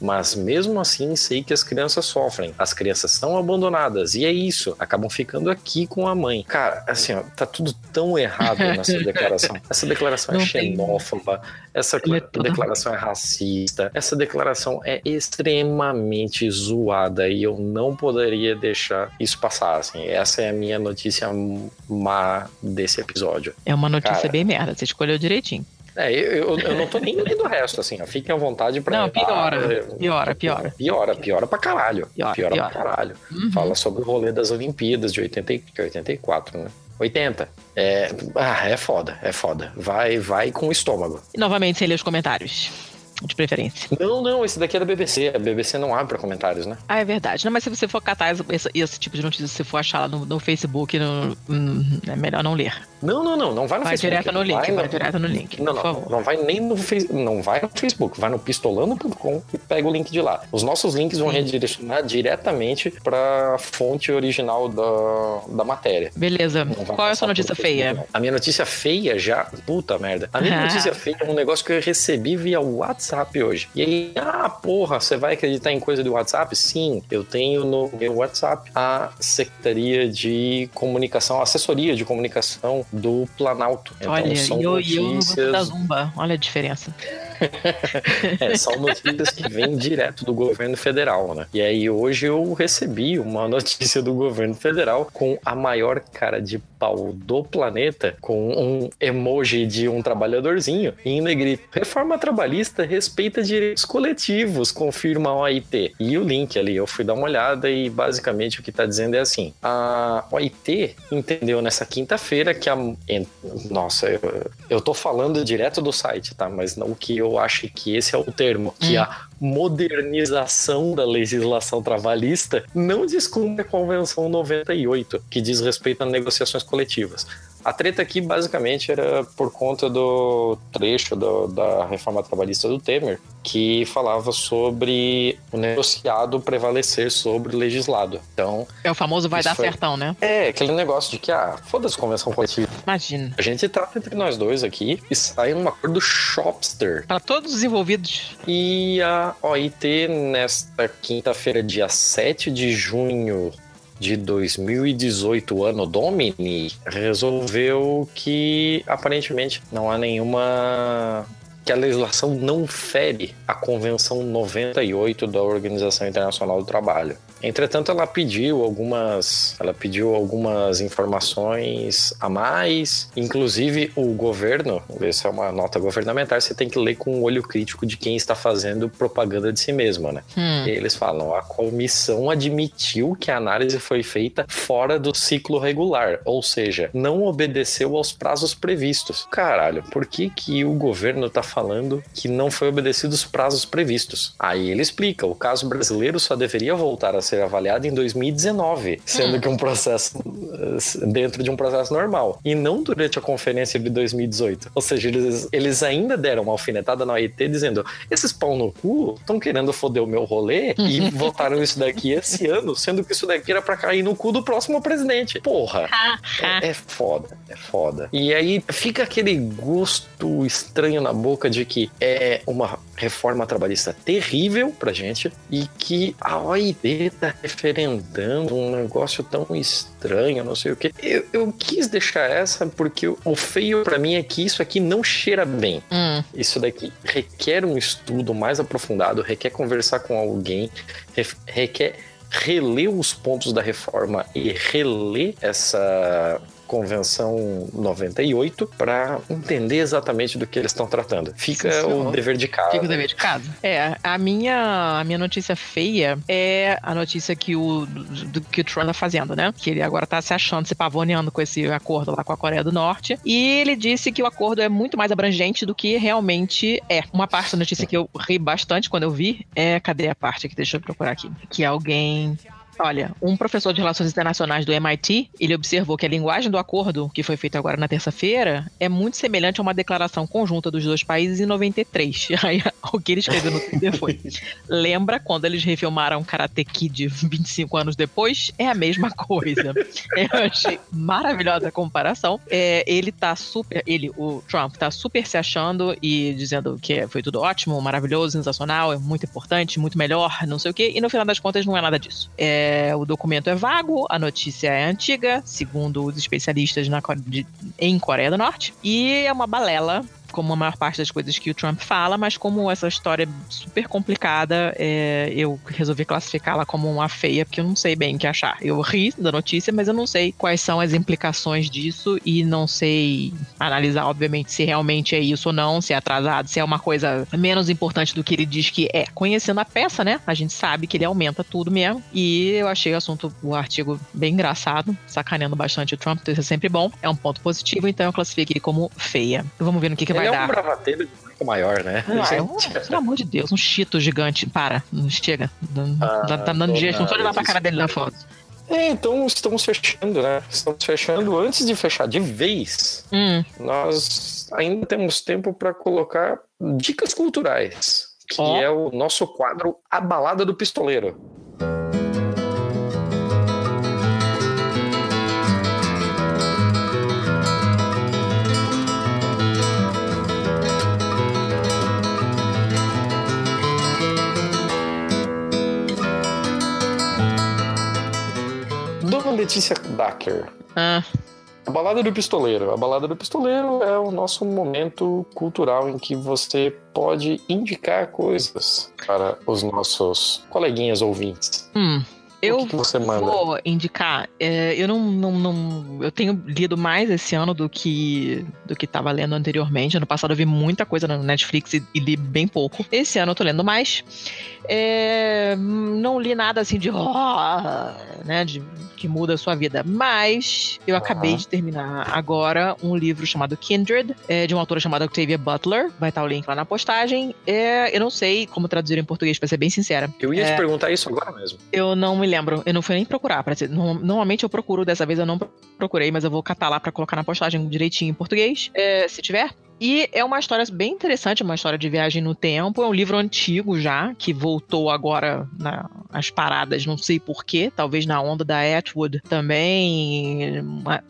mas mesmo assim sei que as crianças sofrem. As crianças são abandonadas e é isso. Acabam ficando aqui com a mãe. Cara, assim, ó, tá tudo tão errado nessa declaração. Essa declaração é tem- xenófoba, essa é declaração é racista, essa declaração é extremamente zoada e eu não poderia deixar isso passar. Assim. Essa é a minha notícia má desse episódio. É uma notícia Cara. bem merda, você escolheu direitinho. É, eu, eu, eu não tô nem lendo o resto, assim, ó. Fiquem à vontade pra. Não, piora. Ah, Piora, piora. Piora, piora pra caralho. Piora, piora piora. pra caralho. Uhum. Fala sobre o rolê das Olimpíadas de 80, e- que é 84, né? 80. É, ah, é foda, é foda. Vai, vai com o estômago. E novamente, sem ler os comentários. De preferência. Não, não, esse daqui é da BBC. A BBC não abre pra comentários, né? Ah, é verdade. Não, mas se você for catar esse, esse- tipo de notícia, se você for achar lá no, no Facebook, no- hum, é melhor não ler. Não, não, não, não vai no Vai Facebook. direto no link, Vai vai no- direto no link, Não, não, não vai nem no Facebook, não vai no Facebook, vai no pistolando.com e pega o link de lá. Os nossos links vão redirecionar diretamente pra fonte original da, da matéria. Beleza. Qual é a sua notícia feia? não. A minha notícia feia já. Puta merda. A minha Ah. notícia feia é um negócio que eu recebi via WhatsApp hoje. E aí, ah, porra, você vai acreditar em coisa do WhatsApp? Sim, eu tenho no meu WhatsApp a Secretaria de Comunicação, Assessoria de Comunicação do Planalto. Então, Olha, são e eu, e eu no grupo da notícias. Zumba. Olha a diferença. É, são notícias que vêm direto do governo federal, né? E aí hoje eu recebi uma notícia do governo federal com a maior cara de pau do planeta, com um emoji de um trabalhadorzinho em negrito. Reforma trabalhista respeita direitos coletivos, confirma a OIT. E o link ali, eu fui dar uma olhada e basicamente o que tá dizendo é assim: a OIT entendeu nessa quinta-feira que a. Nossa, eu, eu tô falando direto do site, tá? Mas não que eu ache que esse é o termo, que Hum. a modernização da legislação trabalhista não descumpre a Convenção 98, que diz respeito a negociações coletivas. A treta aqui basicamente era por conta do trecho do, da reforma trabalhista do Temer, que falava sobre o negociado prevalecer sobre o legislado. Então. É o famoso vai dar foi... certão, né? É, aquele negócio de que, ah, foda-se convenção coletiva. Imagina. A gente trata entre nós dois aqui e sai um acordo shopster. Para todos os envolvidos. E a OIT, nesta quinta-feira, dia 7 de junho de 2018, ano Domini, resolveu que aparentemente não há nenhuma que a legislação não fere a Convenção 98 da Organização Internacional do Trabalho. Entretanto, ela pediu algumas, ela pediu algumas informações a mais. Inclusive, o governo, essa é uma nota governamental, você tem que ler com um olho crítico de quem está fazendo propaganda de si mesmo, né? Hum. eles falam: a comissão admitiu que a análise foi feita fora do ciclo regular, ou seja, não obedeceu aos prazos previstos. Caralho, por que que o governo está falando que não foi obedecido os prazos previstos? Aí ele explica: o caso brasileiro só deveria voltar a ser avaliado em 2019, sendo hum. que um processo dentro de um processo normal e não durante a conferência de 2018. Ou seja, eles, eles ainda deram uma alfinetada na OIT dizendo: esses pau no cu estão querendo foder o meu rolê e votaram isso daqui esse ano, sendo que isso daqui era para cair no cu do próximo presidente. Porra, é, é foda, é foda. E aí fica aquele gosto estranho na boca de que é uma reforma trabalhista terrível pra gente e que a OIT tá referendando um negócio tão estranho, não sei o que. Eu, eu quis deixar essa porque o feio para mim é que isso aqui não cheira bem. Hum. Isso daqui requer um estudo mais aprofundado, requer conversar com alguém, requer reler os pontos da reforma e reler essa Convenção 98 para entender exatamente do que eles estão tratando. Fica Sim, o dever de casa. Fica o dever de casa. É, a minha, a minha notícia feia é a notícia que o, do, que o Trump tá fazendo, né? Que ele agora tá se achando, se pavoneando com esse acordo lá com a Coreia do Norte. E ele disse que o acordo é muito mais abrangente do que realmente é. Uma parte da notícia que eu ri bastante quando eu vi é. Cadê a parte aqui? Deixa eu procurar aqui. Que alguém Olha, um professor de relações internacionais do MIT, ele observou que a linguagem do acordo, que foi feito agora na terça-feira, é muito semelhante a uma declaração conjunta dos dois países em 93. Aí, o que ele escreveu no Twitter foi: lembra quando eles refilmaram Karate Kid 25 anos depois? É a mesma coisa. Eu achei maravilhosa a comparação. É, ele tá super, ele, o Trump, tá super se achando e dizendo que foi tudo ótimo, maravilhoso, sensacional, é muito importante, muito melhor, não sei o quê, e no final das contas não é nada disso. É, é, o documento é vago, a notícia é antiga, segundo os especialistas na, de, em Coreia do Norte, e é uma balela como a maior parte das coisas que o Trump fala, mas como essa história é super complicada, é, eu resolvi classificá-la como uma feia, porque eu não sei bem o que achar. Eu ri da notícia, mas eu não sei quais são as implicações disso e não sei analisar, obviamente, se realmente é isso ou não, se é atrasado, se é uma coisa menos importante do que ele diz que é. Conhecendo a peça, né? A gente sabe que ele aumenta tudo mesmo. E eu achei o assunto, o artigo bem engraçado, sacaneando bastante o Trump, isso é sempre bom. É um ponto positivo, então eu classifiquei como feia. Vamos ver no que, que vai é dar. É um bravateiro muito maior, né? Ah, é um, pelo amor de Deus, um chito gigante. Para, não chega. Ah, tá, dando jeito, não só olhar pra cara dele na foto. É, então estamos fechando, né? Estamos fechando. Antes de fechar de vez, hum. nós ainda temos tempo para colocar dicas culturais, que oh. é o nosso quadro A Balada do Pistoleiro. Letícia Dacker. Ah. A Balada do Pistoleiro. A Balada do Pistoleiro é o nosso momento cultural em que você pode indicar coisas para os nossos coleguinhas ouvintes. Hum. Eu que que você manda? vou indicar. É, eu não, não, não, Eu tenho lido mais esse ano do que do que estava lendo anteriormente. Ano passado eu vi muita coisa na Netflix e, e li bem pouco. Esse ano eu tô lendo mais. É, não li nada assim de, oh, né, de que muda a sua vida. Mas eu acabei de terminar agora um livro chamado Kindred, é, de uma autora chamada Octavia Butler. Vai estar o link lá na postagem. É, eu não sei como traduzir em português, pra ser bem sincera. Eu ia é, te perguntar isso agora mesmo. Eu não me lembro. Eu não fui nem procurar. Pra. No- Normalmente eu procuro, dessa vez eu não procurei, mas eu vou catar lá pra colocar na postagem direitinho em português, é, se tiver. E é uma história bem interessante, uma história de viagem no tempo. É um livro antigo já, que voltou agora nas paradas, não sei porquê, talvez na onda da Atwood também.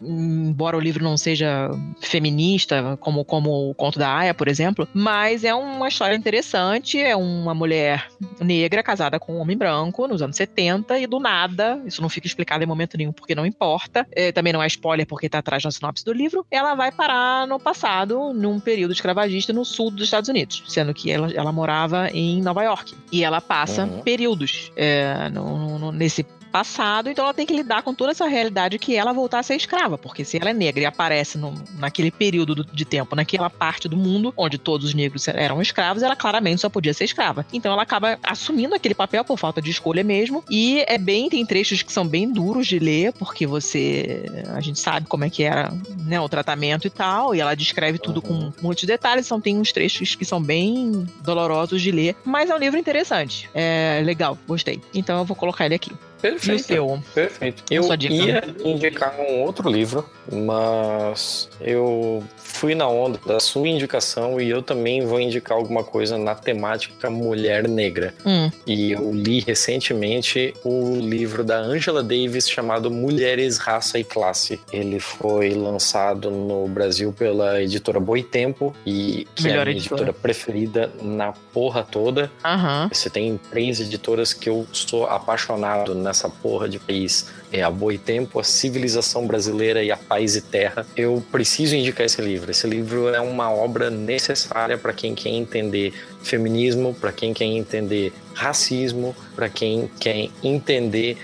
Embora o livro não seja feminista, como, como o conto da Aya, por exemplo, mas é uma história interessante. É uma mulher negra casada com um homem branco nos anos 70 e do nada, isso não fica explicado em momento nenhum porque não importa, é, também não é spoiler porque tá atrás na sinopse do livro, ela vai parar no passado, num período escravagista no sul dos Estados Unidos, sendo que ela, ela morava em Nova York. E ela passa Uhum. períodos é, no- no- nesse passado, então ela tem que lidar com toda essa realidade que ela voltar a ser escrava, porque se ela é negra e aparece num- naquele período do- de tempo, naquela parte do mundo onde todos os negros eram escravos, ela claramente só podia ser escrava. Então ela acaba assumindo aquele papel por falta de escolha mesmo, e é bem, tem trechos que são bem duros de ler, porque você, a gente sabe como é que era né, o tratamento e tal, e ela descreve tudo com muitos detalhes, então tem uns trechos que são bem dolorosos de ler, mas é um livro interessante, é legal, gostei. Então eu vou colocar ele aqui. O Perfeito. Perfeito. Eu ia indicar um outro livro, mas eu fui na onda da sua indicação e eu também vou indicar alguma coisa na temática mulher negra. Hum, E eu li recentemente o livro da Angela Davis chamado Mulheres, Raça e Classe. Ele foi lançado no Brasil pela editora Boitempo e que é a Melhor minha editora. editora preferida na porra toda. aham. Você tem três editoras que eu sou apaixonado nessa porra de país. É a Boitempo, a Civilização Brasileira e a Paz e Terra. Eu preciso indicar esse livro. Esse livro é uma obra necessária para quem quer entender feminismo, para quem quer entender racismo, para quem quer entender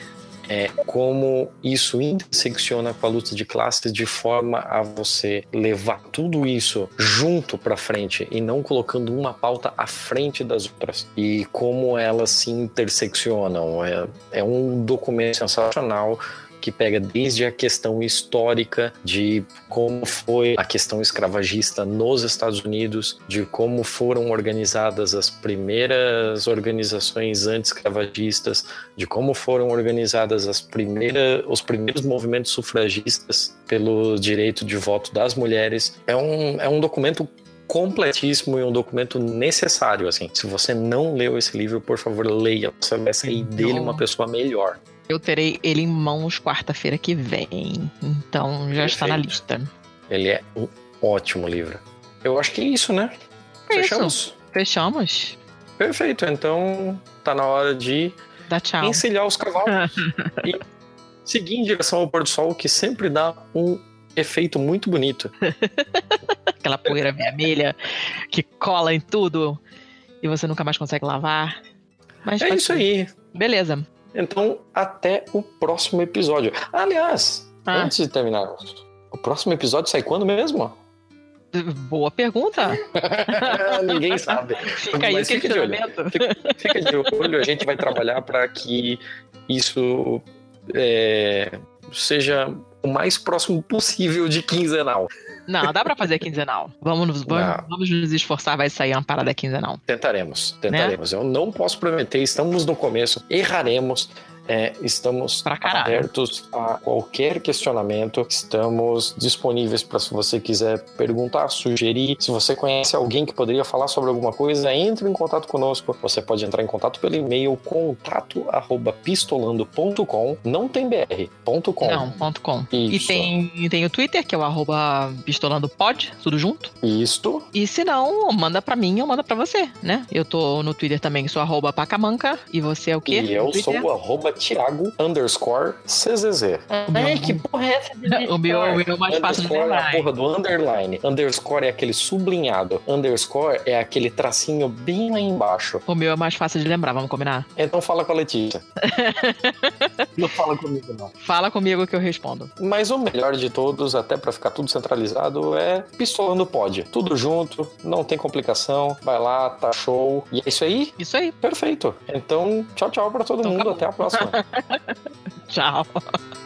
é, como isso intersecciona com a luta de classes de forma a você levar tudo isso junto para frente e não colocando uma pauta à frente das outras e como elas se interseccionam. É, é um documento sensacional que pega desde a questão histórica de como foi a questão escravagista nos Estados Unidos, de como foram organizadas as primeiras organizações anti-escravagistas, de como foram organizadas as primeiras, os primeiros movimentos sufragistas pelo direito de voto das mulheres. É um, é um documento completíssimo e um documento necessário, assim. Se você não leu esse livro, por favor, leia. Você vai sair dele uma pessoa melhor. Eu terei ele em mãos quarta-feira que vem. Então já está na Perfeito. lista. Ele é um ótimo livro. Eu acho que é isso, né? É isso. Fechamos? Fechamos? Perfeito. Então tá na hora de Dá tchau. encilhar os cavalos e seguir em direção ao pôr do sol, que sempre dá um efeito muito bonito. Aquela poeira vermelha que cola em tudo e você nunca mais consegue lavar. Mas É isso aí. Beleza. Então, até o próximo episódio. Aliás, Ah. antes de terminarmos, o próximo episódio sai quando mesmo? Boa pergunta. Ninguém sabe. Fica aí o Mas fica de olho. Fica, fica de olho, a gente vai trabalhar para que isso é, seja o mais próximo possível de quinzenal. Não, dá pra fazer quinzenal. Vamos, nos- vamos, nos esforçar, vai sair uma parada quinzenal. Tentaremos, tentaremos. Eu não posso prometer, estamos no começo, erraremos. É, estamos abertos a qualquer questionamento. Estamos disponíveis para se você quiser perguntar, sugerir. Se você conhece alguém que poderia falar sobre alguma coisa, entre em contato conosco. Você pode entrar em contato pelo e-mail contato@pistolando.com. Não tem br. ponto .com. Não, ponto com. E Isso. tem, tem o Twitter, que é o arroba pistolandopod, tudo junto. Isto. E se não, manda pra mim ou manda pra você, né? Eu tô no Twitter também, sou arroba pacamanca. E você é o quê? E eu sou o arroba Thiago underscore CZZ. meu- que porra é essa? O meu, o meu é mais fácil de Underscore é a lembrar. porra do underline. Underscore é aquele sublinhado. Underscore é aquele tracinho bem lá embaixo. O meu é mais fácil de lembrar, vamos combinar? Então fala com a Letícia. não fala comigo, não. Fala comigo que eu respondo. Mas o melhor de todos, até pra ficar tudo centralizado, é Pistolando Pod. Tudo junto, não tem complicação. Vai lá, tá show. E é isso aí? Isso aí. Perfeito. Então, tchau, tchau pra todo Então mundo. acabou. Até a próxima. Tchau.